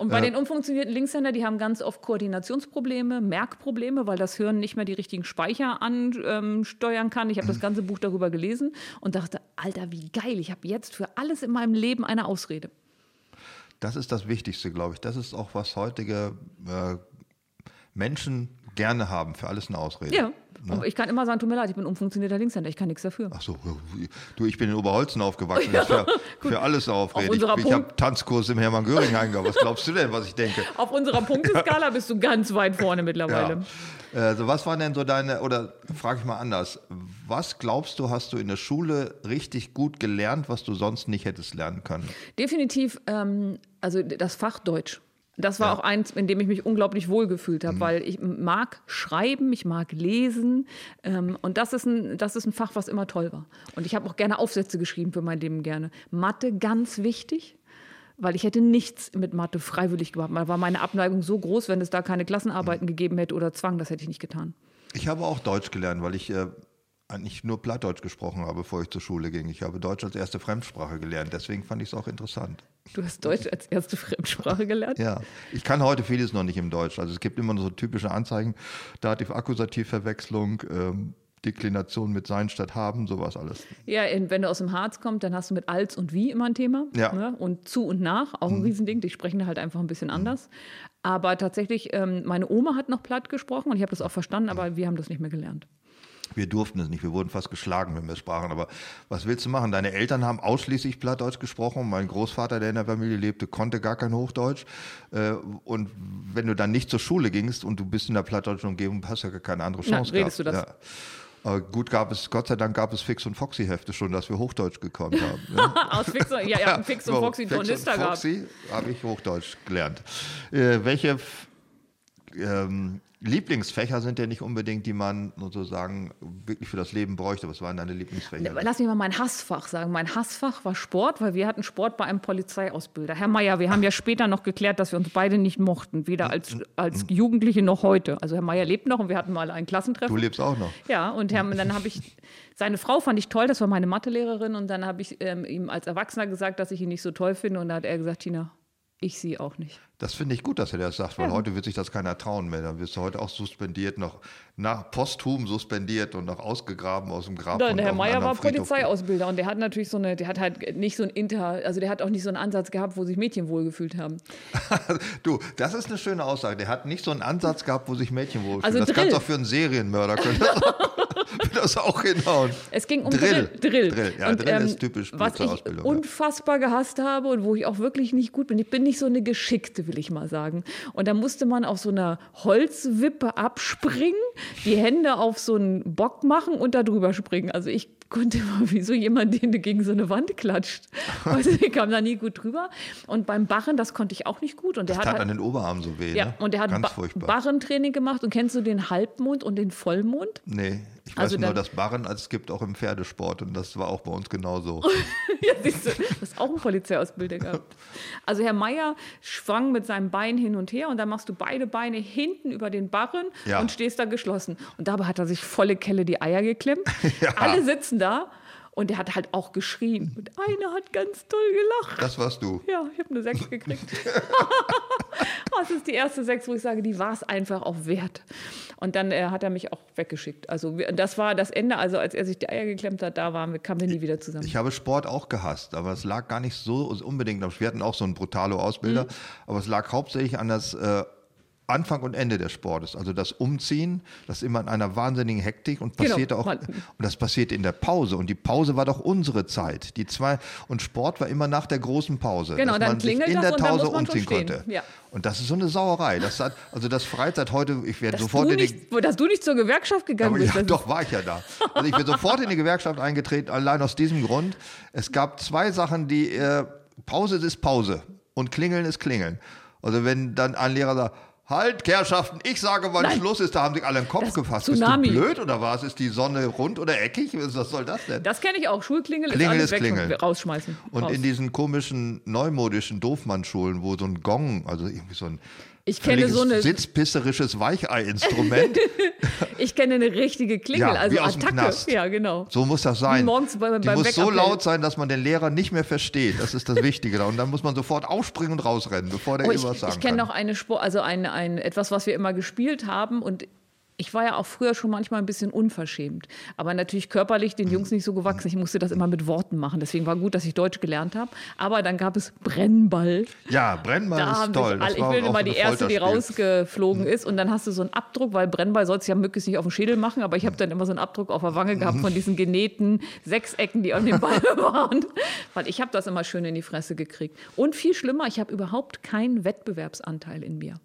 S3: Und bei den unfunktionierten Linkshänder, die haben ganz oft Koordinationsprobleme, Merkprobleme, weil das Hirn nicht mehr die richtigen Speicher ansteuern kann. Ich habe das ganze Buch darüber gelesen und dachte, Alter, wie geil, ich habe jetzt für alles in meinem Leben eine Ausrede.
S2: Das ist das Wichtigste, glaube ich. Das ist auch, was heutige äh, Menschen gerne haben, für alles eine Ausrede.
S3: Ja. Ne? Ich kann immer sagen, tut mir leid, ich bin umfunktionierter Linkshänder, ich kann nichts dafür.
S2: Ach so, du, ich bin in Oberholzen aufgewachsen, das für, für alles Aufrede. Ich, ich habe Tanzkurs im Hermann Göring eingegangen. Was glaubst du denn, was ich denke?
S3: Auf unserer Punkteskala bist du ganz weit vorne mittlerweile.
S2: Ja. Also was waren denn so deine, oder frage ich mal anders, was glaubst du, hast du in der Schule richtig gut gelernt, was du sonst nicht hättest lernen können?
S3: Definitiv, ähm, also das Fach Deutsch. Das war ja. auch eins, in dem ich mich unglaublich wohlgefühlt habe, mhm. weil ich mag schreiben, ich mag lesen ähm, und das ist, ein, das ist ein Fach, was immer toll war. Und ich habe auch gerne Aufsätze geschrieben für mein Leben gerne. Mathe ganz wichtig, weil ich hätte nichts mit Mathe freiwillig gemacht. Da war meine Abneigung so groß, wenn es da keine Klassenarbeiten mhm. gegeben hätte oder Zwang, das hätte ich nicht getan.
S2: Ich habe auch Deutsch gelernt, weil ich äh, eigentlich nur Plattdeutsch gesprochen habe, bevor ich zur Schule ging. Ich habe Deutsch als erste Fremdsprache gelernt, deswegen fand ich es auch interessant.
S3: Du hast Deutsch als erste Fremdsprache gelernt?
S2: Ja, ich kann heute vieles noch nicht im Deutsch. Also es gibt immer nur so typische Anzeigen, Dativ-Akkusativ-Verwechslung, ähm, Deklination mit sein statt haben, sowas alles.
S3: Ja, wenn du aus dem Harz kommst, dann hast du mit als und wie immer ein Thema.
S2: Ja.
S3: Ne? Und zu und nach, auch ein mhm. Riesending. Die sprechen halt einfach ein bisschen mhm. anders. Aber tatsächlich, ähm, meine Oma hat noch platt gesprochen und ich habe das auch verstanden, aber wir haben das nicht mehr gelernt.
S2: Wir durften es nicht, wir wurden fast geschlagen, wenn wir sprachen. Aber was willst du machen? Deine Eltern haben ausschließlich Plattdeutsch gesprochen. Mein Großvater, der in der Familie lebte, konnte gar kein Hochdeutsch. Äh, und wenn du dann nicht zur Schule gingst und du bist in der plattdeutschen Umgebung, hast du ja keine andere Chance.
S3: Na, redest gehabt. du das? Ja.
S2: Aber gut gab es, Gott sei Dank gab es Fix und Foxy Hefte schon, dass wir Hochdeutsch gekonnt haben.
S3: Ja. Aus Fix und, ja, ja, Fix und Foxy Fix Tornister
S2: und Foxy habe ich Hochdeutsch gelernt. Äh, welche ähm, Lieblingsfächer sind ja nicht unbedingt, die man sozusagen wirklich für das Leben bräuchte. Was waren deine Lieblingsfächer?
S3: Lass mich mal mein Hassfach sagen. Mein Hassfach war Sport, weil wir hatten Sport bei einem Polizeiausbilder. Herr Meier, wir haben ja später noch geklärt, dass wir uns beide nicht mochten, weder als, als Jugendliche noch heute. Also Herr Meier lebt noch und wir hatten mal ein Klassentreffen.
S2: Du lebst auch noch.
S3: Ja, und Herr, dann habe ich, seine Frau fand ich toll, das war meine Mathelehrerin und dann habe ich ähm, ihm als Erwachsener gesagt, dass ich ihn nicht so toll finde und da hat er gesagt, Tina, ich sie auch nicht.
S2: Das finde ich gut, dass er das sagt, weil ja. heute wird sich das keiner trauen mehr. Dann wirst du heute auch suspendiert, noch nach posthum suspendiert und noch ausgegraben aus dem Grab.
S3: Ja, der Herr Meier war Polizeiausbilder und der hat natürlich so eine, der hat halt nicht so ein Inter, also der hat auch nicht so einen Ansatz gehabt, wo sich Mädchen wohlgefühlt haben.
S2: du, das ist eine schöne Aussage. Der hat nicht so einen Ansatz gehabt, wo sich Mädchen wohlfühlen.
S3: Also
S2: das
S3: Drill.
S2: kannst du auch für einen Serienmörder können. das auch hinhauen.
S3: Es ging um Drill. Drill.
S2: Drill, Drill. Ja,
S3: und,
S2: Drill ähm, ist typisch
S3: Was ich unfassbar gehasst habe und wo ich auch wirklich nicht gut bin. Ich bin nicht so eine Geschickte, will ich mal sagen. Und da musste man auf so einer Holzwippe abspringen, die Hände auf so einen Bock machen und da drüber springen. Also ich konnte immer wie so jemand, den du gegen so eine Wand klatscht. Also ich kam da nie gut drüber. Und beim Barren, das konnte ich auch nicht gut. Und der
S2: das
S3: hat
S2: halt, an den Oberarmen so weh.
S3: Ja,
S2: ne?
S3: und der hat ba Barrentraining gemacht. Und kennst du den Halbmond und den Vollmond?
S2: Nee, ich weiß also nur, dass Barren als es gibt auch im Pferdesport. Und das war auch bei uns genauso.
S3: ja, siehst du, du hast auch einen Polizeiausbilder gehabt. Also Herr Meier schwang mit seinem Bein hin und her und dann machst du beide Beine hinten über den Barren ja. und stehst da geschlossen. Und dabei hat er sich volle Kelle die Eier geklemmt. ja. Alle sitzen da und der hat halt auch geschrien. Und einer hat ganz toll gelacht.
S2: Das warst du.
S3: Ja, ich habe eine Sechs gekriegt. das ist die erste Sechs, wo ich sage, die war es einfach auch wert. Und dann äh, hat er mich auch weggeschickt. Also das war das Ende. Also als er sich die Eier geklemmt hat, da waren wir, kamen wir nie wieder zusammen.
S2: Ich habe Sport auch gehasst, aber es lag gar nicht so unbedingt. Wir hatten auch so einen Brutalo-Ausbilder, mhm. aber es lag hauptsächlich an das äh, Anfang und Ende des Sportes. Also das Umziehen, das ist immer in einer wahnsinnigen Hektik und genau, passierte genau. auch, und das passierte in der Pause. Und die Pause war doch unsere Zeit. Die zwei, und Sport war immer nach der großen Pause.
S3: Genau, dass dann man sich
S2: in der
S3: Pause
S2: umziehen konnte. Ja. Und das ist so eine Sauerei. Das hat, also das Freizeit heute, ich werde sofort
S3: in die, Dass du nicht zur Gewerkschaft gegangen bist.
S2: Ja, doch, war ich ja da. Also ich bin sofort in die Gewerkschaft eingetreten, allein aus diesem Grund. Es gab zwei Sachen, die, äh, Pause ist Pause und Klingeln ist Klingeln. Also wenn dann ein Lehrer sagt, Halt, Kehrschaften, ich sage, wann Nein. Schluss ist. Da haben sich alle im Kopf das gefasst. Tsunami. Bist du blöd oder was? Ist die Sonne rund oder eckig? Was soll das denn?
S3: Das kenne ich auch. Schulklingel
S2: Klingel
S3: ist,
S2: ist Klingel.
S3: rausschmeißen.
S2: Und
S3: raus.
S2: in diesen komischen neumodischen Doofmannschulen, wo so ein Gong, also irgendwie so ein
S3: ich kenne so eine
S2: sitzpisserisches Weichei-Instrument.
S3: ich kenne eine richtige Klingel, ja, also
S2: wie aus Attacke. Dem Knast.
S3: Ja, genau.
S2: So muss das sein. Morgens bei, Die muss so laut sein, dass man den Lehrer nicht mehr versteht. Das ist das Wichtige. Und dann muss man sofort aufspringen und rausrennen, bevor der oh,
S3: irgendwas
S2: sagen
S3: Ich kenne noch eine Spur, also ein, ein, etwas, was wir immer gespielt haben und Ich war ja auch früher schon manchmal ein bisschen unverschämt. Aber natürlich körperlich den Jungs nicht so gewachsen. Ich musste das immer mit Worten machen. Deswegen war gut, dass ich Deutsch gelernt habe. Aber dann gab es Brennball.
S2: Ja, Brennball
S3: Da
S2: ist toll.
S3: alle, ich bin immer die Erste, die rausgeflogen ist. Und dann hast du so einen Abdruck, weil Brennball sollst du ja möglichst nicht auf den Schädel machen. Aber ich habe dann immer so einen Abdruck auf der Wange gehabt von diesen genähten Sechsecken, die an dem Ball waren. Weil ich habe das immer schön in die Fresse gekriegt. Und viel schlimmer, ich habe überhaupt keinen Wettbewerbsanteil in mir.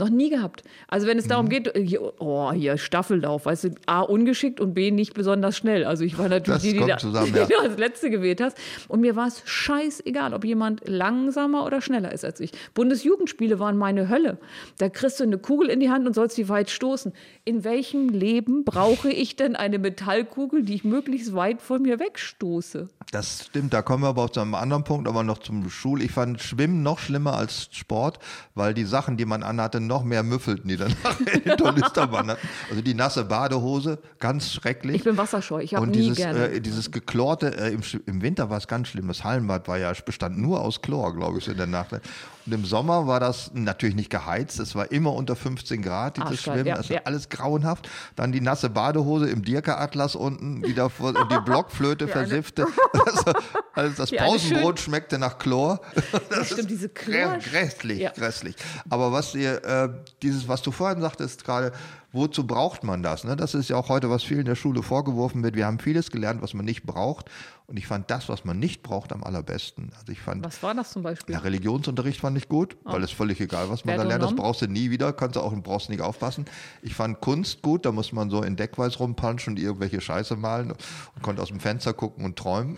S3: Noch nie gehabt. Also wenn es darum
S2: Mhm.
S3: geht, äh, hier, oh, hier Staffellauf, weißt du, A, ungeschickt und B, nicht besonders schnell. Also ich war natürlich die, die, da,
S2: zusammen,
S3: die
S2: ja.
S3: du als Letzte gewählt hast. Und mir war es scheißegal, ob jemand langsamer oder schneller ist als ich. Bundesjugendspiele waren meine Hölle. Da kriegst du eine Kugel in die Hand und sollst sie weit stoßen. In welchem Leben brauche ich denn eine Metallkugel, die ich möglichst weit von mir wegstoße?
S2: Das stimmt, da kommen wir aber auch zu einem anderen Punkt, aber noch zum Schul. Ich fand Schwimmen noch schlimmer als Sport, weil die Sachen, die man anhatte, noch mehr müffelten, die danach in den Tornister wanderten. Also die nasse Badehose, ganz schrecklich.
S3: Ich bin wasserscheu. Ich habe nie
S2: dieses,
S3: gerne.
S2: äh, dieses geklorte, äh, im, im Winter war es ganz schlimm. Das Hallenbad war ja, bestand nur aus Chlor, glaube ich, in der Nacht. Und im Sommer war das natürlich nicht geheizt. Es war immer unter 15 Grad, dieses
S3: Arschkalt,
S2: Schwimmen.
S3: ja,
S2: das war
S3: ja.
S2: alles grauenhaft. Dann die nasse Badehose im Dirke-Atlas unten, wieder vor, und die Blockflöte versiffte. Also, also das Pausenbrot schmeckte nach Chlor.
S3: Ja, stimmt, diese Chlor-
S2: Grässlich,
S3: Ja.
S2: grässlich. Aber was ihr, äh, dieses, was du vorhin sagtest, gerade, wozu braucht man das? Ne? Das ist ja auch heute, was vielen in der Schule vorgeworfen wird. Wir haben vieles gelernt, was man nicht braucht. Und ich fand das, was man nicht braucht, am allerbesten. Also ich fand,
S3: Was war das zum Beispiel?
S2: ja, Religionsunterricht fand ich gut, weil es völlig egal, was man da
S3: Werte und
S2: lernt. Das brauchst du nie wieder, kannst du auch brauchst nicht aufpassen. Ich fand Kunst gut, da muss man so in Deckweiß rumpanschen und irgendwelche Scheiße malen und konnte aus dem Fenster gucken und träumen.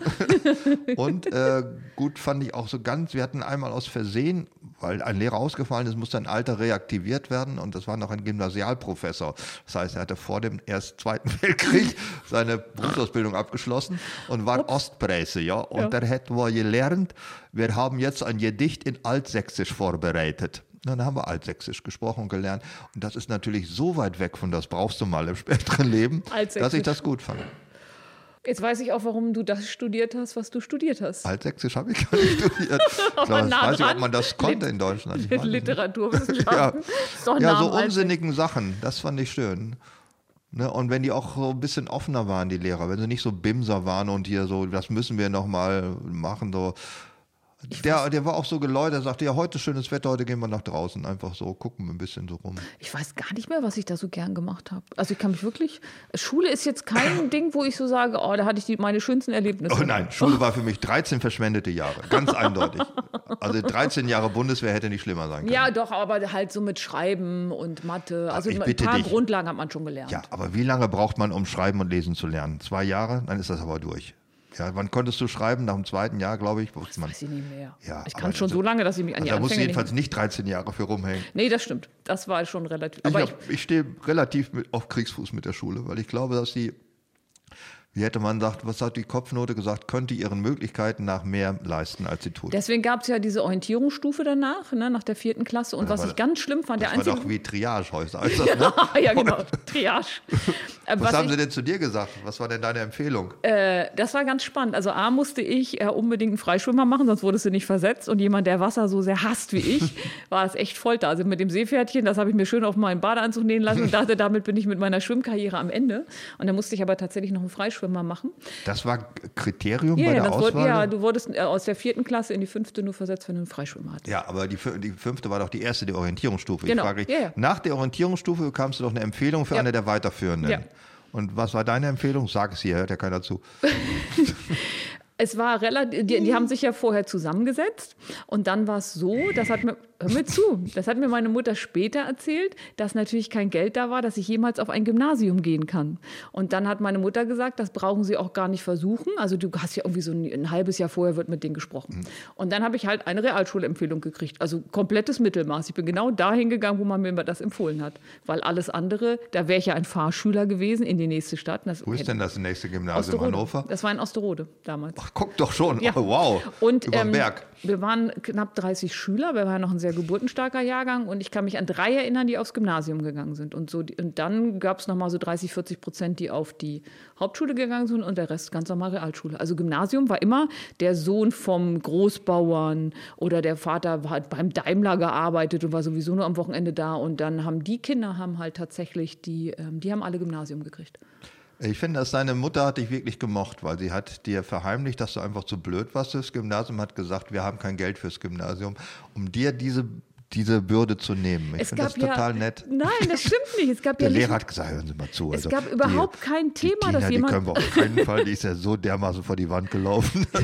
S2: und äh, gut fand ich auch so ganz, wir hatten einmal aus Versehen, weil ein Lehrer ausgefallen ist, musste ein Alter reaktiviert werden und das war noch ein Gymnasialprofessor. Das heißt, er hatte vor dem erst Zweiten Weltkrieg seine Berufsausbildung abgeschlossen und war Ostpresse, ja. Und
S3: Ja.
S2: der hat wohl gelernt, wir haben jetzt ein Gedicht in Altsächsisch vorbereitet. Dann haben wir Altsächsisch gesprochen und gelernt. Und das ist natürlich so weit weg von das brauchst du mal im späteren Leben, dass ich das gut fand.
S3: Jetzt weiß ich auch, warum du das studiert hast, was du studiert hast.
S2: Altsächsisch habe ich gar nicht studiert. Ich
S3: Aber
S2: glaube, ich
S3: nah
S2: weiß nicht, ob man das konnte
S3: Lit-
S2: in Deutschland. Ich.
S3: Literaturwissenschaften.
S2: Ja,
S3: nah
S2: so unsinnigen Sachen, das fand ich schön. Ne, und wenn die auch so ein bisschen offener waren, die Lehrer, wenn sie nicht so Bimser waren und hier so, das müssen wir noch mal machen, so. Der, der war auch so geläutert, er sagte, ja, heute schönes Wetter, heute gehen wir nach draußen, einfach so, gucken ein bisschen so rum.
S3: Ich weiß gar nicht mehr, was ich da so gern gemacht habe. Also ich kann mich wirklich. Schule ist jetzt kein Ding, wo ich so sage, oh, da hatte ich die, meine schönsten Erlebnisse.
S2: Oh nein, Schule war für mich 13 verschwendete Jahre, ganz eindeutig. Also 13 Jahre Bundeswehr hätte nicht schlimmer sein können.
S3: Ja, doch, aber halt so mit Schreiben und Mathe. Also
S2: ich
S3: ein paar
S2: dich.
S3: Grundlagen hat man schon gelernt.
S2: Ja, aber wie lange braucht man, um Schreiben und Lesen zu lernen? Zwei Jahre, dann ist das aber durch. Ja, wann konntest du schreiben? Nach dem zweiten Jahr, glaube ich, wusste man.
S3: Weiß ich nicht mehr.
S2: Ja,
S3: ich kann schon
S2: also-
S3: so lange, dass ich mich an
S2: Also
S3: die
S2: da musst du jedenfalls
S3: nicht...
S2: nicht 13 Jahre für rumhängen.
S3: Nee, das stimmt. Das war schon relativ...
S2: Ich,
S3: Aber
S2: hab- ich stehe relativ mit, auf Kriegsfuß mit der Schule, weil ich glaube, dass die, wie hätte man gesagt, was hat die Kopfnote gesagt, könnte ihren Möglichkeiten nach mehr leisten, als sie tut.
S3: Deswegen gab es ja diese Orientierungsstufe danach, ne, nach der vierten Klasse. Und was
S2: war
S3: ich
S2: das-
S3: ganz schlimm fand, der
S2: das war
S3: einzige...
S2: doch wie Triage heute. das, ne?
S3: ja, genau. Triage. Äh,
S2: Was, haben
S3: ich-
S2: sie denn zu dir gesagt? Was war denn deine Empfehlung?
S3: Äh, das war ganz spannend. Also A musste ich äh, unbedingt einen Freischwimmer machen, sonst wurdest du nicht versetzt. Und jemand, der Wasser so sehr hasst wie ich, war es echt Folter. Also mit dem Seepferdchen, das habe ich mir schön auf meinen Badeanzug nähen lassen und dachte, damit bin ich mit meiner Schwimmkarriere am Ende. Und dann musste ich aber tatsächlich noch einen Freischwimmer machen.
S2: Das war Kriterium
S3: Ja,
S2: bei der
S3: das wurde,
S2: Auswahl?
S3: ja, du wurdest äh, aus der vierten Klasse in die fünfte nur versetzt, wenn du einen Freischwimmer hattest.
S2: Ja, aber die, die fünfte war doch die erste, die Orientierungsstufe.
S3: Genau,
S2: Ich frage
S3: ja, ja.
S2: nach der Orientierungsstufe bekamst du doch eine Empfehlung für eine der Weiterführenden. Und was war deine Empfehlung? Sag es hier, hört ja keiner zu.
S3: Es war relativ, die, die haben sich ja vorher zusammengesetzt und dann war es so, das hat mir, hör mir zu, das hat mir meine Mutter später erzählt, dass natürlich kein Geld da war, dass ich jemals auf ein Gymnasium gehen kann. Und dann hat meine Mutter gesagt, das brauchen sie auch gar nicht versuchen. Also du hast ja irgendwie so ein, ein halbes Jahr vorher wird mit denen gesprochen. Und dann habe ich halt eine Realschulempfehlung gekriegt, also komplettes Mittelmaß. Ich bin genau dahin gegangen, wo man mir das empfohlen hat, weil alles andere, da wäre ich ja ein Fahrschüler gewesen in die nächste Stadt. Das
S2: Wo ist denn das nächste Gymnasium?
S3: Osterode.
S2: Hannover?
S3: Das war in Osterode damals.
S2: Guck doch schon.
S3: Ja.
S2: Oh, wow.
S3: Und
S2: Über
S3: ähm,
S2: Berg.
S3: wir waren knapp 30 Schüler, wir waren noch ein sehr geburtenstarker Jahrgang und ich kann mich an drei erinnern, die aufs Gymnasium gegangen sind. Und, so, und dann gab es nochmal so 30, 40 Prozent, die auf die Hauptschule gegangen sind und der Rest ganz normal Realschule. Also Gymnasium war immer der Sohn vom Großbauern oder der Vater hat beim Daimler gearbeitet und war sowieso nur am Wochenende da. Und dann haben die Kinder haben halt tatsächlich, die, ähm, die haben alle Gymnasium gekriegt.
S2: Ich finde, dass deine Mutter hat dich wirklich gemocht, weil sie hat dir verheimlicht, dass du einfach zu blöd warst fürs Gymnasium, hat gesagt, wir haben kein Geld fürs Gymnasium, um dir diese, diese Bürde zu nehmen. Ich finde das total nett.
S3: Nein, das stimmt nicht. Es gab
S2: Der
S3: ja nicht
S2: Lehrer hat gesagt, hören Sie mal zu.
S3: Es
S2: also
S3: gab überhaupt kein
S2: die
S3: Thema,
S2: Tina,
S3: dass
S2: die
S3: jemand-
S2: können wir auf keinen Fall, die ist ja so dermaßen vor die Wand gelaufen.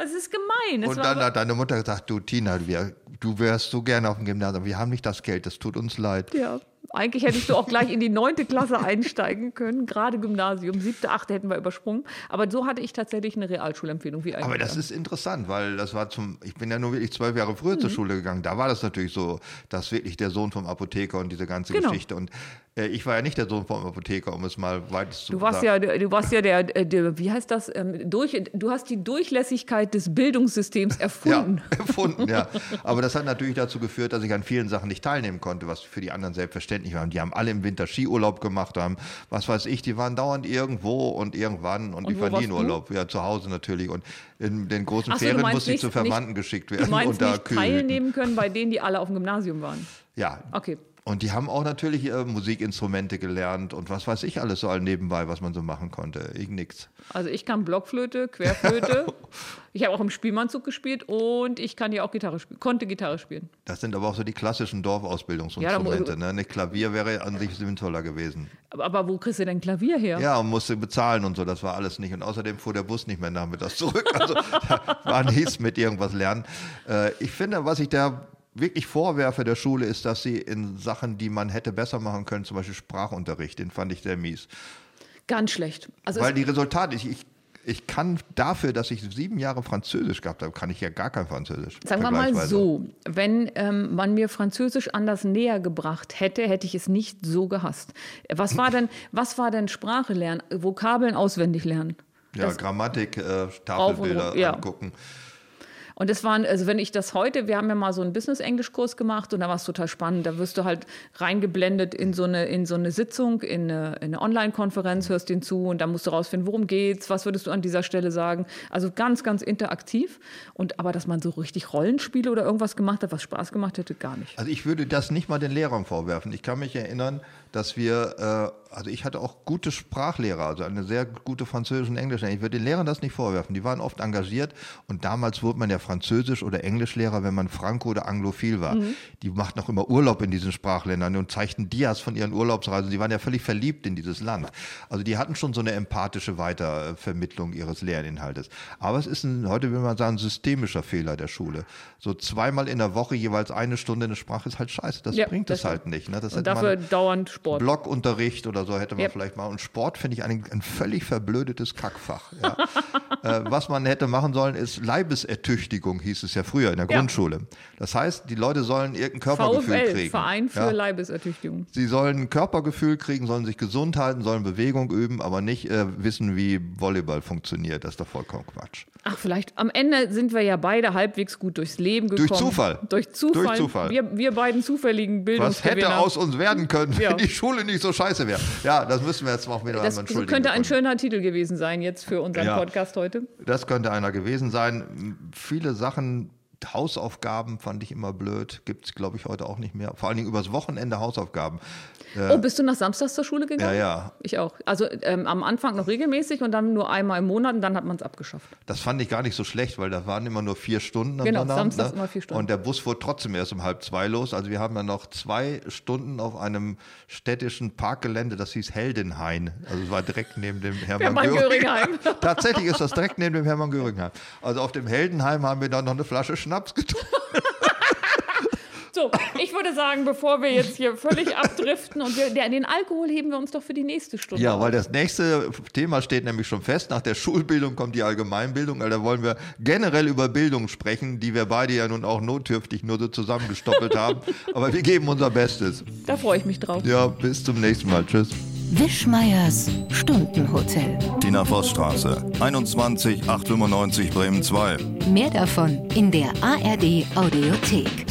S3: Es ist gemein. Es
S2: Und dann hat deine Mutter gesagt, du Tina, wir, du wärst so gerne auf dem Gymnasium, wir haben nicht das Geld, das tut uns leid.
S3: ja, eigentlich hättest du auch gleich in die neunte Klasse einsteigen können. Gerade Gymnasium, siebte, achte hätten wir übersprungen. Aber so hatte ich tatsächlich eine Realschulempfehlung wie eigentlich.
S2: Aber das ist interessant, weil das war zum, ich bin ja nur wirklich zwölf Jahre früher
S3: Mhm.
S2: zur Schule gegangen. Da war das natürlich so, dass wirklich der Sohn vom Apotheker und diese ganze
S3: Genau.
S2: Geschichte. Und äh, ich war ja nicht der Sohn vom Apotheker, um es mal weit zu
S3: Du warst
S2: sagen.
S3: ja, du warst ja der, äh, der wie heißt das? Ähm, durch, du hast die Durchlässigkeit des Bildungssystems erfunden.
S2: Ja, erfunden, ja. Aber das hat natürlich dazu geführt, dass ich an vielen Sachen nicht teilnehmen konnte, was für die anderen selbstverständlich war. Und die haben alle im Winter Skiurlaub gemacht, haben, was weiß ich, die waren dauernd irgendwo und irgendwann und,
S3: Und
S2: ich war nie in
S3: du?
S2: Urlaub. Ja, zu Hause natürlich. Und in den großen
S3: so, du
S2: Ferien musste ich zu Verwandten
S3: nicht-
S2: geschickt
S3: Du
S2: werden
S3: meinst
S2: und da
S3: nicht teilnehmen können bei denen, die alle auf dem Gymnasium waren.
S2: Ja.
S3: Okay.
S2: Und die haben auch natürlich äh, Musikinstrumente gelernt und was weiß ich alles so all nebenbei, was man so machen konnte. Ich nix.
S3: Also ich kann Blockflöte, Querflöte. ich habe auch im Spielmannzug gespielt und ich kann ja auch Gitarre spielen, konnte Gitarre spielen.
S2: Das sind aber auch so die klassischen Dorfausbildungsinstrumente.
S3: Ja,
S2: ne? Ein Klavier wäre an sich sinnvoller gewesen.
S3: Aber, aber wo kriegst du denn Klavier her?
S2: Ja, und musste bezahlen und so, das war alles nicht. Und außerdem fuhr der Bus nicht mehr nachmittags zurück. Also da war nichts mit irgendwas lernen. Äh, ich finde, was ich da wirklich vorwerfe der Schule, ist, dass sie in Sachen, die man hätte besser machen können, zum Beispiel Sprachunterricht, den fand ich sehr mies.
S3: Ganz schlecht. Also
S2: Weil die Resultate, ich, ich, ich kann dafür, dass ich sieben Jahre Französisch gehabt habe, kann ich ja gar kein Französisch.
S3: sagen wir mal so, wenn ähm, man mir Französisch anders näher gebracht hätte, hätte ich es nicht so gehasst. Was war denn, was war denn Sprache lernen? Vokabeln auswendig lernen.
S2: Ja,
S3: Das-
S2: Grammatik, äh, Tafelbilder
S3: runter, ja.
S2: angucken.
S3: Und es waren, also wenn ich das heute, wir haben ja mal so einen Business-Englisch-Kurs gemacht und da war es total spannend. Da wirst du halt reingeblendet in so eine, in so eine Sitzung, in eine, in eine Online-Konferenz, hörst den zu und dann musst du rausfinden, worum geht's, was würdest du an dieser Stelle sagen. Also ganz, ganz interaktiv. Und aber, dass man so richtig Rollenspiele oder irgendwas gemacht hat, was Spaß gemacht hätte, gar nicht.
S2: Also ich würde das nicht mal den Lehrern vorwerfen. Ich kann mich erinnern, dass wir, äh, also ich hatte auch gute Sprachlehrer, also eine sehr gute Französisch und Englisch. Ich würde den Lehrern das nicht vorwerfen. Die waren oft engagiert und damals wurde man ja Französisch- oder Englischlehrer, wenn man Franco oder Anglophil war. Die machten auch immer Urlaub in diesen Sprachländern und zeigten Dias von ihren Urlaubsreisen. Die waren ja völlig verliebt in dieses Land. Also die hatten schon so eine empathische Weitervermittlung ihres Lerninhaltes. Aber es ist ein, heute will man sagen, ein systemischer Fehler der Schule. So zweimal in der Woche jeweils eine Stunde eine Sprache ist halt scheiße. Das
S3: Ja,
S2: bringt es halt nicht. Ne? Das
S3: Und dafür dauernd Sport.
S2: Blockunterricht oder so hätte man
S3: Yep.
S2: vielleicht mal. Und Sport finde ich ein, ein völlig verblödetes Kackfach. Ja. äh, was man hätte machen sollen, ist Leibesertüchtigung, hieß es ja früher in der
S3: Ja.
S2: Grundschule. Das heißt, die Leute sollen irgendein Körpergefühl
S3: VfL,
S2: kriegen.
S3: Verein für
S2: ja.
S3: Leibesertüchtigung.
S2: Sie sollen ein Körpergefühl kriegen, sollen sich gesund halten, sollen Bewegung üben, aber nicht äh, wissen, wie Volleyball funktioniert. Das ist doch vollkommen Quatsch.
S3: Ach, vielleicht am Ende sind wir ja beide halbwegs gut durchs Leben gekommen.
S2: Durch Zufall.
S3: Durch Zufall.
S2: Durch Zufall.
S3: Wir, wir beiden zufälligen
S2: Was
S3: Bildungsgewinner.
S2: hätte aus uns werden können,
S3: Ja.
S2: wenn die Schule nicht so scheiße wäre? Ja, das müssen wir jetzt mal wieder
S3: das könnte ein
S2: dürfen.
S3: schöner Titel gewesen sein jetzt für unseren
S2: Ja.
S3: Podcast heute.
S2: Das könnte einer gewesen sein. Viele Sachen, Hausaufgaben fand ich immer blöd. Gibt es, glaube ich, heute auch nicht mehr. Vor allen Dingen übers Wochenende Hausaufgaben.
S3: Oh, bist du nach Samstags zur Schule gegangen?
S2: Ja, ja.
S3: Ich auch. Also ähm, am Anfang noch regelmäßig und dann nur einmal im Monat und dann hat man es abgeschafft.
S2: Das fand ich gar nicht so schlecht, weil da waren immer nur vier Stunden am
S3: Genau, samstags immer vier Stunden.
S2: Und der Bus fuhr trotzdem erst um halb zwei los. Also wir haben dann noch zwei Stunden auf einem städtischen Parkgelände, das hieß Heldenhain. Also es war direkt neben dem Hermann
S3: Hermann
S2: Göring.
S3: Göringheim.
S2: Tatsächlich ist das direkt neben dem Hermann Göringheim. Also auf dem Heldenheim haben wir dann noch eine Flasche Schnaps getrunken.
S3: So, ich würde sagen, bevor wir jetzt hier völlig abdriften und wir, den Alkohol heben wir uns doch für die nächste Stunde.
S2: Ja, weil das nächste Thema steht nämlich schon fest. Nach der Schulbildung kommt die Allgemeinbildung. Also da wollen wir generell über Bildung sprechen, die wir beide ja nun auch notdürftig nur so zusammengestoppelt haben. Aber wir geben unser Bestes.
S3: Da freue ich mich drauf.
S2: Ja, bis zum nächsten Mal. Tschüss.
S1: Wischmeiers Stundenhotel.
S4: Tina Vossstraße, 21 895 Bremen 2.
S1: Mehr davon in der ARD Audiothek.